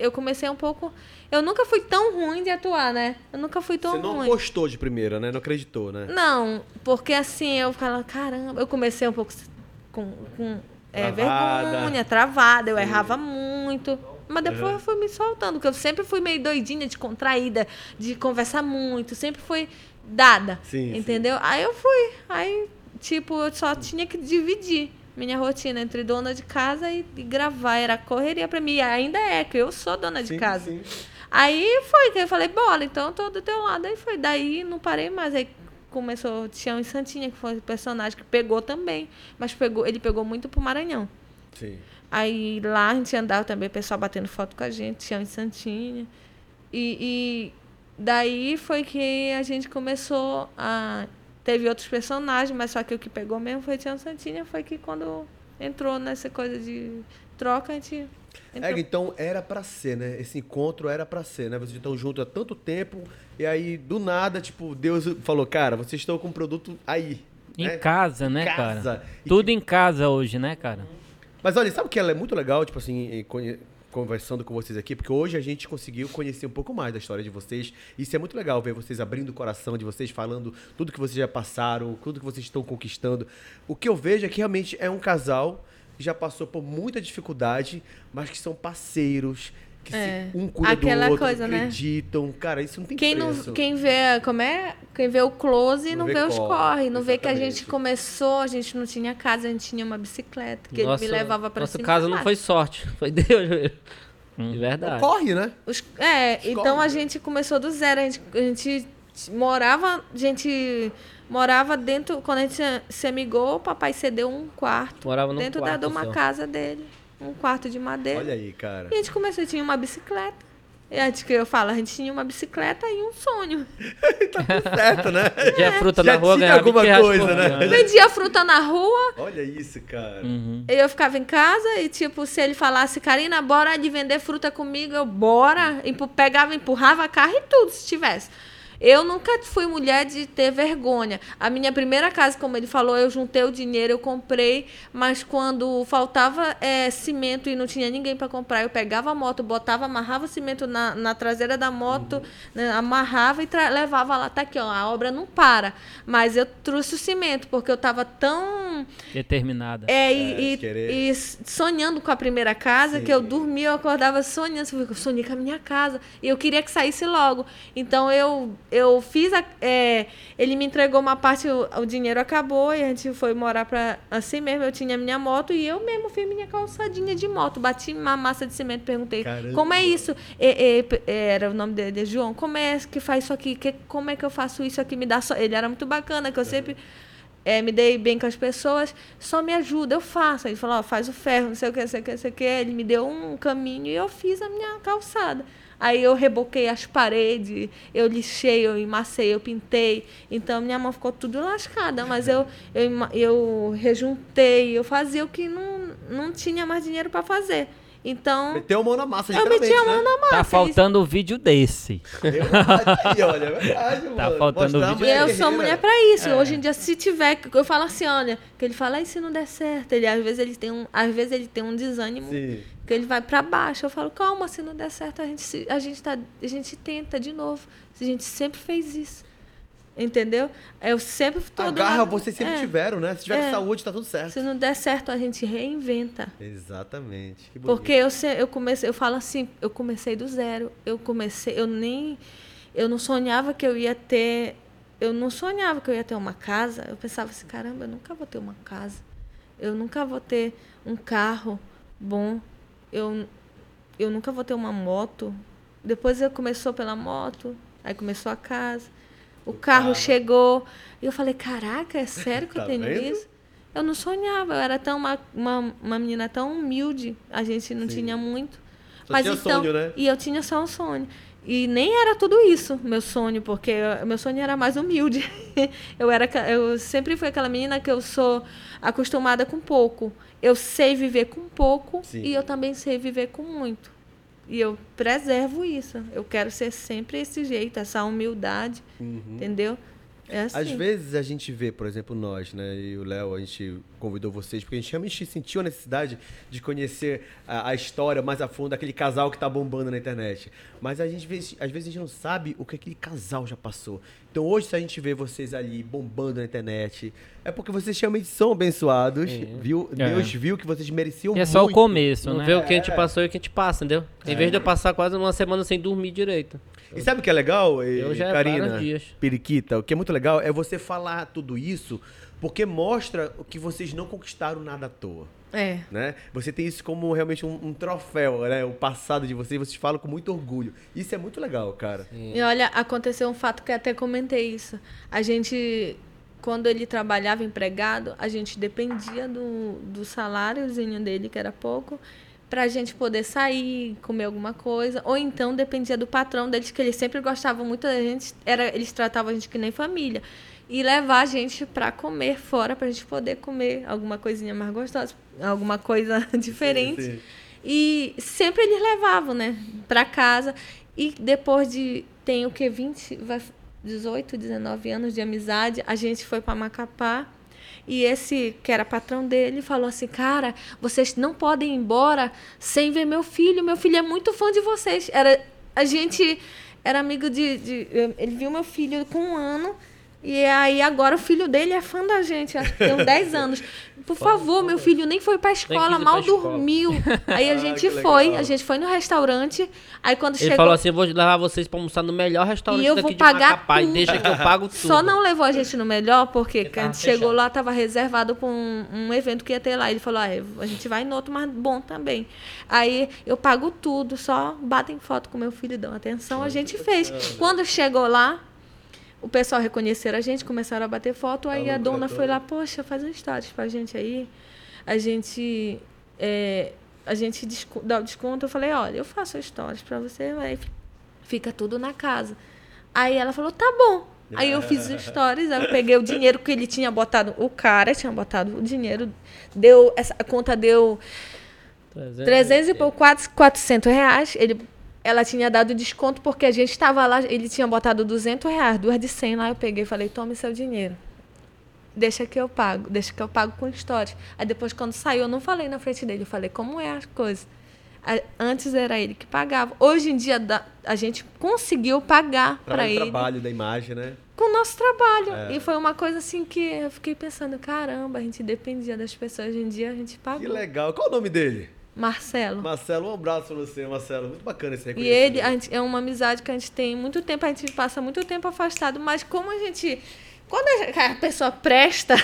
eu comecei um pouco. Eu nunca fui tão ruim de atuar, né? Eu nunca fui tão Você não ruim. gostou de primeira, né? Não acreditou, né? Não, porque assim, eu ficava, caramba, eu comecei um pouco com, com é, Travada. vergonha, travada, eu errava muito. Mas depois eu fui me soltando, porque eu sempre fui meio doidinha, descontraída, de conversar muito, sempre fui dada. Sim, sim. entendeu? Aí eu fui. Aí, tipo, eu só tinha que dividir minha rotina entre dona de casa e, e gravar. Era correria pra mim. E ainda é, que eu sou dona de Sim, casa. sim. Aí foi que eu falei, bora, então eu tô do teu lado. Aí foi, daí não parei mais. Aí começou Tião e Santinha, que foi o personagem que pegou também. Mas pegou, ele pegou muito pro Maranhão. Sim. Aí lá a gente andava também, o pessoal batendo foto com a gente, Tião e Santinha. E, e daí foi que a gente começou a. Teve outros personagens, mas só que o que pegou mesmo foi Tião e Santinha. Foi que quando entrou nessa coisa de troca, a gente. entrou. É, então era pra ser, né? Esse encontro era pra ser, né? Vocês estão juntos há tanto tempo e aí do nada, tipo, Deus falou, cara, vocês estão com um produto aí. Em né? casa, né, Casa. cara? E Tudo em casa hoje, né, cara? Mas olha, sabe que ela é muito legal, tipo assim, conversando com vocês aqui, porque hoje a gente conseguiu conhecer um pouco mais da história de vocês. Isso é muito legal ver vocês abrindo o coração de vocês, falando tudo que vocês já passaram, tudo que vocês estão conquistando. O que eu vejo é que realmente é um casal que já passou por muita dificuldade, mas que são parceiros, que É. se um cuida Aquela do outro, coisa, né? acreditam. Cara, isso não tem Quem, não, preço. quem vê, como é? Quem vê o close Não não, vê vê os corre, corre. Não vê que a gente exatamente. começou, a gente não tinha casa, a gente tinha uma bicicleta, que ele me levava Nosso e caso pra não foi sorte, foi Deus mesmo. De verdade. Corre, né? Os- é, Escola. então a gente começou do zero. A gente, a gente morava, a gente morava dentro. Quando a gente se- amigou, o papai cedeu um quarto Morava num dentro da, quarto de uma só. casa dele. Um quarto de madeira. Olha aí, cara. E a gente começou, tinha uma bicicleta. E antes que eu falo, a gente tinha uma bicicleta e um sonho. certo, né? Tinha fruta Já na rua, tinha alguma 20 reais coisa, por né? dia. Vendia fruta na rua, Olha isso, cara. Uhum. e eu ficava em casa e, tipo, se ele falasse, Karina, bora de vender fruta comigo, eu bora. Empu- pegava, empurrava carro e tudo, se tivesse. Eu nunca fui mulher de ter vergonha. A minha primeira casa, como ele falou, eu juntei o dinheiro, eu comprei, mas quando faltava eh, cimento e não tinha ninguém para comprar, eu pegava a moto, botava, amarrava o cimento na, na traseira da moto, né, amarrava e levava lá. Tá aqui, ó, a obra não para. Mas eu trouxe o cimento, porque eu tava tão Determinada. é, É, e, e- querer. e s- sonhando com a primeira casa, Sim. que eu dormia, eu acordava sonhando, eu sonhei com a minha casa. E eu queria que saísse logo. Então eu, eu fiz a. é, ele me entregou uma parte, o, o dinheiro acabou, e a gente foi morar pra. Assim mesmo, eu tinha minha moto e eu mesmo fiz minha calçadinha de moto. Bati uma massa de cimento, perguntei, Caramba. como é isso? É, é, p- era o nome dele, João, como é que faz isso aqui? Que, como é que eu faço isso aqui? Me dá só. Ele era muito bacana, que eu sempre é, me dei bem com as pessoas, só me ajuda, eu faço. Ele falou, ó, faz o ferro, não sei o que, não sei o que, não sei o que. Ele me deu um caminho e eu fiz a minha calçada. Aí eu reboquei as paredes, eu lixei, eu emacei, eu pintei. Então minha mão ficou tudo lascada, mas eu, eu, eu rejuntei, eu fazia o que não, não tinha mais dinheiro para fazer. Então, Meteu a mão na massa, eu meti a mão né? na massa. Tá faltando um vídeo desse. É verdade, aí, olha, é verdade, mano. faltando a vídeo. E eu sou mulher pra isso. Hoje em dia, se tiver, eu falo assim, olha, que ele fala, e se não der certo? Ele, às vezes ele tem um, às vezes ele tem um desânimo Sim. Que ele vai pra baixo. Eu falo, calma, se não der certo, a gente, a gente, tá, a gente tenta de novo. A gente sempre fez isso. Entendeu? Eu sempre tô A garra lado- vocês sempre é, tiveram, né? Se tiver É. saúde, tá tudo certo. Se não der certo, a gente reinventa. Exatamente. Porque eu, eu comecei, eu falo assim, eu comecei do zero. Eu comecei, eu nem. Eu não sonhava que eu ia ter. Eu não sonhava que eu ia ter uma casa. Eu pensava assim, caramba, eu nunca vou ter uma casa. Eu nunca vou ter um carro bom. Eu, eu nunca vou ter uma moto. Depois eu começou pela moto, aí começou a casa. O, carro, carro. chegou. E eu falei, caraca, é sério que Tá eu tenho vendo? isso? Eu não sonhava, eu era tão uma, uma, uma menina tão humilde, a gente não Sim. tinha muito. Só tinha sonho, né? E eu tinha só um sonho. E nem era tudo isso, meu sonho, porque eu- meu sonho era mais humilde. eu, era, eu sempre fui aquela menina que eu sou acostumada com pouco. Eu sei viver com pouco Sim. e eu também sei viver com muito. E eu preservo isso. Eu quero ser sempre esse jeito, essa humildade, entendeu? É assim. Às vezes a gente vê, por exemplo, nós, né, e o Léo, a gente convidou vocês, porque a gente realmente sentiu a necessidade de conhecer a, a história mais a fundo daquele casal que tá bombando na internet. Mas a gente, vê- às vezes a gente não sabe o que aquele casal já passou. Então hoje, se a gente vê vocês ali bombando na internet, é porque vocês realmente são abençoados, viu? É. Deus viu que vocês mereciam E é só o muito. começo, Não né? vê o que a gente passou e o que a gente passa, entendeu? Em vez de eu passar quase uma semana sem dormir direito. E sabe o que é legal, eh, Eu já é Karina, dias. Periquita? O que é muito legal é você falar tudo isso, porque mostra que vocês não conquistaram nada à toa. É. Né? Você tem isso como realmente um, um troféu, né? O passado de vocês, vocês falam com muito orgulho. Isso é muito legal, cara. E olha, aconteceu um fato que até comentei isso. A gente, quando ele trabalhava empregado, a gente dependia do, do saláriozinho dele, que era pouco, pra gente poder sair, comer alguma coisa. Ou então dependia do patrão deles, que eles sempre gostavam muito da gente. Era, eles tratavam a gente que nem família. E levar a gente pra comer fora, pra gente poder comer alguma coisinha mais gostosa, alguma coisa diferente. sim. E sempre eles levavam, né, para casa. E depois de tem o que 20, vai 18, 19 anos de amizade, a gente foi para Macapá. E esse que era patrão dele falou assim: "Cara, vocês não podem ir embora sem ver meu filho. Meu filho é muito fã de vocês". Era a gente era amigo de, de ele viu meu filho com um ano E aí agora o filho dele é fã da gente, acho que tem uns 10 anos. Por favor, meu filho nem foi pra escola, mal pra escola. dormiu. Aí a Ah, gente que foi, a gente foi no restaurante. Aí quando Ele chegou. falou assim: eu vou levar vocês pra almoçar no melhor restaurante E eu vou pagar Macapá. E tudo. deixa que eu pago tudo. Só não levou a gente no melhor, porque quando a gente chegou lá, tava reservado pra um, um evento que ia ter lá. Ele falou, ah, a gente vai no outro, mas bom também. Aí eu pago tudo, só batem foto com meu filho, dão atenção, a gente fez. Quando chegou lá, o pessoal reconheceram a gente, começaram a bater foto, aí a dona foi lá, poxa, faz um stories pra gente aí. A gente. é, a gente dá o desconto. Eu falei, olha, eu faço stories pra você, vai. Fica tudo na casa. Aí ela falou, tá bom. Aí eu fiz os stories, aí eu peguei o dinheiro que ele tinha botado, o cara tinha botado o dinheiro, deu, essa a conta deu 300 e pouco, quase 400 reais. Ele, ela tinha dado desconto porque a gente estava lá, ele tinha botado 200 reais, duas de 100 lá. Eu peguei e falei, tome seu dinheiro. Deixa que eu pago, deixa que eu pago com stories. Aí depois, quando saiu, eu não falei na frente dele, eu falei, como é as coisas? Antes era ele que pagava. Hoje em dia, a gente conseguiu pagar para ele trabalho da imagem, né? com o nosso trabalho. É. E foi uma coisa assim que eu fiquei pensando, caramba, a gente dependia das pessoas, hoje em dia a gente Que pagou. legal. Qual o nome dele? Marcelo. Marcelo, um abraço pra você, Marcelo. Muito bacana esse E reconhecimento. ele, a gente- é uma amizade que a gente tem muito tempo, a gente passa muito tempo afastado, mas como a gente. Quando a a pessoa presta,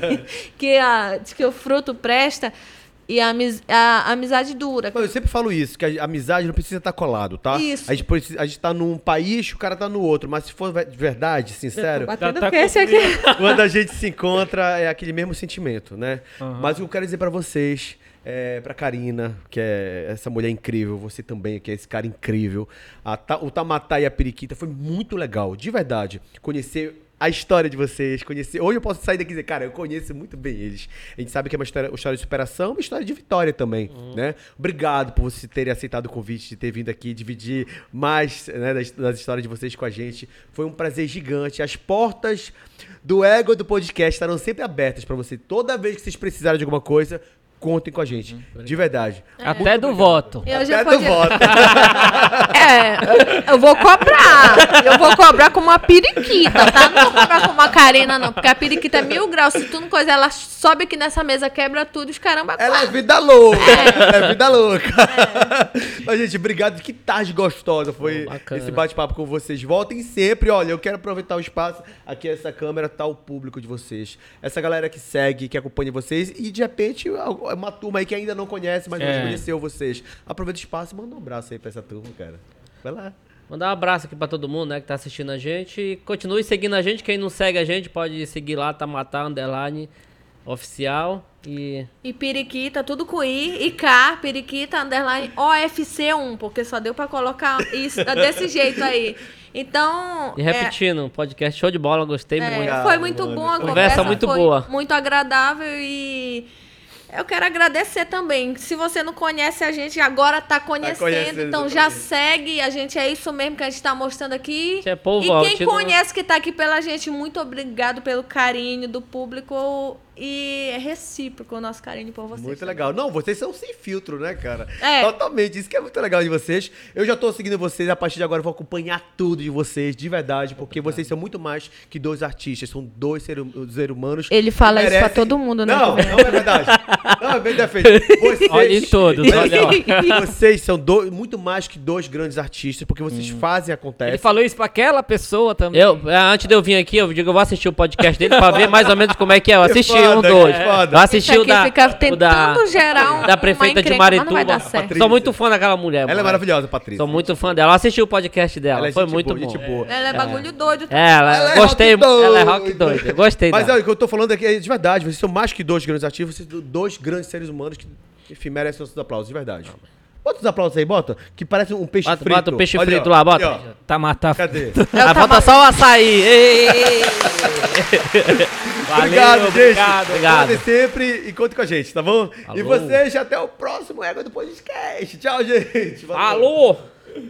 que, a, que o fruto presta, e a, amiz- a amizade dura. Mas Eu sempre falo isso, que a amizade não precisa estar colado, tá? Isso. A gente, precisa, a gente tá num país, o cara tá no outro. Mas se for de verdade, sincero, tá com esse aqui. quando a gente se encontra, é aquele mesmo sentimento, né? Mas o que eu quero dizer pra vocês, é, pra Karina, que é essa mulher incrível, você também, que é esse cara incrível. Ta- o Tamatá e a Periquita foi muito legal, de verdade. Conhecer a história de vocês, conhecer. Hoje eu posso sair daqui e dizer, cara, eu conheço muito bem eles. A gente sabe que é uma história, uma história de superação, uma história de vitória também, né? Obrigado por você ter aceitado o convite, de ter vindo aqui dividir mais né, das, das histórias de vocês com a gente. Foi um prazer gigante. As portas do Ego do podcast estarão sempre abertas pra você. Toda vez que vocês precisarem de alguma coisa, contem com a gente. De verdade. Até do voto. Eu já Até do podia- voto. É, eu vou cobrar. Eu vou cobrar com uma periquita, tá? Não vou cobrar com uma carena, não. Porque a periquita é mil graus. Se tu não coisa, ela sobe aqui nessa mesa, quebra tudo, os caramba. Ela é vida louca. Ela é vida louca. Mas, gente, obrigado. Que tarde gostosa foi bacana. esse bate-papo com vocês. Voltem sempre. Olha, eu quero aproveitar o espaço. Aqui, essa câmera tá o público de vocês. Essa galera que segue, que acompanha vocês. E, de repente, é uma turma aí que ainda não conhece, mas É. já conheceu vocês. Aproveita o espaço e manda um abraço aí pra essa turma, cara. Vai lá. Mandar um abraço aqui pra todo mundo, né, que tá assistindo a gente. E continue seguindo a gente. Quem não segue a gente pode seguir lá, tá matar underline oficial. E E periquita, tudo com I e K, periquita, underline OFC1, porque só deu pra colocar isso desse jeito aí. Então. E é, repetindo, podcast show de bola, gostei é, muito. foi muito bom a Conversa conversa. muito foi boa. Muito agradável e. Eu quero agradecer também. Se você não conhece a gente, agora tá conhecendo. conhecendo, então já segue. A gente é isso mesmo que a gente tá mostrando aqui. É povo e quem conhece que tá aqui pela gente, muito obrigado pelo carinho do público. E é recíproco o nosso carinho por vocês. Muito legal. Não, vocês são sem filtro, né, cara? É. Totalmente. Isso que é muito legal de vocês. Eu já tô seguindo vocês. A partir de agora eu vou acompanhar tudo de vocês, de verdade, porque vocês são muito mais que dois artistas. São dois seres humanos. Ele fala que isso pra merecem- todo mundo, né? Não, não é verdade. Não, é bem defeito. Vocês... Olha em todos, olha lá. Vocês são dois, muito mais que dois grandes artistas, porque vocês fazem acontecer. Ele falou isso pra aquela pessoa também. Eu, é, antes de eu vir aqui, eu digo, eu vou assistir o podcast dele pra ver mais ou menos como é que é. Eu assisti foda, um dois. que foda. Eu assisti Isso o aqui da, fica o tentando da, gerar um- da uma prefeita de encrenca, mas não vai Marituba. dar certo. Patrícia. Sou muito fã daquela mulher. Ela é mano. maravilhosa, Patrícia. Sou muito fã dela. Eu assisti o podcast dela. Ela é Foi gente muito boa, bom. gente boa. Ela é bagulho doido. É, ela, Ela é gostei. rock doido. ela é rock doida. Gostei Mas dela. olha, o que eu tô falando aqui é de verdade. Vocês são mais que dois grandes artistas, vocês são dois grandes seres humanos que, enfim, merecem nossos aplausos, de verdade. Bota os aplausos aí, bota. Que parece um peixe Bota- frito. bota o peixe Olha, frito ó, lá, bota. olha. Tá matando. Cadê? Ah, falta só o açaí. Ei. obrigado, gente. obrigado. Obrigado. Podem sempre e conte com a gente, tá bom? E Falou. vocês, até o próximo Ego do Podcast. Tchau, gente. Valeu. Alô!